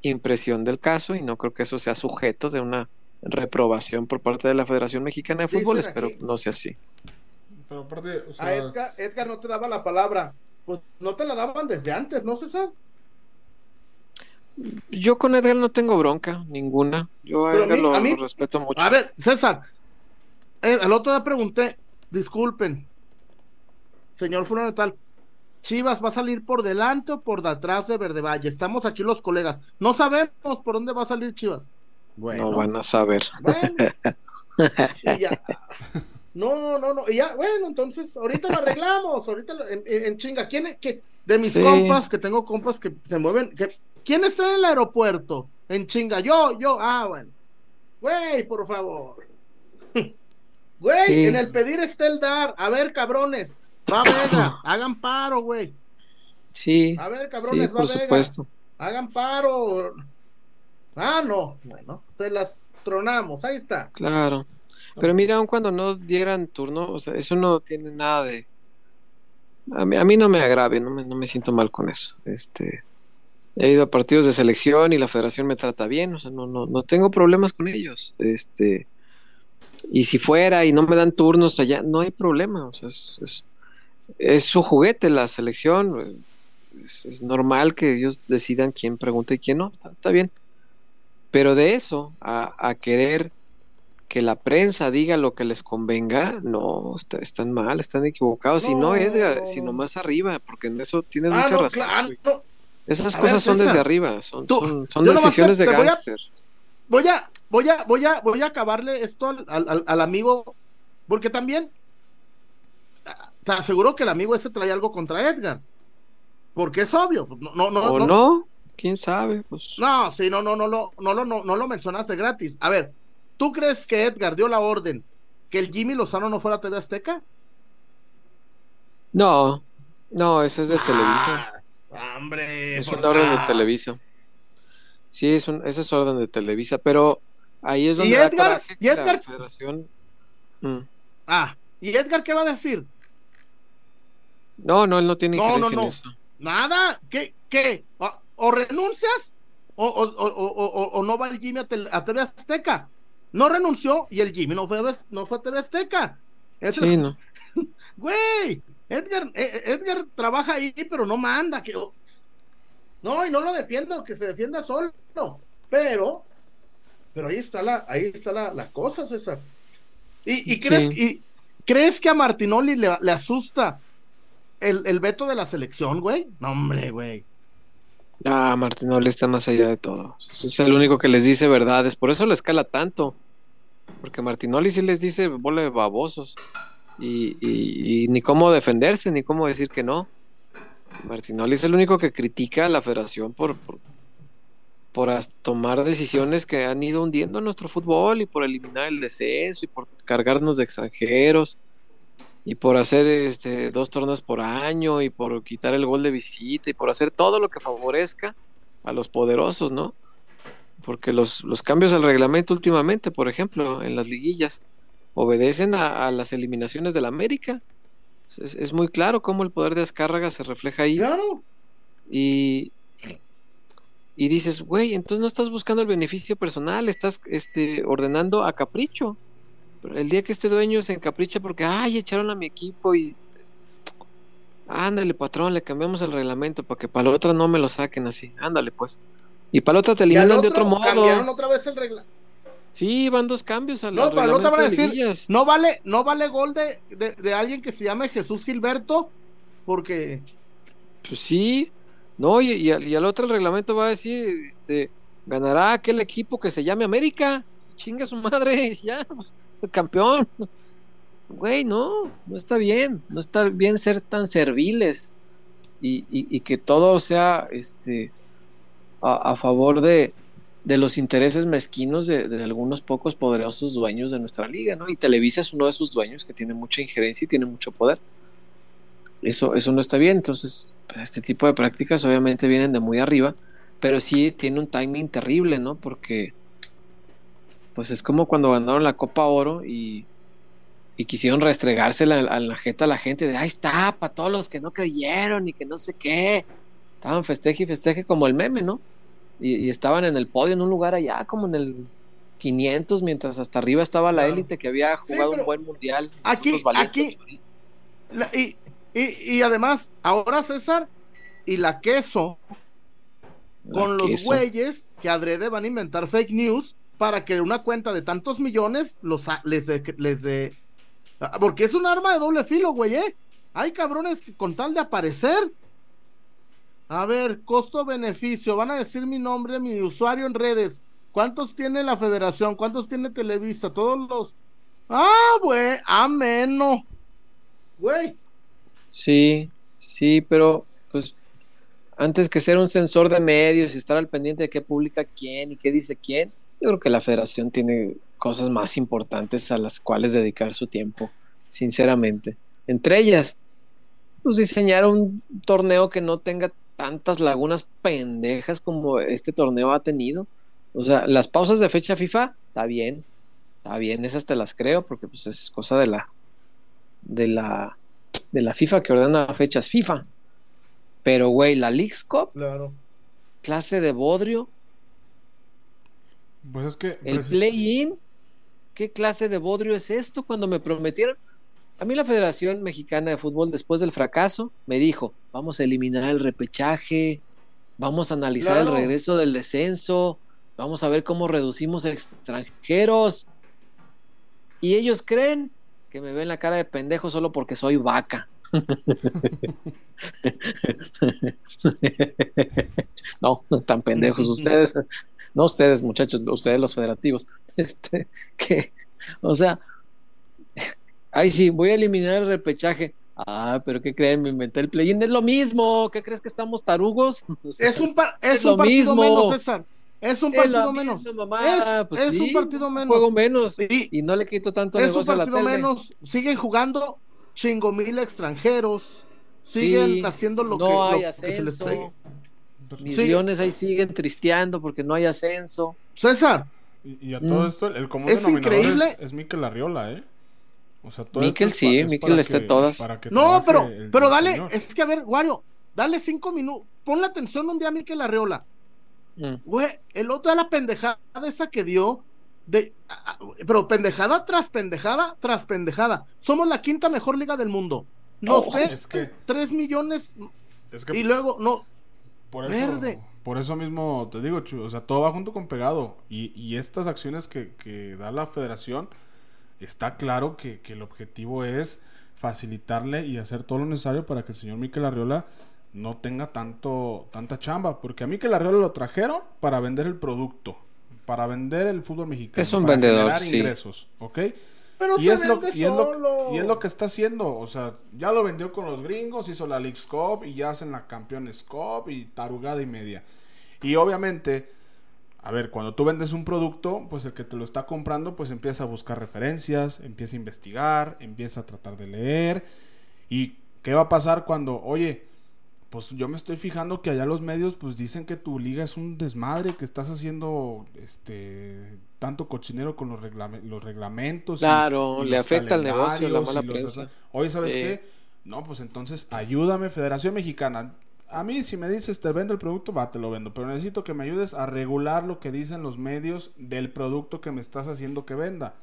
impresión del caso y no creo que eso sea sujeto de una reprobación por parte de la Federación Mexicana de Fútbol, espero no sea así. Pero aparte, A Edgar, Edgar, no te daba la palabra, pues no te la daban desde antes, ¿no, César? Yo con Edgar no tengo bronca, ninguna. Yo a Edgar lo, respeto mucho. A ver, César, el otro día pregunté, disculpen, señor fulano tal, Chivas va a salir por delante o por detrás de Verde Valle. Estamos aquí los colegas. No sabemos por dónde va a salir Chivas. Bueno, no van a saber. No, no, no. Y ya, bueno, entonces ahorita lo arreglamos. Ahorita en, chinga. ¿Quién que de mis compas, que tengo compas que se mueven, que, ¿quién está en el aeropuerto? En chinga. Yo, yo. Ah, bueno. Güey, por favor. Güey, en el pedir está el dar. A ver, cabrones, va Vega, hagan paro, güey. Sí. A ver, cabrones, va Vega. Hagan paro. Ah, no, bueno, se las tronamos, ahí está. Claro. Pero mira, aun cuando no dieran turno, o sea, eso no tiene nada de. A mí, no me agrave, no me, no me siento mal con eso. Este, he ido a partidos de selección y la federación me trata bien, o sea, no, no, no tengo problemas con ellos. Este, y si fuera y no me dan turnos allá, no hay problema. Es, es, su juguete la selección. Es, normal que ellos decidan quién pregunta y quién no. Está, bien. Pero de eso a, querer que la prensa diga lo que les convenga, no, están mal, están equivocados. y no, Edgar, sino más arriba, porque en eso tienes ah, mucha razón. Esas cosas son desde arriba, son, son, decisiones de gángster. Voy a, voy a, voy a, voy a acabarle esto al, al, amigo, porque también te aseguro que el amigo ese trae algo contra Edgar. Porque es obvio. No, no, no, ¿O no? ¿Quién sabe? Pues... No, sí, no, no, no, no, no, no, no, no lo mencionaste gratis. A ver, ¿tú crees que Edgar dio la orden que el Jimmy Lozano no fuera a TV Azteca? No, no, ese es de ah, Televisa. Hombre, es una orden de Televisa. Sí, es un, ese es orden de Televisa, pero ahí es donde. ¿Y Edgar? ¿Y Edgar? Federación... Mm. Ah, ¿y Edgar qué va a decir? No, no, él no tiene no, no, no. en eso. Nada, ¿qué? ¿Qué? ¿O, renuncias? O, o, o, no va el Jimmy a, TV Azteca? No renunció y el Jimmy no fue, no fue a TV Azteca. sí, no. Güey, Edgar, eh, Edgar trabaja ahí, pero no manda. Que, no, y no lo defiendo, que se defienda solo. Pero, pero ahí está la, ahí está la, cosa, César. ¿Y, crees, y, crees que a Martinoli le, asusta el, veto de la selección, güey? No, hombre, güey. Ah, Martinoli está más allá de todo. Es el único que les dice verdades. Por eso le escala tanto. Porque Martinoli sí les dice bola de babosos. y, ni cómo defenderse, ni cómo decir que no. Martinoli es el único que critica a la federación por, por, tomar decisiones que han ido hundiendo nuestro fútbol y por eliminar el descenso y por cargarnos de extranjeros y por hacer este, dos torneos por año y por quitar el gol de visita y por hacer todo lo que favorezca a los poderosos, ¿no? Porque los, los cambios al reglamento últimamente, por ejemplo, en las liguillas, obedecen a, a las eliminaciones del América es, muy claro cómo el poder de descarga se refleja ahí. Y, y dices, güey, entonces no estás buscando el beneficio personal, estás este, ordenando a capricho. el día que este dueño se encapricha porque, ay, echaron a mi equipo y. Ándale, patrón, le cambiamos el reglamento para que para la otra no me lo saquen así. Ándale, pues. Y otra te eliminan de otro modo. Cambiaron otra vez el reglamento Sí, van dos cambios al No, te van a decir, no vale, no vale gol de, de, alguien que se llame Jesús Gilberto, porque. Pues sí, no, y, al, otro el reglamento va a decir, este, ganará aquel equipo que se llame América. chinga su madre, ya, pues, campeón. Güey, no, no está bien, no está bien ser tan serviles y, que todo sea este a, favor de, los intereses mezquinos de, algunos pocos poderosos dueños de nuestra liga, ¿no? Y Televisa es uno de esos dueños que tiene mucha injerencia y tiene mucho poder. Eso, eso no está bien, entonces pues, este tipo de prácticas obviamente vienen de muy arriba, pero sí tiene un timing terrible, ¿no? Porque pues es como cuando ganaron la Copa Oro y, quisieron restregársela la jeta a la gente de ahí está, para todos los que no creyeron y que no sé qué. Estaban festeje y festeje como el meme, ¿no? Y, estaban en el podio en un lugar allá, como en el 500, mientras hasta arriba estaba la élite que había jugado un buen mundial. Aquí, aquí, y, y, además, ahora César y la queso con los güeyes que adrede van a inventar fake news para que una cuenta de tantos millones los les de, les de ah, porque es un arma de doble filo, güey, ¿eh? Hay cabrones que con tal de aparecer. A ver, costo-beneficio. Van a decir mi nombre, mi usuario en redes. ¿Cuántos tiene la federación? ¿Cuántos tiene Televisa? Todos los. Ah, güey, ameno. Güey. Sí, sí, pero pues antes que ser un sensor de medios y estar al pendiente de qué publica quién y qué dice quién, yo creo que la federación tiene cosas más importantes a las cuales dedicar su tiempo, sinceramente. Entre ellas, pues diseñar un torneo que no tenga tantas lagunas pendejas como este torneo ha tenido. O sea, las pausas de fecha FIFA, está bien, está bien, esas te las creo, porque pues es cosa de la de la de la FIFA que ordena fechas FIFA. Pero güey, la League's Cup, claro. clase de bodrio, pues es que. El play-in, ¿qué clase de bodrio es esto? Cuando me prometieron. A mí la Federación Mexicana de Fútbol, después del fracaso, me dijo: vamos a eliminar el repechaje, vamos a analizar el regreso del descenso, vamos a ver cómo reducimos extranjeros. Y ellos creen que me ven la cara de pendejo solo porque soy vaca. no, tan pendejos ustedes no ustedes muchachos, ustedes los federativos, este, que, o sea, ay sí, voy a eliminar el repechaje. Ah, pero ¿qué creen? Me inventé el play-in. Es lo mismo. ¿Qué crees que estamos tarugos? es un, es, un partido menos, César. Es un partido menos. es, pues un partido menos. Juego menos. Y, no le quito tanto es negocio un partido a la tele. menos. Siguen jugando chingo mil extranjeros. Siguen haciendo lo, que, hay lo que se les mis Leones ahí siguen tristeando porque no hay ascenso. César. Y, a todo mm. esto, el común es denominador es, es Mikel Arriola, ¿eh? O sea, todo Mikel sí, Mikel está todas. no, pero, pero dale, es que a ver, Wario, dale cinco minutos, ponle atención un día a Mikel Arriola. Mm. Güey, el otro de la pendejada esa que dio, de, pero pendejada tras pendejada tras pendejada. Somos la quinta mejor liga del mundo. No oh, sé, es que, 3 millones. Es que, y luego, no, por eso, Verde. Por eso mismo te digo, o sea, todo va junto con pegado. Y, estas acciones que, da la federación, está claro que, el objetivo es facilitarle y hacer todo lo necesario para que el señor Miquel Arriola no tenga tanto, tanta chamba. Porque a Miquel Arriola lo trajeron para vender el producto, para vender el fútbol mexicano. Es un para vendedor, generar ingresos, ¿ok? y, es lo, y, es lo, y es lo que está haciendo. O sea, ya lo vendió con los gringos, hizo la League Cup y ya hacen la Campeones Cup y tarugada y media. Y obviamente, a ver, cuando tú vendes un producto, pues el que te lo está comprando, pues empieza a buscar referencias, empieza a investigar, empieza a tratar de leer. ¿Y qué va a pasar cuando, oye, pues yo me estoy fijando que allá los medios pues dicen que tu liga es un desmadre, que estás haciendo este tanto cochinero con los, los reglamentos. Claro, le afecta al negocio la mala prensa. Oye, ¿sabes qué? No, pues entonces ayúdame, Federación Mexicana. A mí, si me dices te vendo el producto, va, te lo vendo. Pero necesito que me ayudes a regular lo que dicen los medios del producto que me estás haciendo que venda.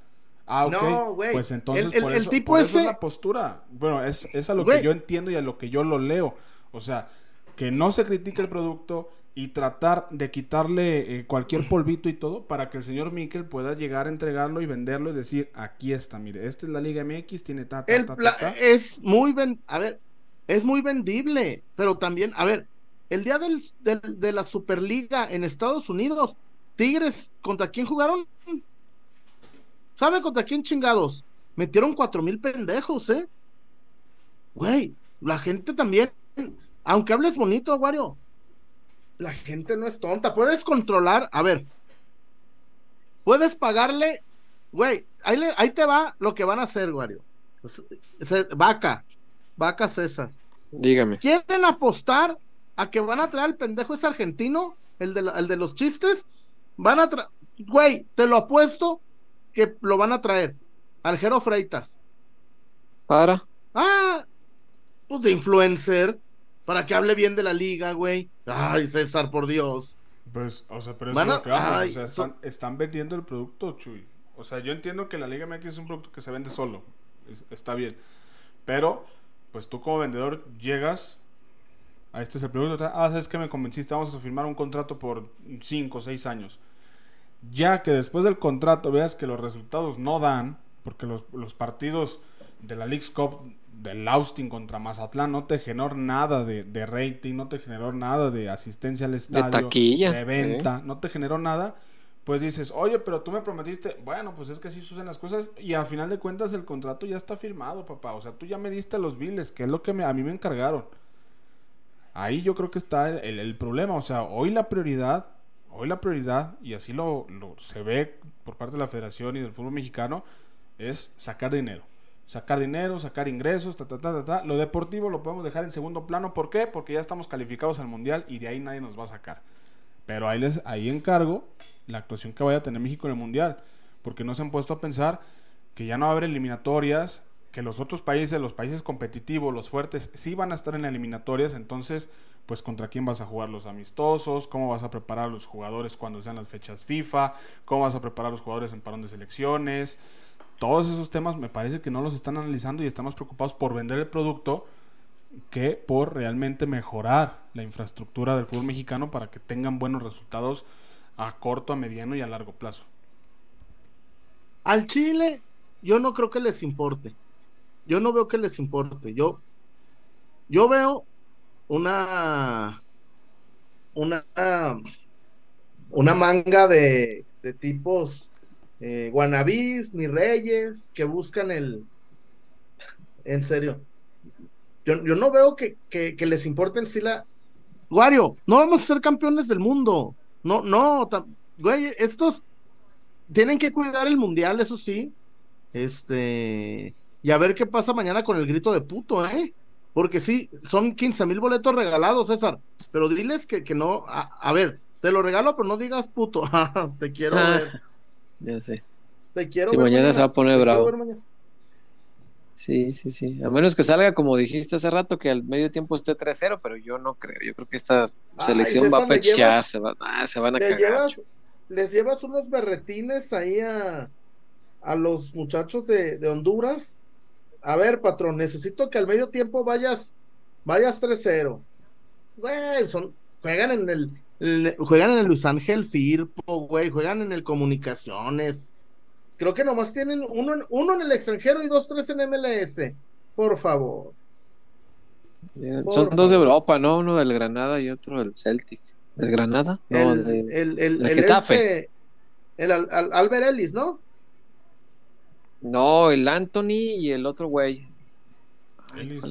Ah, ok. pues entonces, por, eso, tipo es la postura. Bueno, es, es a lo que yo entiendo y a lo que yo lo leo. O sea, que no se critique el producto y tratar de quitarle eh, cualquier polvito y todo para que el señor Mikel pueda llegar a entregarlo y venderlo y decir, aquí está, mire, esta es la Liga MX, tiene ta, ta, ta, Es muy, a ver, es muy vendible, pero también, a ver, el día del, de la Superliga en Estados Unidos, Tigres, ¿contra quién jugaron? ¿Sabe contra quién chingados? Metieron cuatro mil pendejos, ¿eh? Güey, la gente también, aunque hables bonito, Wario, la gente no es tonta. Puedes controlar, a ver, puedes pagarle, güey, ahí, ahí te va lo que van a hacer. Pues, vaca, vaca César. Dígame. ¿Quieren apostar a que van a traer al pendejo ese argentino, el de, el de los chistes? Van a traer, güey, te lo apuesto que lo van a traer. Aljero Freitas. ¿Para? Ah, pues de influencer. Para que hable bien de la liga, güey. Ay, César, por Dios. Pues, o sea, pero eso es lo que vamos. o sea, están, están, vendiendo el producto, Chuy. O sea, yo entiendo que la Liga MX es un producto que se vende solo. está bien. Pero, pues tú como vendedor llegas. A este es el producto. Ah, sabes que me convenciste. Vamos a firmar un contrato por 5 o 6 años. Ya que después del contrato veas que los resultados no dan porque los, los partidos de la League Cup del Austin contra Mazatlán no te generó nada de, de, rating, no te generó nada de asistencia al estadio, de, taquilla, de venta, no te generó nada, pues dices, oye, pero tú me prometiste, bueno, pues es que así suceden las cosas y al final de cuentas el contrato ya está firmado, papá, o sea, tú ya me diste los biles, que es lo que a mí me encargaron. Ahí yo creo que está el, problema, o sea, hoy la prioridad, hoy la prioridad, y así lo, se ve por parte de la federación y del fútbol mexicano, es sacar dinero. Sacar dinero, sacar ingresos, ta, ta, ta, ta, Lo deportivo lo podemos dejar en segundo plano. ¿Por qué? Porque ya estamos calificados al mundial y de ahí nadie nos va a sacar. Pero ahí, les, ahí encargo la actuación que vaya a tener México en el mundial. Porque no se han puesto a pensar que ya no va a haber eliminatorias, que los otros países, los países competitivos, los fuertes, sí van a estar en eliminatorias. Entonces, pues contra quién vas a jugar los amistosos, cómo vas a preparar a los jugadores cuando sean las fechas FIFA, cómo vas a preparar a los jugadores en parón de selecciones todos esos temas me parece que no los están analizando y están más preocupados por vender el producto que por realmente mejorar la infraestructura del fútbol mexicano para que tengan buenos resultados a corto, a mediano y a largo plazo. Al Chile, yo no creo que les importe. Yo no veo que les importe. Yo, yo veo una, una, una manga de, de tipos eh, guanabís ni reyes que buscan el... En serio. Yo, no veo que, que, les importe en sí la... Wario, no vamos a ser campeones del mundo. No, no, güey, estos tienen que cuidar el mundial, eso sí. Este, y a ver qué pasa mañana con el grito de puto, ¿eh? Porque sí, son 15 mil boletos regalados, César. Pero diles que, que no, a, ver, te lo regalo, pero no digas puto. te quiero ah. ver. Ya sé. Te quiero sí, mañana, se va a poner bravo. Sí, sí, sí. A menos que salga, como dijiste hace rato, que al medio tiempo esté 3-0, pero yo no creo. Yo creo que esta selección va a pechear, se, va, ah, se van a cagar. les llevas unos berretines ahí a, a los muchachos de, de, Honduras. A ver, patrón, necesito que al medio tiempo vayas, vayas 3-0. Güey, son, juegan en el, juegan en el Luis Ángel Firpo, güey, juegan en el Comunicaciones. Creo que nomás tienen uno, uno en el extranjero y dos, tres en MLS. Por favor. Son dos de Europa, ¿no? Uno del Granada y otro del Celtic. ¿Del Granada? No, el, el, el, el, Getafe. el Albert Ellis, ¿no? No, el Anthony y el otro güey.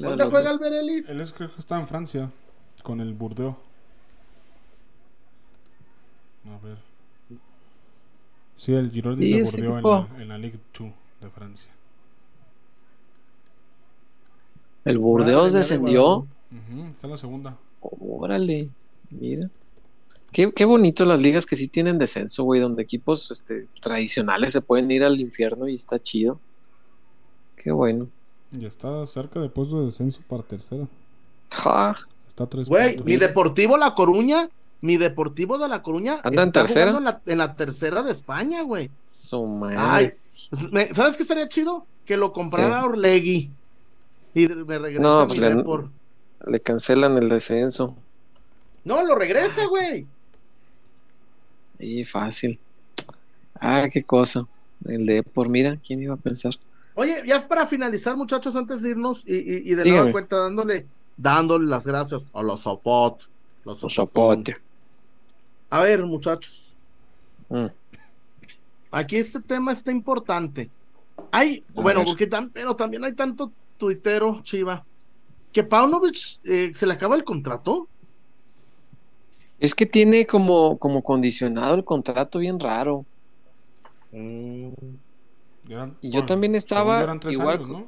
¿Dónde juega Albert Ellis? Él es, creo que está en Francia, con el Bordeaux. A ver. Sí, el Girondins se bordeó en la, en la, Ligue 2 de Francia. ¿El Burdeos descendió? está en la segunda. Órale, mira. Qué, qué, bonito las ligas que sí tienen descenso, güey, donde equipos este, tradicionales se pueden ir al infierno y está chido. Qué bueno. Ya está cerca de puesto de descenso para tercera. Ja. Está tres Güey, mi Deportivo La Coruña mi Deportivo de La Coruña ¿Anda en tercera? En la, tercera de España, güey. Su madre. Ay, ¿sabes qué estaría chido? Que lo comprara Orlegui y me regrese no, pues le, le cancelan el descenso. No, lo regresa, güey. Y fácil. Ah, qué cosa. El de por mira, ¿quién iba a pensar? Oye, ya para finalizar, muchachos, antes de irnos y, y, de nueva cuenta dándole, dándole las gracias a los Sopot, los Sopot. A ver, muchachos. Mm. aquí este tema está importante. Hay, bueno, porque pero también hay tanto tuitero, Chiva, que Paunovic eh, se le acaba el contrato. Es que tiene como, como condicionado el contrato bien raro. Mm. y yo también estaba igual.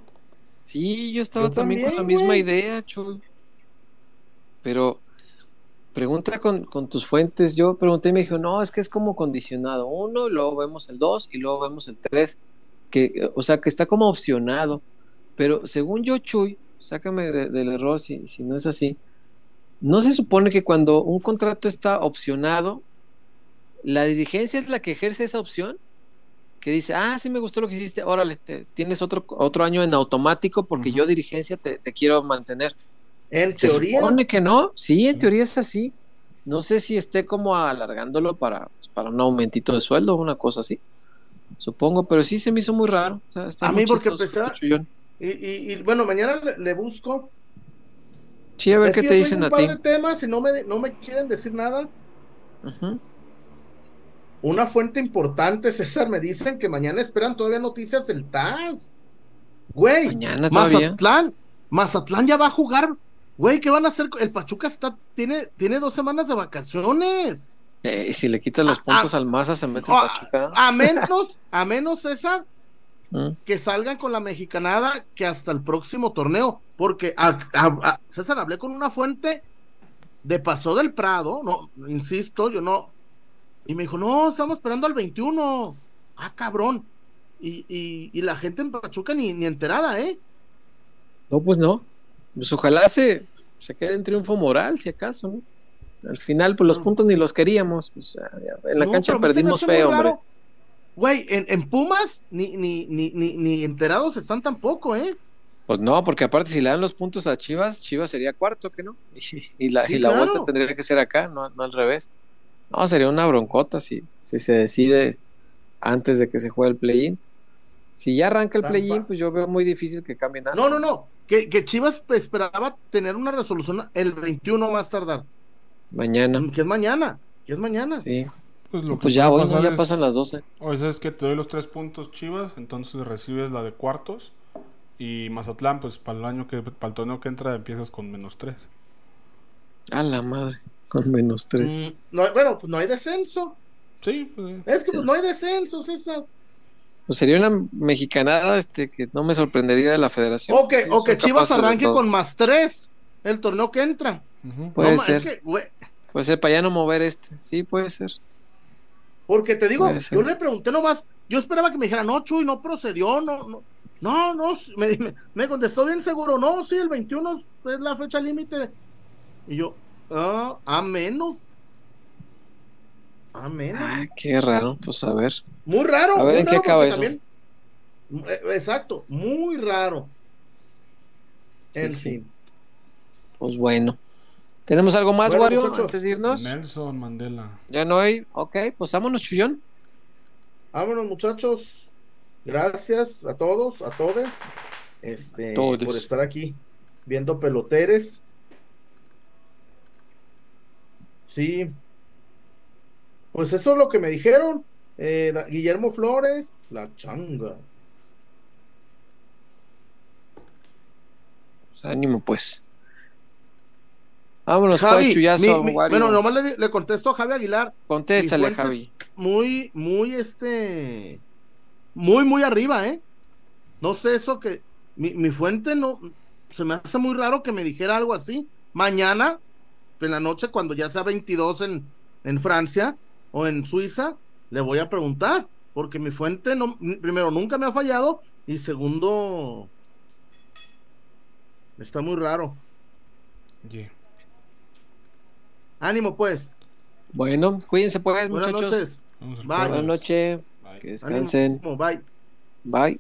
Sí, yo estaba también, con la misma idea, Chuy. Pero pregunta con, tus fuentes. Yo pregunté y me dijo, no, es que es como condicionado. Uno, luego vemos el dos y luego vemos el tres. Que, o sea, que está como opcionado. Pero según yo, Chuy, sácame del error si, si no es así. No se supone que cuando un contrato está opcionado, la dirigencia es la que ejerce esa opción que dice, ah, sí me gustó lo que hiciste, órale, tienes otro, otro año en automático porque yo dirigencia te, quiero mantener. En Se supone que no, sí, en teoría es así. No sé si esté como alargándolo para, pues, para un aumentito de sueldo o una cosa así. Supongo, pero sí se me hizo muy raro. a mí porque empecé y, y, bueno, mañana le, busco. Sí, a ver qué te dicen a ti. de temas y no me, no me quieren decir nada. Una fuente importante, César, me dicen que mañana esperan todavía noticias del TAS. Güey, mañana Mazatlán, Mazatlán ya va a jugar. Güey, ¿qué van a hacer? El Pachuca está, tiene, tiene dos semanas de vacaciones. Eh, si le quitan los puntos al Maza, se mete el Pachuca. A menos, a menos, César, ¿Mm? que salgan con la mexicanada que hasta el próximo torneo. Porque César hablé con una fuente de Paso del Prado, no, insisto, yo no, y me dijo, no, estamos esperando al 21. Ah, cabrón. Y, y, la gente en Pachuca ni, ni enterada, ¿eh? No, pues no. Pues ojalá se, se quede en triunfo moral, si acaso, ¿no? Al final, pues los puntos ni los queríamos. Pues, en la cancha perdimos feo, hombre. Güey, en, en, Pumas ni, ni, ni, ni, enterados están tampoco, ¿eh? Pues no, porque aparte si le dan los puntos a Chivas, Chivas sería cuarto, ¿que no? Y, la, y la vuelta tendría que ser acá, no, no al revés. No, sería una broncota si, si se decide antes de que se juegue el play-in. Si ya arranca el play-in, pues yo veo muy difícil que cambie nada. No, no, no. Que, Chivas esperaba tener una resolución el 21 más tardar. Mañana. Que es mañana. Que es mañana. Sí. Pues, pues ya hoy ya pasan las 12. Hoy sabes que te doy los tres puntos Chivas, entonces recibes la de cuartos. Y Mazatlán, pues para el año que, para el torneo que entra empiezas con menos tres. A la madre. Con menos tres. Mm, no, bueno, pues no hay descenso. Sí. Pues, es que pues, no hay descenso, César. Pues sería una mexicanada este, que no me sorprendería de la federación. O que, o que Chivas arranque con más tres el torneo que entra. Puede ser. puede ser para ya no mover este. Sí, puede ser. Porque te digo, yo le pregunté nomás, yo esperaba que me dijera, no, Chuy, no procedió, no, no, no, no me, me contestó bien seguro, no, sí, el 21 es la fecha límite. Y yo, Ah, ameno. Ameno. Ah, qué raro, pues a ver. Muy raro. A ver en qué acaba eso. Eh, exacto, muy raro. En fin. Pues bueno. ¿Tenemos algo más, Wario, antes de irnos? Nelson Mandela. Ya no hay. Ok, pues vámonos, Chuyón. Vámonos, muchachos. Gracias a todos, a todos. Este, por estar aquí viendo peloteres. Sí. Pues eso es lo que me dijeron. Eh, Guillermo Flores, la changa. Pues ánimo, pues. Vámonos, Javi, chuyazo, Bueno, nomás le, contesto a Javi Aguilar. Contéstale, Javi. Muy, muy, este. Muy, muy arriba, ¿eh? No sé eso que. Mi, mi fuente no. Se me hace muy raro que me dijera algo así. Mañana en la noche, cuando ya sea 22 en, en Francia o en Suiza, le voy a preguntar, porque mi fuente, no, primero, nunca me ha fallado y segundo, está muy raro. Ánimo, pues. Bueno, cuídense, pues, Buenas muchachos. Noches. Buenas noches. Que descansen. bye. Bye.